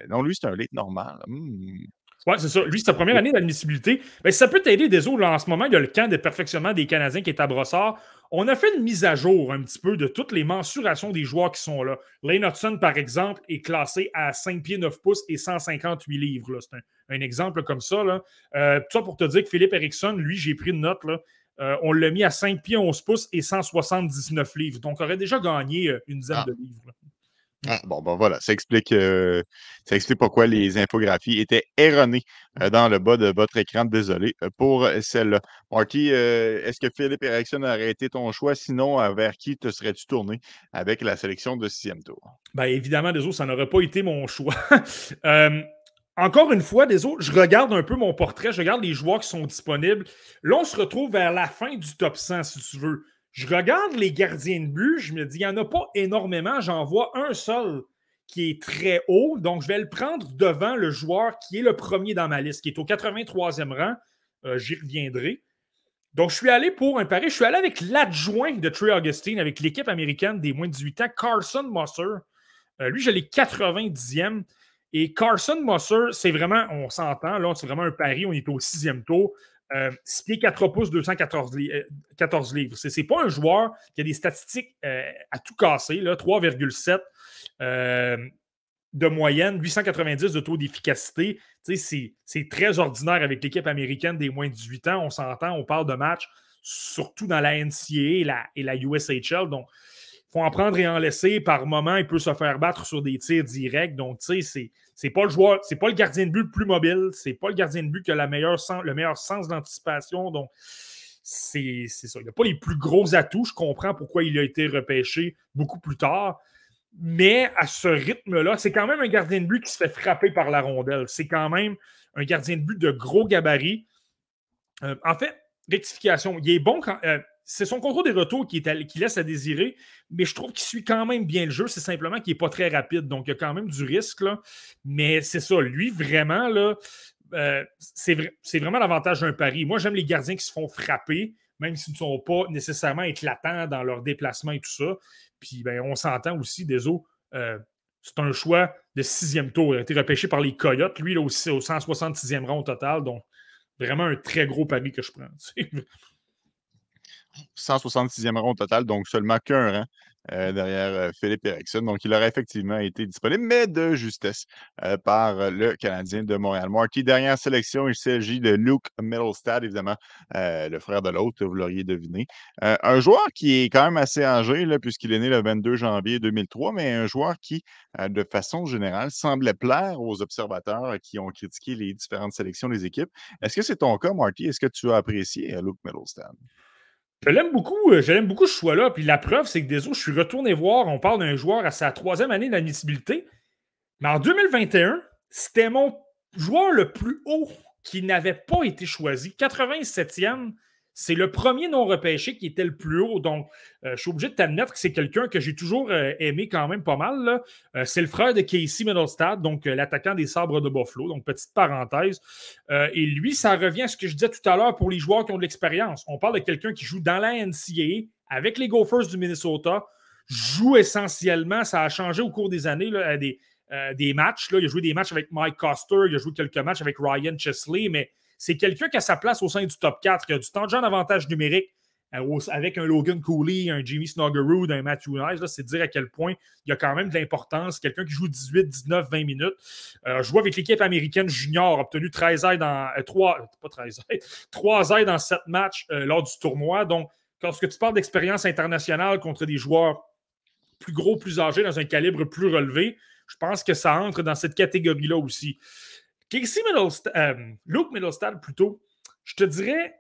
non, lui, c'est un late normal. Mmh. Oui, c'est ça. Lui, c'est sa première année d'admissibilité. Ben, ça peut t'aider, des autres. en ce moment, il y a le camp de perfectionnement des Canadiens qui est à Brossard. On a fait une mise à jour un petit peu de toutes les mensurations des joueurs qui sont là. Lane Hudson, par exemple, est classé à 5 pieds 9 pouces et 158 livres. C'est un, exemple comme ça. Là. Euh, tout ça pour te dire que Philippe Erickson, lui, j'ai pris une note. Là. Euh, on l'a mis à 5 pieds 11 pouces et 179 livres. Donc, il aurait déjà gagné euh, une dizaine ah. de livres. Ah, bon, ben voilà, ça explique, euh, ça explique pourquoi les infographies étaient erronées euh, dans le bas de votre écran. Désolé euh, pour celle-là. Marty, est-ce que Philippe Erickson aurait été ton choix? Sinon, vers qui te serais-tu tourné avec la sélection de sixième tour? Bien, évidemment, des autres, ça n'aurait pas été mon choix. encore une fois, des autres, je regarde un peu mon portrait, je regarde les joueurs qui sont disponibles. Là, on se retrouve vers la fin du top 100, si tu veux. Je regarde les gardiens de but, je me dis, il n'y en a pas énormément. J'en vois un seul qui est très haut. Donc, je vais le prendre devant le joueur qui est le premier dans ma liste, qui est au 83e rang. Euh, j'y reviendrai. Donc, je suis allé pour un pari. Je suis allé avec l'adjoint de Trey Augustine, avec l'équipe américaine des moins de 18 ans, Carson Musser. Euh, lui, j'ai les 90e. Et Carson Musser, c'est vraiment, on s'entend, là, c'est vraiment un pari. On est au sixième tour. 6 pieds 4 pouces, 214 14 euh, livres. Ce n'est pas un joueur qui a des statistiques euh, à tout casser, 3,7 euh, de moyenne, 890 de taux d'efficacité. C'est très ordinaire avec l'équipe américaine des moins de 18 ans. On s'entend, on parle de matchs, surtout dans la NCAA et la, et la USHL. Donc, faut en prendre et en laisser. Par moment, il peut se faire battre sur des tirs directs. Donc, tu sais, c'est pas le joueur, c'est pas le gardien de but le plus mobile, c'est pas le gardien de but qui a la meilleure le meilleur sens d'anticipation. Donc, c'est ça. Il n'a pas les plus gros atouts. Je comprends pourquoi il a été repêché beaucoup plus tard. Mais à ce rythme-là, c'est quand même un gardien de but qui se fait frapper par la rondelle. C'est quand même un gardien de but de gros gabarit. Euh, en fait, rectification, il est bon quand. Euh, c'est son contrôle des retours qui, qui, laisse à désirer, mais je trouve qu'il suit quand même bien le jeu. C'est simplement qu'il n'est pas très rapide. Donc, il y a quand même du risque. Mais c'est ça, lui, vraiment, euh, c'est, vraiment l'avantage d'un pari. Moi, j'aime les gardiens qui se font frapper, même s'ils ne sont pas nécessairement éclatants dans leur déplacement et tout ça. Puis, ben, on s'entend aussi, des euh, c'est un choix de sixième tour. Il a été repêché par les Coyotes, lui, là, aussi, au 166e rang au total. Donc, vraiment un très gros pari que je prends. 166e rang au total, donc seulement qu'un rang euh, derrière euh, Philippe Eriksson. Donc, il aurait effectivement été disponible, mais de justesse euh, par le Canadien de Montréal. Marty, dernière sélection, il s'agit de Luke Middlestad, évidemment, le frère de l'autre, vous l'auriez deviné. un joueur qui est quand même assez âgé, puisqu'il est né le 22 janvier 2003, mais un joueur qui, de façon générale, semblait plaire aux observateurs qui ont critiqué les différentes sélections des équipes. Est-ce que c'est ton cas, Marty? Est-ce que tu as apprécié Luke Middlestad? Je l'aime beaucoup, euh, je l'aime beaucoup ce choix-là. Puis la preuve, c'est que des autres, je suis retourné voir, on parle d'un joueur à sa troisième année d'admissibilité. Mais en 2021, c'était mon joueur le plus haut qui n'avait pas été choisi. 87e c'est le premier non repêché qui était le plus haut. Donc, euh, je suis obligé de t'admettre que c'est quelqu'un que j'ai toujours euh, aimé quand même pas mal. Euh, c'est le frère de Casey Middlestad, donc l'attaquant des Sabres de Buffalo. Donc, petite parenthèse. et lui, ça revient à ce que je disais tout à l'heure pour les joueurs qui ont de l'expérience. On parle de quelqu'un qui joue dans la NCAA avec les Gophers du Minnesota, joue essentiellement, ça a changé au cours des années, des, des matchs. Il a joué des matchs avec Mike Coster, il a joué quelques matchs avec Ryan Chesley, mais c'est quelqu'un qui a sa place au sein du top 4, qui a du temps de jeu avantage numérique euh, avec un Logan Cooley, un Jimmy Snuggerud, un Matthew Nice. C'est dire à quel point il y a quand même de l'importance. Quelqu'un qui joue 18, 19, 20 minutes. Euh, je vois avec l'équipe américaine junior, obtenu 13 aides dans 3, euh, pas 13 aides, 3 aides dans 7 matchs lors du tournoi. Donc, lorsque tu parles d'expérience internationale contre des joueurs plus gros, plus âgés, dans un calibre plus relevé, je pense que ça entre dans cette catégorie-là aussi. Casey Middlestad, euh, Luke Middlestad, plutôt, je te dirais,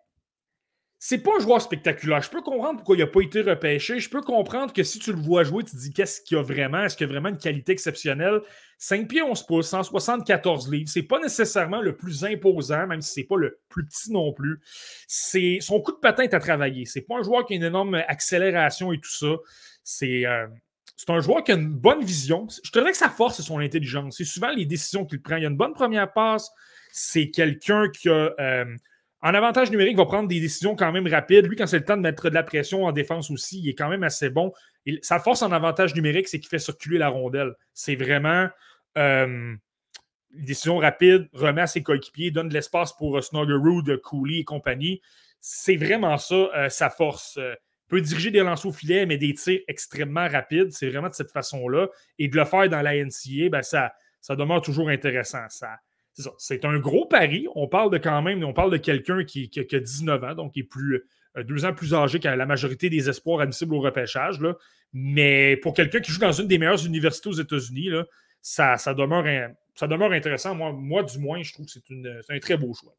c'est pas un joueur spectaculaire. Je peux comprendre pourquoi il n'a pas été repêché. Je peux comprendre que si tu le vois jouer, tu te dis qu'est-ce qu'il a vraiment, est-ce qu'il a vraiment une qualité exceptionnelle? 5 pieds 11 pouces, 174 livres, c'est pas nécessairement le plus imposant, même si c'est pas le plus petit non plus. C'est son coup de patin est à travailler. C'est pas un joueur qui a une énorme accélération et tout ça. C'est euh, c'est un joueur qui a une bonne vision. Je te que sa force, c'est son intelligence. C'est souvent les décisions qu'il prend. Il a une bonne première passe. C'est quelqu'un qui a. Euh, en avantage numérique, va prendre des décisions quand même rapides. Lui, quand c'est le temps de mettre de la pression en défense aussi, il est quand même assez bon. sa force en avantage numérique, c'est qu'il fait circuler la rondelle. C'est vraiment euh, décision rapide, remet à ses coéquipiers, donne de l'espace pour Snuggerud, Cooley et compagnie. C'est vraiment ça, euh, sa force peut diriger des lancers au filet, mais des tirs extrêmement rapides. C'est vraiment de cette façon-là. Et de le faire dans la NCA, ben ça, ça demeure toujours intéressant. C'est un gros pari. On parle de quand même, on parle de quelqu'un qui, a 19 ans, donc qui est plus, euh, deux ans plus âgé que la majorité des espoirs admissibles au repêchage. Mais pour quelqu'un qui joue dans une des meilleures universités aux États-Unis, ça, demeure, intéressant. Moi, moi, du moins, je trouve que c'est un très beau choix.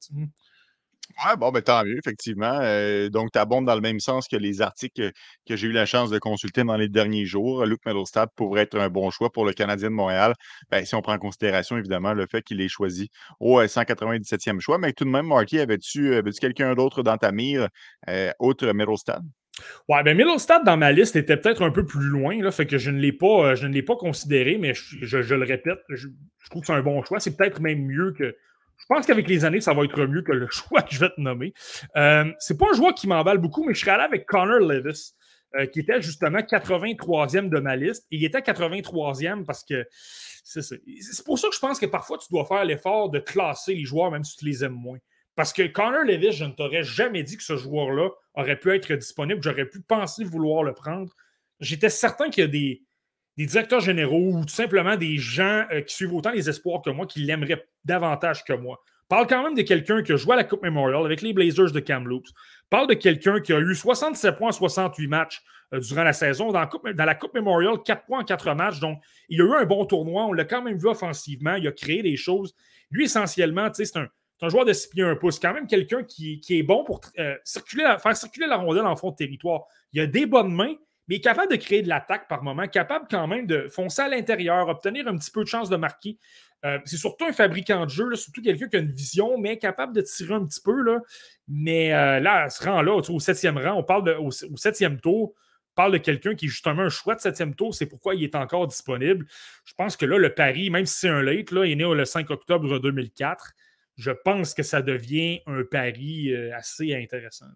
Ouais, bon, ben, tant mieux, effectivement. Euh, donc, tu abondes dans le même sens que les articles que, j'ai eu la chance de consulter dans les derniers jours. Luke Middlestad pourrait être un bon choix pour le Canadien de Montréal, ben, si on prend en considération, évidemment, le fait qu'il ait choisi au 197e choix. Mais tout de même, Marty, avais-tu avais quelqu'un d'autre dans ta mire, euh, autre Middlestad? Ouais, ben Middlestad dans ma liste était peut-être un peu plus loin, là, fait que je ne l'ai pas, euh, je ne l'ai pas considéré, mais je, le répète, je, trouve que c'est un bon choix. C'est peut-être même mieux que, je pense qu'avec les années, ça va être mieux que le choix que je vais te nommer. Euh, c'est pas un joueur qui m'emballe beaucoup, mais je serais allé avec Connor Levis, euh, qui était justement 83e de ma liste. il était 83e parce que c'est pour ça que je pense que parfois tu dois faire l'effort de classer les joueurs, même si tu les aimes moins. Parce que Connor Levis, je ne t'aurais jamais dit que ce joueur-là aurait pu être disponible. J'aurais pu penser vouloir le prendre. J'étais certain qu'il y a des, des directeurs généraux ou tout simplement des gens euh, qui suivent autant les espoirs que moi, qui l'aimeraient davantage que moi. Parle quand même de quelqu'un qui a joué à la Coupe Memorial avec les Blazers de Kamloops. Parle de quelqu'un qui a eu 67 points en 68 matchs euh, durant la saison. Dans la, coupe, Memorial, 4 points en 4 matchs. Donc, il a eu un bon tournoi. On l'a quand même vu offensivement. Il a créé des choses. Lui, essentiellement, c'est un, joueur de 6 pieds 1 pouce. Quand même quelqu'un qui, est bon pour euh, faire circuler la rondelle en fond de territoire. Il a des bonnes mains mais capable de créer de l'attaque par moment, capable quand même de foncer à l'intérieur, obtenir un petit peu de chance de marquer. Euh, c'est surtout un fabricant de jeu, surtout quelqu'un qui a une vision, mais capable de tirer un petit peu. Là. Mais euh, là, ce rang-là, au septième rang, on parle de, au, septième tour, on parle de quelqu'un qui est justement un choix de septième tour, c'est pourquoi il est encore disponible. Je pense que là, le pari, même si c'est un late, il est né le 5 octobre 2004, je pense que ça devient un pari euh, assez intéressant.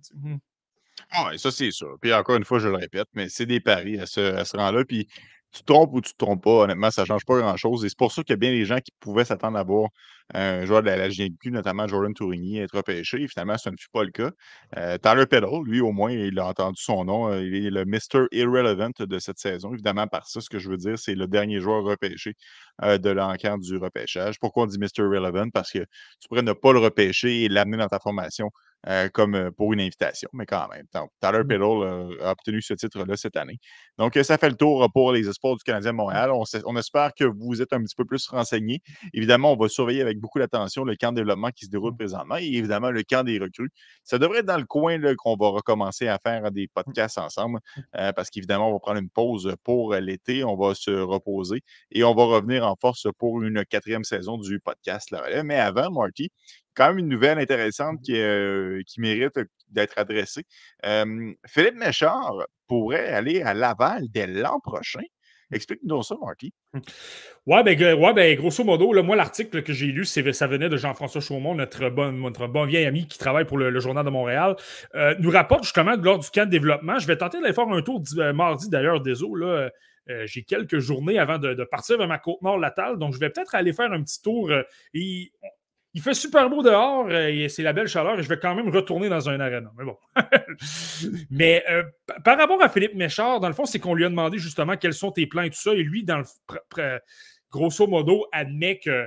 Ah, ça, c'est sûr. Puis encore une fois, je le répète, mais c'est des paris à ce, rang-là. Puis tu trompes ou tu te trompes pas, honnêtement, ça ne change pas grand-chose. Et c'est pour ça qu'il y a bien des gens qui pouvaient s'attendre à voir un joueur de la, GNQ, notamment Jordan Tourigny, être repêché. finalement, ce ne fut pas le cas. Euh, Tyler Peddle, lui, au moins, il a entendu son nom. Euh, il est le Mr. Irrelevant de cette saison. Évidemment, par ça, ce que je veux dire, c'est le dernier joueur repêché euh, de l'enquête du repêchage. Pourquoi on dit Mr. Irrelevant? Parce que tu pourrais ne pas le repêcher et l'amener dans ta formation euh, comme euh, pour une invitation, mais quand même. Tyler mmh. Peddle a obtenu ce titre-là cette année. Donc, ça fait le tour pour les espoirs du Canadien de Montréal. On, espère que vous êtes un petit peu plus renseignés. Évidemment, on va surveiller avec beaucoup d'attention le camp de développement qui se déroule mmh. présentement et évidemment le camp des recrues. Ça devrait être dans le coin qu'on va recommencer à faire des mmh. podcasts ensemble euh, parce qu'évidemment, on va prendre une pause pour l'été. On va se reposer et on va revenir en force pour une quatrième saison du podcast. Mais avant, Marty, quand même une nouvelle intéressante qui, euh, mérite d'être adressée. Philippe Méchard pourrait aller à Laval dès l'an prochain. Explique-nous ça, Marty. Oui, ben, ouais, ben, grosso modo, moi, l'article que j'ai lu, ça venait de Jean-François Chaumont, notre bon, notre bon vieil ami qui travaille pour le, Journal de Montréal, euh, nous rapporte justement lors du camp de développement. Je vais tenter d'aller faire un tour euh, mardi d'ailleurs, désolé. Là, j'ai quelques journées avant de, partir vers ma côte nord latale, donc je vais peut-être aller faire un petit tour. et il fait super beau dehors euh, et c'est la belle chaleur et je vais quand même retourner dans un arène. Mais bon. Mais euh, par rapport à Philippe Méchard, dans le fond, c'est qu'on lui a demandé justement quels sont tes plans et tout ça. Et lui, dans le, grosso modo, admet que.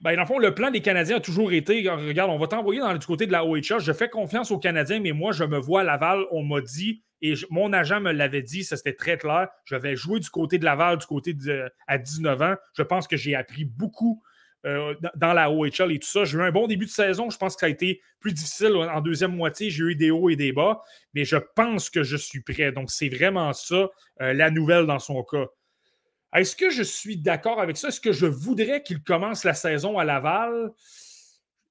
Ben, dans le fond, le plan des Canadiens a toujours été regarde, on va t'envoyer du côté de la OHA. Je fais confiance aux Canadiens, mais moi, je me vois à Laval. On m'a dit, et mon agent me l'avait dit, ça c'était très clair. Je vais jouer du côté de Laval, du côté à 19 ans. Je pense que j'ai appris beaucoup euh, dans la OHL et tout ça. J'ai eu un bon début de saison. Je pense que ça a été plus difficile en deuxième moitié. J'ai eu des hauts et des bas, mais je pense que je suis prêt. Donc, c'est vraiment ça, euh, la nouvelle dans son cas. Est-ce que je suis d'accord avec ça? Est-ce que je voudrais qu'il commence la saison à Laval?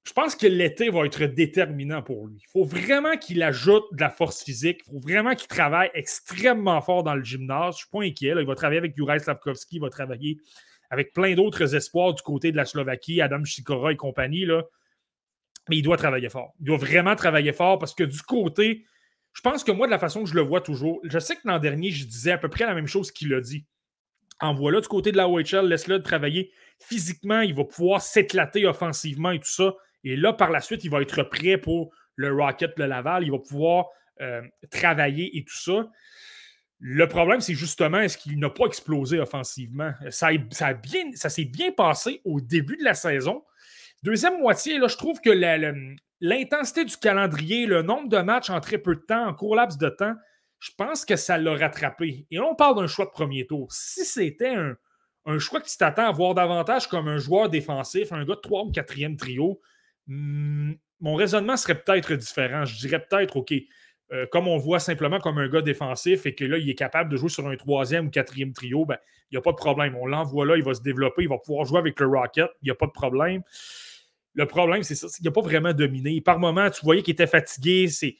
Je pense que l'été va être déterminant pour lui. Il faut vraiment qu'il ajoute de la force physique. Il faut vraiment qu'il travaille extrêmement fort dans le gymnase. Je ne suis pas inquiet. Il va travailler avec Juraj Slavkovski, il va travailler avec plein d'autres espoirs du côté de la Slovaquie, Adam Sikora et compagnie. Là. Mais il doit travailler fort. Il doit vraiment travailler fort parce que du côté, je pense que moi, de la façon que je le vois toujours, je sais que l'an dernier, je disais à peu près la même chose qu'il a dit. Envoie-le du côté de la OHL, laisse-le travailler physiquement, il va pouvoir s'éclater offensivement et tout ça. Et là, par la suite, il va être prêt pour le Rocket de Laval, il va pouvoir euh, travailler et tout ça. Le problème, c'est justement, est-ce qu'il n'a pas explosé offensivement? Ça, ça, s'est bien passé au début de la saison. Deuxième moitié, là, je trouve que l'intensité du calendrier, le nombre de matchs en très peu de temps, en court laps de temps, je pense que ça l'a rattrapé. Et on parle d'un choix de premier tour. Si c'était un, choix que tu t'attends à voir davantage comme un joueur défensif, un gars de 3 ou 4e trio, hmm, mon raisonnement serait peut-être différent. Je dirais peut-être, OK, euh, comme on voit simplement comme un gars défensif et que là, il est capable de jouer sur un troisième ou quatrième trio, ben, il n'y a pas de problème. On l'envoie là, il va se développer, il va pouvoir jouer avec le Rocket, il n'y a pas de problème. Le problème, c'est ça, il n'a pas vraiment dominé. Par moment, tu voyais qu'il était fatigué, c'est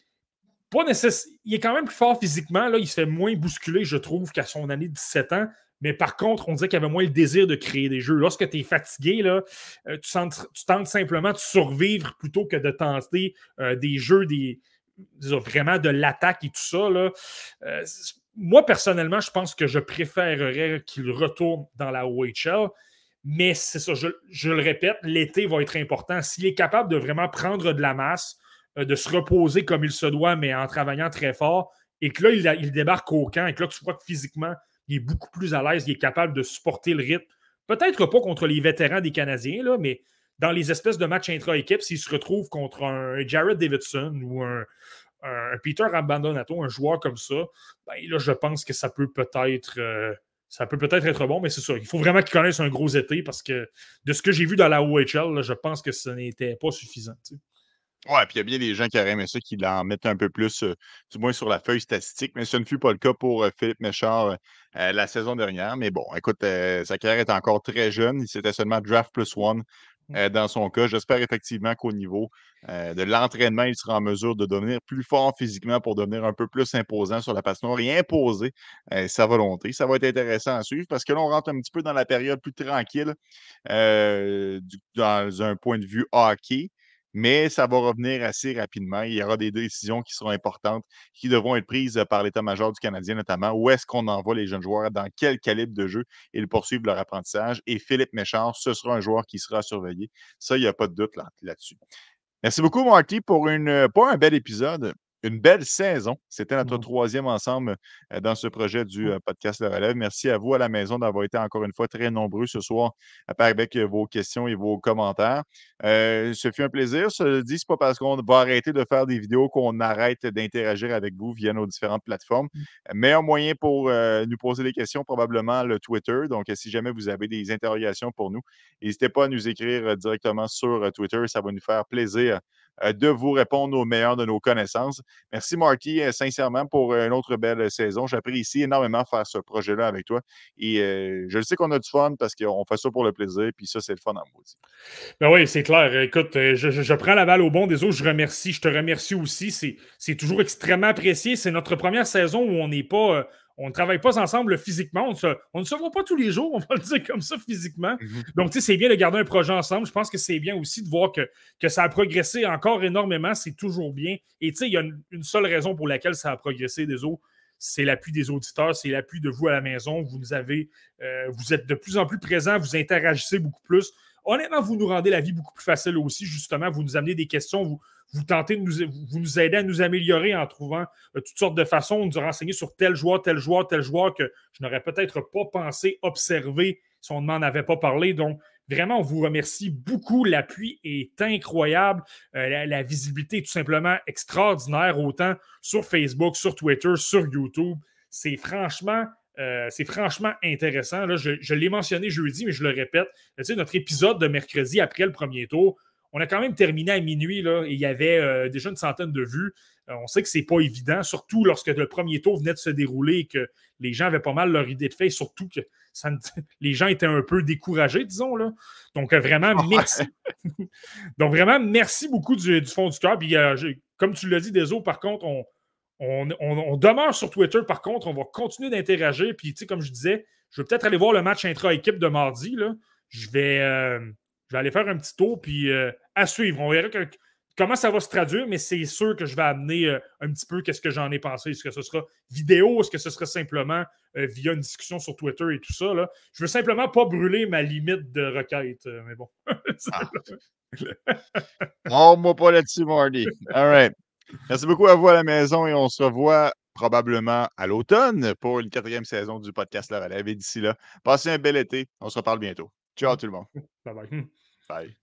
pas nécessaire. Il est quand même plus fort physiquement, là, il se fait moins bousculer, je trouve, qu'à son année de 17 ans. Mais par contre, on dirait qu'il avait moins le désir de créer des jeux. Lorsque tu es fatigué, là, euh, tu, tentes, simplement de survivre plutôt que de tenter euh, des jeux, des, vraiment de l'attaque et tout ça. Euh, moi, personnellement, je pense que je préférerais qu'il retourne dans la OHL. Mais c'est ça, je, le répète, l'été va être important. S'il est capable de vraiment prendre de la masse, euh, de se reposer comme il se doit, mais en travaillant très fort, et que là, il, il débarque au camp, et que là, tu vois que physiquement, il est beaucoup plus à l'aise, il est capable de supporter le rythme. Peut-être pas contre les vétérans des Canadiens, là, mais dans les espèces de matchs intra-équipe, s'il se retrouve contre un Jared Davidson ou un, Peter Abandonato, un joueur comme ça, ben là, je pense que ça peut peut-être. Euh, ça peut peut-être être bon, mais c'est ça. Il faut vraiment qu'il connaisse un gros été parce que de ce que j'ai vu dans la OHL, je pense que ce n'était pas suffisant. Ouais, puis il y a bien des gens qui auraient aimé ça, qui l'en mettent un peu plus, euh, du moins sur la feuille statistique, mais ce ne fut pas le cas pour euh, Philippe Méchard la saison dernière. Mais bon, écoute, sa carrière est encore très jeune. C'était seulement draft plus one euh, dans son cas. J'espère effectivement qu'au niveau euh, de l'entraînement, il sera en mesure de devenir plus fort physiquement pour devenir un peu plus imposant sur la patinoire et imposer euh, sa volonté. Ça va être intéressant à suivre parce que là, on rentre un petit peu dans la période plus tranquille dans un point de vue hockey. Mais ça va revenir assez rapidement. Il y aura des décisions qui seront importantes, qui devront être prises par l'état-major du Canadien notamment. Où est-ce qu'on envoie les jeunes joueurs, dans quel calibre de jeu ils poursuivent leur apprentissage? Et Philippe Méchard, ce sera un joueur qui sera surveillé. Ça, il n'y a pas de doute là-dessus. Merci beaucoup, Marty, pour une, pas un bel épisode, une belle saison. C'était notre mmh. troisième ensemble dans ce projet du mmh. podcast Le Relève. Merci à vous à la maison d'avoir été encore une fois très nombreux ce soir avec vos questions et vos commentaires. ce fut un plaisir. Ce dit, ce pas parce qu'on va arrêter de faire des vidéos qu'on arrête d'interagir avec vous via nos différentes plateformes. Mmh. Meilleur moyen pour nous poser des questions, probablement le Twitter. Donc, si jamais vous avez des interrogations pour nous, n'hésitez pas à nous écrire directement sur Twitter. Ça va nous faire plaisir de vous répondre au meilleur de nos connaissances. Merci, Marty, euh, sincèrement, pour une autre belle saison. J'apprécie énormément faire ce projet-là avec toi. Et euh, je sais qu'on a du fun parce qu'on fait ça pour le plaisir. Puis ça, c'est le fun en aussi. Ben oui, c'est clair. Écoute, je, prends la balle au bon des autres. Je remercie. Je te remercie aussi. C'est toujours extrêmement apprécié. C'est notre première saison où on n'est pas on ne travaille pas ensemble physiquement. On, ne se voit pas tous les jours, on va le dire comme ça physiquement. Mhm. Donc, tu sais, c'est bien de garder un projet ensemble. Je pense que c'est bien aussi de voir que, que ça a progressé encore énormément. C'est toujours bien. Et tu sais, il y a une, seule raison pour laquelle ça a progressé des autres. C'est l'appui des auditeurs, c'est l'appui de vous à la maison. Vous nous avez, euh, vous êtes de plus en plus présents, vous interagissez beaucoup plus. Honnêtement, vous nous rendez la vie beaucoup plus facile aussi, justement. Vous nous amenez des questions, vous, tentez de nous, aider à nous améliorer en trouvant euh, toutes sortes de façons de nous renseigner sur tel joueur, tel joueur, tel joueur que je n'aurais peut-être pas pensé observer si on ne m'en avait pas parlé. Donc, vraiment, on vous remercie beaucoup. L'appui est incroyable. Euh, la, visibilité est tout simplement extraordinaire, autant sur Facebook, sur Twitter, sur YouTube. C'est franchement. Euh, c'est franchement intéressant. Là, je, je l'ai mentionné jeudi, mais je le répète. Tu sais, notre épisode de mercredi après le premier tour, on a quand même terminé à minuit là, et il y avait euh, déjà une centaine de vues. Euh, on sait que c'est pas évident, surtout lorsque le premier tour venait de se dérouler et que les gens avaient pas mal leur idée de fait, surtout que les gens étaient un peu découragés, disons. Là. Donc, vraiment, merci. Donc, vraiment, merci beaucoup du, fond du cœur. Puis, comme tu l'as dit, Deso, par contre, on, on, demeure sur Twitter. Par contre, on va continuer d'interagir. Puis, tu sais, comme je disais, je vais peut-être aller voir le match intra-équipe de mardi. Là. Je vais. Vais aller faire un petit tour, puis euh, à suivre. On verra comment ça va se traduire, mais c'est sûr que je vais amener euh, un petit peu qu'est-ce que j'en ai pensé. Est-ce que ce sera vidéo? Est-ce que ce sera simplement euh, via une discussion sur Twitter et tout ça? Là? Je veux simplement pas brûler ma limite de requête, mais bon. ah. moi pas là-dessus, Marty. All right. Merci beaucoup à vous à la maison et on se revoit probablement à l'automne pour une quatrième saison du podcast La Relève. Et d'ici là, passez un bel été. On se reparle bientôt. Ciao tout le monde. Bye bye. Bye.